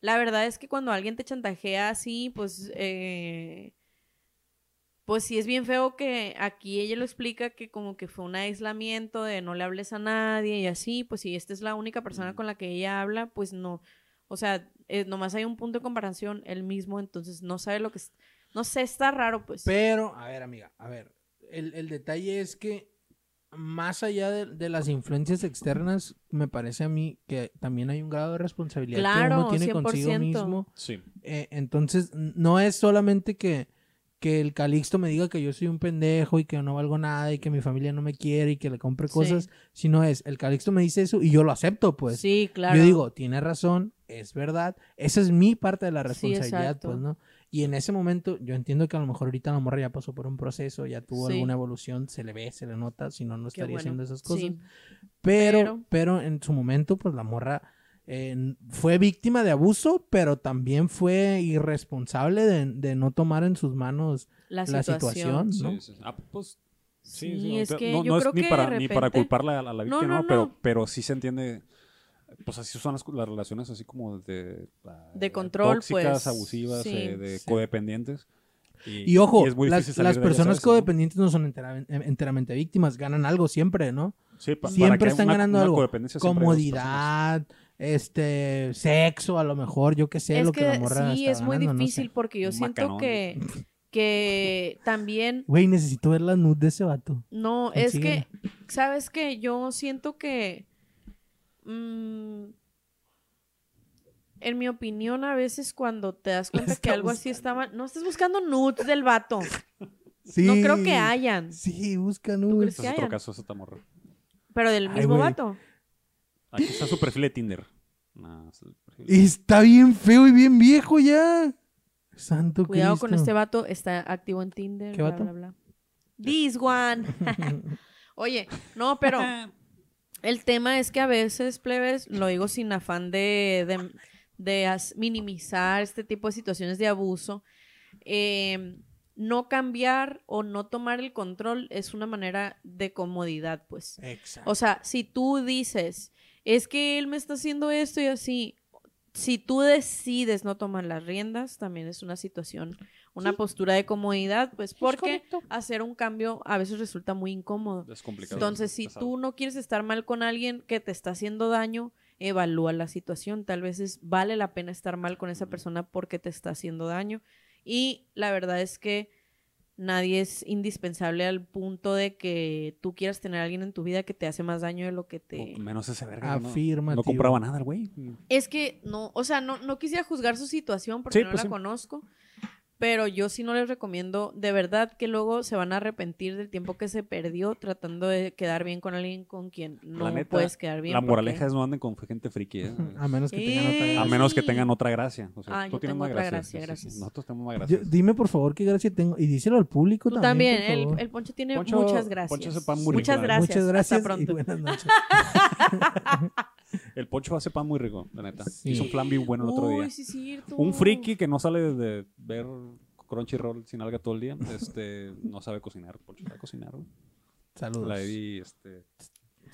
[SPEAKER 2] La verdad es que cuando alguien te chantajea así, pues, eh, pues sí es bien feo que aquí ella lo explica que como que fue un aislamiento de no le hables a nadie y así, pues si esta es la única persona con la que ella habla, pues no, o sea, eh, nomás hay un punto de comparación, él mismo, entonces no sabe lo que es, no sé, está raro, pues.
[SPEAKER 3] Pero, a ver, amiga, a ver. El, el detalle es que, más allá de, de las influencias externas, me parece a mí que también hay un grado de responsabilidad que uno tiene consigo
[SPEAKER 2] 100%.
[SPEAKER 3] mismo.
[SPEAKER 1] Sí.
[SPEAKER 3] Eh, entonces, no es solamente que, que el Calixto me diga que yo soy un pendejo y que no valgo nada y que mi familia no me quiere y que le compre
[SPEAKER 2] Sí.
[SPEAKER 3] cosas, sino es, el Calixto me dice eso y yo lo acepto, pues.
[SPEAKER 2] sí, claro.
[SPEAKER 3] Yo digo, tiene razón, es verdad. Esa es mi parte de la responsabilidad, pues, ¿no? Y en ese momento, yo entiendo que a lo mejor ahorita la morra ya pasó por un proceso, ya tuvo
[SPEAKER 2] Sí.
[SPEAKER 3] alguna evolución, se le ve, se le nota, si no, no estaría
[SPEAKER 2] bueno.
[SPEAKER 3] haciendo esas cosas.
[SPEAKER 2] Sí.
[SPEAKER 3] Pero,
[SPEAKER 2] Pero-
[SPEAKER 3] pero en su momento, pues la morra eh, fue víctima de abuso, pero también fue irresponsable de, de no tomar en sus manos
[SPEAKER 2] La
[SPEAKER 3] la
[SPEAKER 2] situación.
[SPEAKER 3] situación, ¿no?
[SPEAKER 1] Sí, sí. Ah, pues
[SPEAKER 2] Sí,
[SPEAKER 1] Sí, sí,
[SPEAKER 2] es
[SPEAKER 1] o sea,
[SPEAKER 2] que
[SPEAKER 1] no,
[SPEAKER 2] yo
[SPEAKER 1] no
[SPEAKER 2] creo
[SPEAKER 1] es ni
[SPEAKER 2] que
[SPEAKER 1] para,
[SPEAKER 2] de
[SPEAKER 1] ni para culparla a la, a la
[SPEAKER 2] No,
[SPEAKER 1] víctima,
[SPEAKER 2] no,
[SPEAKER 1] ¿no? Pero,
[SPEAKER 2] no.
[SPEAKER 1] pero sí se entiende, pues así son las, las relaciones así como de... ah,
[SPEAKER 2] De control,
[SPEAKER 1] tóxicas,
[SPEAKER 2] pues,
[SPEAKER 1] abusivas,
[SPEAKER 2] sí.
[SPEAKER 1] eh, de
[SPEAKER 3] Sí.
[SPEAKER 1] codependientes.
[SPEAKER 3] Y ojo,
[SPEAKER 1] es muy
[SPEAKER 3] las, las personas codependientes no son entera- enteramente víctimas, ganan algo siempre, ¿no?
[SPEAKER 1] Sí, pa- para
[SPEAKER 3] siempre
[SPEAKER 1] que haya
[SPEAKER 3] están
[SPEAKER 1] una-
[SPEAKER 3] ganando
[SPEAKER 1] una
[SPEAKER 3] algo. Comodidad, este, sexo, a lo mejor, yo qué sé,
[SPEAKER 2] es
[SPEAKER 3] lo que,
[SPEAKER 2] que,
[SPEAKER 3] la morra
[SPEAKER 2] sí,
[SPEAKER 3] está
[SPEAKER 2] es muy
[SPEAKER 3] ganando, no sé.
[SPEAKER 2] difícil porque yo
[SPEAKER 1] Un
[SPEAKER 2] siento
[SPEAKER 1] macanón.
[SPEAKER 2] que, que también
[SPEAKER 3] Güey, necesito ver la nude de ese vato.
[SPEAKER 2] No, es que. ¿sabes qué? Yo siento que, mm, en mi opinión, a veces cuando te das *laughs* cuenta
[SPEAKER 3] está
[SPEAKER 2] que algo así está mal, no estás buscando nudes del vato.
[SPEAKER 3] Sí. *laughs*
[SPEAKER 2] No creo que hayan,
[SPEAKER 3] Sí, busca nudes.
[SPEAKER 1] Este
[SPEAKER 2] que
[SPEAKER 1] es otro
[SPEAKER 2] hayan?
[SPEAKER 1] caso, esa morra.
[SPEAKER 2] pero del
[SPEAKER 3] Ay,
[SPEAKER 2] mismo
[SPEAKER 3] güey.
[SPEAKER 2] vato.
[SPEAKER 1] Aquí está su perfil de Tinder. Es.
[SPEAKER 3] Está bien feo y bien viejo ya. Santo
[SPEAKER 2] Cuidado con este vato, está activo en Tinder,
[SPEAKER 3] ¿Qué
[SPEAKER 2] bla,
[SPEAKER 3] vato?
[SPEAKER 2] bla, bla. This one. *laughs* Oye, no, pero el tema es que a veces, plebes, lo digo sin afán de, de, minimizar este tipo de situaciones de abuso, eh, no cambiar o no tomar el control es una manera de comodidad, pues.
[SPEAKER 3] Exacto.
[SPEAKER 2] O sea, si tú dices, es que él me está haciendo esto y así, si tú decides no tomar las riendas, también es una situación, una postura de comodidad, pues porque hacer un cambio a veces resulta muy incómodo.
[SPEAKER 1] Es complicado.
[SPEAKER 2] Entonces, si
[SPEAKER 1] pesado.
[SPEAKER 2] tú no quieres estar mal con alguien que te está haciendo daño, evalúa la situación. Tal vez es, vale la pena estar mal con esa persona porque te está haciendo daño. Y la verdad es que nadie es indispensable al punto de que tú quieras tener a alguien en tu vida que te hace más daño de lo que te...
[SPEAKER 1] O menos ese verga. ¿no?
[SPEAKER 3] Afirmativo.
[SPEAKER 1] No compraba nada el güey.
[SPEAKER 2] Es que no, o sea, no, no quisiera juzgar su situación porque
[SPEAKER 1] Sí,
[SPEAKER 2] no
[SPEAKER 1] pues
[SPEAKER 2] la
[SPEAKER 1] sí.
[SPEAKER 2] conozco. Pero yo sí no les recomiendo, de verdad que luego se van a arrepentir del tiempo que se perdió tratando de quedar bien con alguien con quien no
[SPEAKER 1] neta,
[SPEAKER 2] puedes quedar bien.
[SPEAKER 1] La
[SPEAKER 2] porque-
[SPEAKER 1] moraleja es no anden con gente friki. ¿eh?
[SPEAKER 3] A menos que tengan otra
[SPEAKER 1] A
[SPEAKER 3] gracia.
[SPEAKER 1] menos que tengan otra gracia. O sea,
[SPEAKER 2] Ah,
[SPEAKER 1] tú
[SPEAKER 2] yo
[SPEAKER 1] tienes
[SPEAKER 2] tengo otra
[SPEAKER 1] gracia.
[SPEAKER 2] gracia,
[SPEAKER 1] Sí, sí, sí.
[SPEAKER 2] gracias.
[SPEAKER 1] Nosotros tenemos más
[SPEAKER 3] Yo-
[SPEAKER 1] gracia.
[SPEAKER 3] dime por favor qué gracia tengo. Y díselo al público
[SPEAKER 2] Tú
[SPEAKER 3] también.
[SPEAKER 2] también,
[SPEAKER 3] por
[SPEAKER 2] el,
[SPEAKER 3] favor.
[SPEAKER 2] el Poncho tiene
[SPEAKER 1] Poncho-
[SPEAKER 2] muchas gracias.
[SPEAKER 1] Poncho
[SPEAKER 2] muchas gracias.
[SPEAKER 3] Muchas gracias
[SPEAKER 2] Hasta pronto.
[SPEAKER 3] y buenas noches. *laughs* *laughs*
[SPEAKER 1] El poncho hace pan muy rico, la neta.
[SPEAKER 3] Sí.
[SPEAKER 1] Hizo un flan bien bueno el otro día.
[SPEAKER 2] Uy, sí, cierto.
[SPEAKER 1] Un friki que no sale de ver Crunchyroll sin alga todo el día, este, no sabe cocinar. Poncho sabe cocinar, güey.
[SPEAKER 3] Saludos.
[SPEAKER 1] La Evi, este,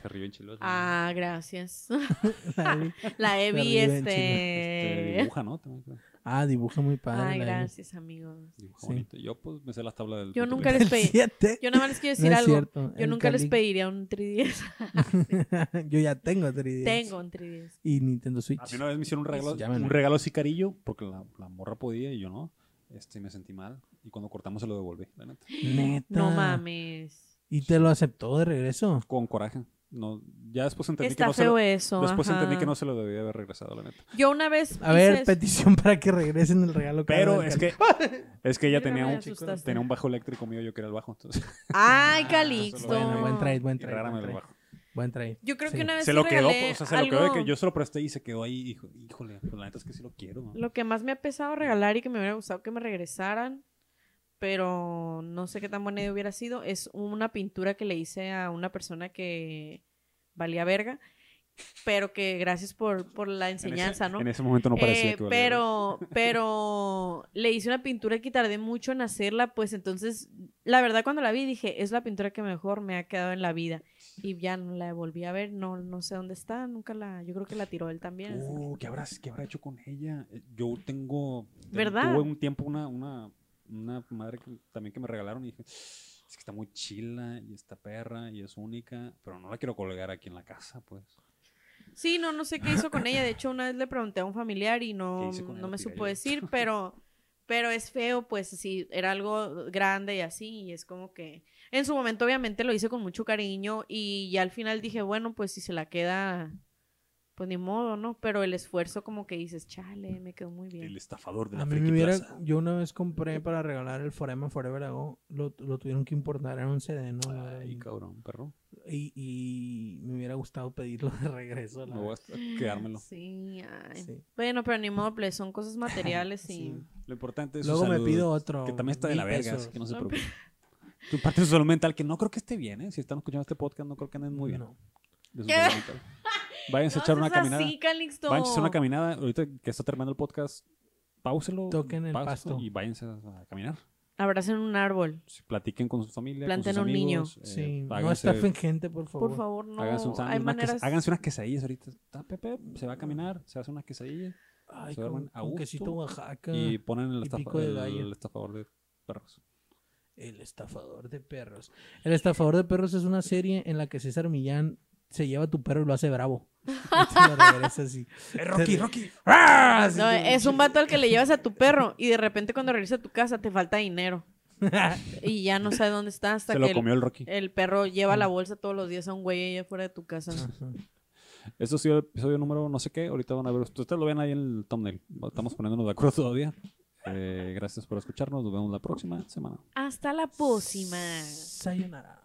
[SPEAKER 1] se ríe en chilos.
[SPEAKER 2] Ah, gracias. *laughs*
[SPEAKER 3] La Evi.
[SPEAKER 1] Este,
[SPEAKER 2] este...
[SPEAKER 1] dibuja, ¿no? También, creo.
[SPEAKER 3] Ah, dibuja muy padre.
[SPEAKER 2] Ay, gracias, amigos.
[SPEAKER 1] Dibuja
[SPEAKER 3] Sí.
[SPEAKER 1] bonito. Yo, pues, me sé las tablas del.
[SPEAKER 2] Yo nunca les pedí. *laughs*
[SPEAKER 3] Siete.
[SPEAKER 2] Yo nada más les quiero decir algo.
[SPEAKER 3] cierto,
[SPEAKER 2] Yo
[SPEAKER 3] el
[SPEAKER 2] nunca les pediría un 3DS. *laughs* *laughs*
[SPEAKER 3] Yo ya tengo 3DS.
[SPEAKER 2] Tengo un 3DS.
[SPEAKER 3] Y Nintendo Switch.
[SPEAKER 1] A mí una vez me hicieron un regalo, un regalo así carillo, porque la, la morra podía y yo no. Este, me sentí mal. Y cuando cortamos se lo devolví, la neta. *gasps*
[SPEAKER 3] Neta.
[SPEAKER 2] No mames.
[SPEAKER 3] Y te lo aceptó de regreso.
[SPEAKER 1] Con coraje. No, ya después entendí que no se lo,
[SPEAKER 2] eso.
[SPEAKER 1] Después
[SPEAKER 2] ajá.
[SPEAKER 1] entendí que no se lo debía haber regresado, la neta.
[SPEAKER 2] Yo una vez.
[SPEAKER 3] A ver, petición para que regresen el regalo. caro
[SPEAKER 1] Pero es que, *laughs* es que ella tenía
[SPEAKER 2] me
[SPEAKER 1] un,
[SPEAKER 2] asustaste.
[SPEAKER 1] tenía un bajo eléctrico mío, yo quería el bajo. Entonces, *laughs*
[SPEAKER 2] Ay,
[SPEAKER 1] Ah, *laughs*
[SPEAKER 2] Calixto.
[SPEAKER 3] Bueno, buen trade, buen trade.
[SPEAKER 1] rara me
[SPEAKER 3] Buen
[SPEAKER 1] lo
[SPEAKER 3] trade.
[SPEAKER 1] bajo.
[SPEAKER 3] Buen trade.
[SPEAKER 2] Yo creo
[SPEAKER 3] Sí.
[SPEAKER 2] que una vez
[SPEAKER 1] Se
[SPEAKER 2] sí
[SPEAKER 1] lo quedó,
[SPEAKER 2] regalé
[SPEAKER 1] o sea, se lo quedó de
[SPEAKER 2] algo-
[SPEAKER 1] que yo se lo presté y se quedó ahí. Hijo, híjole, pues la neta es que sí lo quiero. ¿no?
[SPEAKER 2] Lo que más me ha pesado regalar y que me hubiera gustado que me regresaran, pero no sé qué tan buena idea hubiera sido, es una pintura que le hice a una persona que valía verga, pero que gracias por, por la
[SPEAKER 1] En ese-
[SPEAKER 2] enseñanza, ¿no?
[SPEAKER 1] En ese momento no parecía
[SPEAKER 2] Eh,
[SPEAKER 1] que valía
[SPEAKER 2] pero, *laughs* pero le hice una pintura que tardé mucho en hacerla, pues entonces, la verdad cuando la vi dije, es la pintura que mejor me ha quedado en la vida. Y ya no la volví a ver, no, no sé dónde está, nunca la, yo creo que la tiró él también.
[SPEAKER 1] Uh, ¿qué, habrá, ¿Qué habrá hecho con ella? Eh, Yo tengo. te-
[SPEAKER 2] ¿Verdad?
[SPEAKER 1] Tuve un tiempo una, una, una madre que- también que me regalaron y dije. Es que está muy chila y está perra y es única, pero no la quiero colgar aquí en la casa, pues.
[SPEAKER 2] Sí, no, no sé qué hizo con ella. De hecho, una vez le pregunté a un familiar y
[SPEAKER 1] ¿Qué
[SPEAKER 2] no, no me supo decir, *laughs* pero, pero es feo, pues sí, era algo grande y así, y es como que en su momento obviamente lo hice con mucho cariño y ya al final dije, bueno, pues si se la queda, pues ni modo, ¿no? Pero el esfuerzo como que dices, chale, me quedó muy
[SPEAKER 1] El
[SPEAKER 2] bien.
[SPEAKER 1] estafador de la
[SPEAKER 3] A mí me hubiera,
[SPEAKER 1] Plaza.
[SPEAKER 3] yo una vez compré para regalar el Forever Forever Ago, lo, lo tuvieron que importar en un CD, ¿no?
[SPEAKER 1] Ay,
[SPEAKER 3] un-
[SPEAKER 1] cabrón, perro.
[SPEAKER 3] y, y me hubiera gustado pedirlo de regreso. la
[SPEAKER 1] Me voy
[SPEAKER 3] verdad.
[SPEAKER 1] a quedármelo.
[SPEAKER 2] Sí, ay.
[SPEAKER 3] Sí.
[SPEAKER 2] Bueno, pero ni modo, pues, son cosas *laughs* materiales y...
[SPEAKER 3] Sí.
[SPEAKER 1] Lo importante es
[SPEAKER 3] Luego
[SPEAKER 1] su
[SPEAKER 3] me pido otro.
[SPEAKER 1] Que también está de la verga, así que no se
[SPEAKER 2] No, *laughs*
[SPEAKER 1] preocupe. Tu parte de su salud mental, que no creo que esté bien, ¿eh? Si están escuchando este podcast, no creo que anden muy bien.
[SPEAKER 3] No.
[SPEAKER 1] de su salud mental. *laughs* Váyanse a echar una caminada.
[SPEAKER 2] así, Calixto.
[SPEAKER 1] Váyanse a echar una caminada. Ahorita que está terminando el podcast, páuselo.
[SPEAKER 3] Toquen el pasto.
[SPEAKER 1] Y váyanse a caminar.
[SPEAKER 2] Abracen un árbol.
[SPEAKER 1] Si platiquen con su familia,
[SPEAKER 2] Planten
[SPEAKER 1] con sus
[SPEAKER 2] un niño.
[SPEAKER 1] eh,
[SPEAKER 3] Sí, no estafen gente, por favor.
[SPEAKER 2] Por favor, no.
[SPEAKER 1] háganse, un sándwich, una
[SPEAKER 2] maneras...
[SPEAKER 1] háganse unas quesadillas ahorita. Está Pepe, se va a caminar, se hace unas quesadillas
[SPEAKER 3] Ay,
[SPEAKER 1] Se duermen
[SPEAKER 3] con,
[SPEAKER 1] a gusto
[SPEAKER 3] quesito Oaxaca.
[SPEAKER 1] y ponen el,
[SPEAKER 3] y
[SPEAKER 1] estafa-
[SPEAKER 3] pico de
[SPEAKER 1] el-
[SPEAKER 3] gallo.
[SPEAKER 1] el estafador de perros.
[SPEAKER 3] El estafador de perros. El estafador de perros es una serie en la que César Millán se lleva a tu perro y lo hace bravo. *laughs* Lo así.
[SPEAKER 1] Rocky, Rocky!
[SPEAKER 3] ¡Ah! Así
[SPEAKER 2] No, es un vato al que le llevas a tu perro y de repente cuando regresa a tu casa te falta dinero *laughs* y ya no sabe dónde está hasta
[SPEAKER 1] Se
[SPEAKER 2] que
[SPEAKER 1] lo
[SPEAKER 2] el,
[SPEAKER 1] comió el Rocky.
[SPEAKER 2] el perro lleva la bolsa todos los días a un güey ahí afuera de tu casa.
[SPEAKER 1] Esto ha sido el episodio número no sé qué. Ahorita van a ver. Ustedes lo ven ahí en el thumbnail. Estamos poniéndonos de acuerdo todavía. Eh, gracias por escucharnos. Nos vemos la próxima semana.
[SPEAKER 2] Hasta la próxima.
[SPEAKER 3] Sayonara.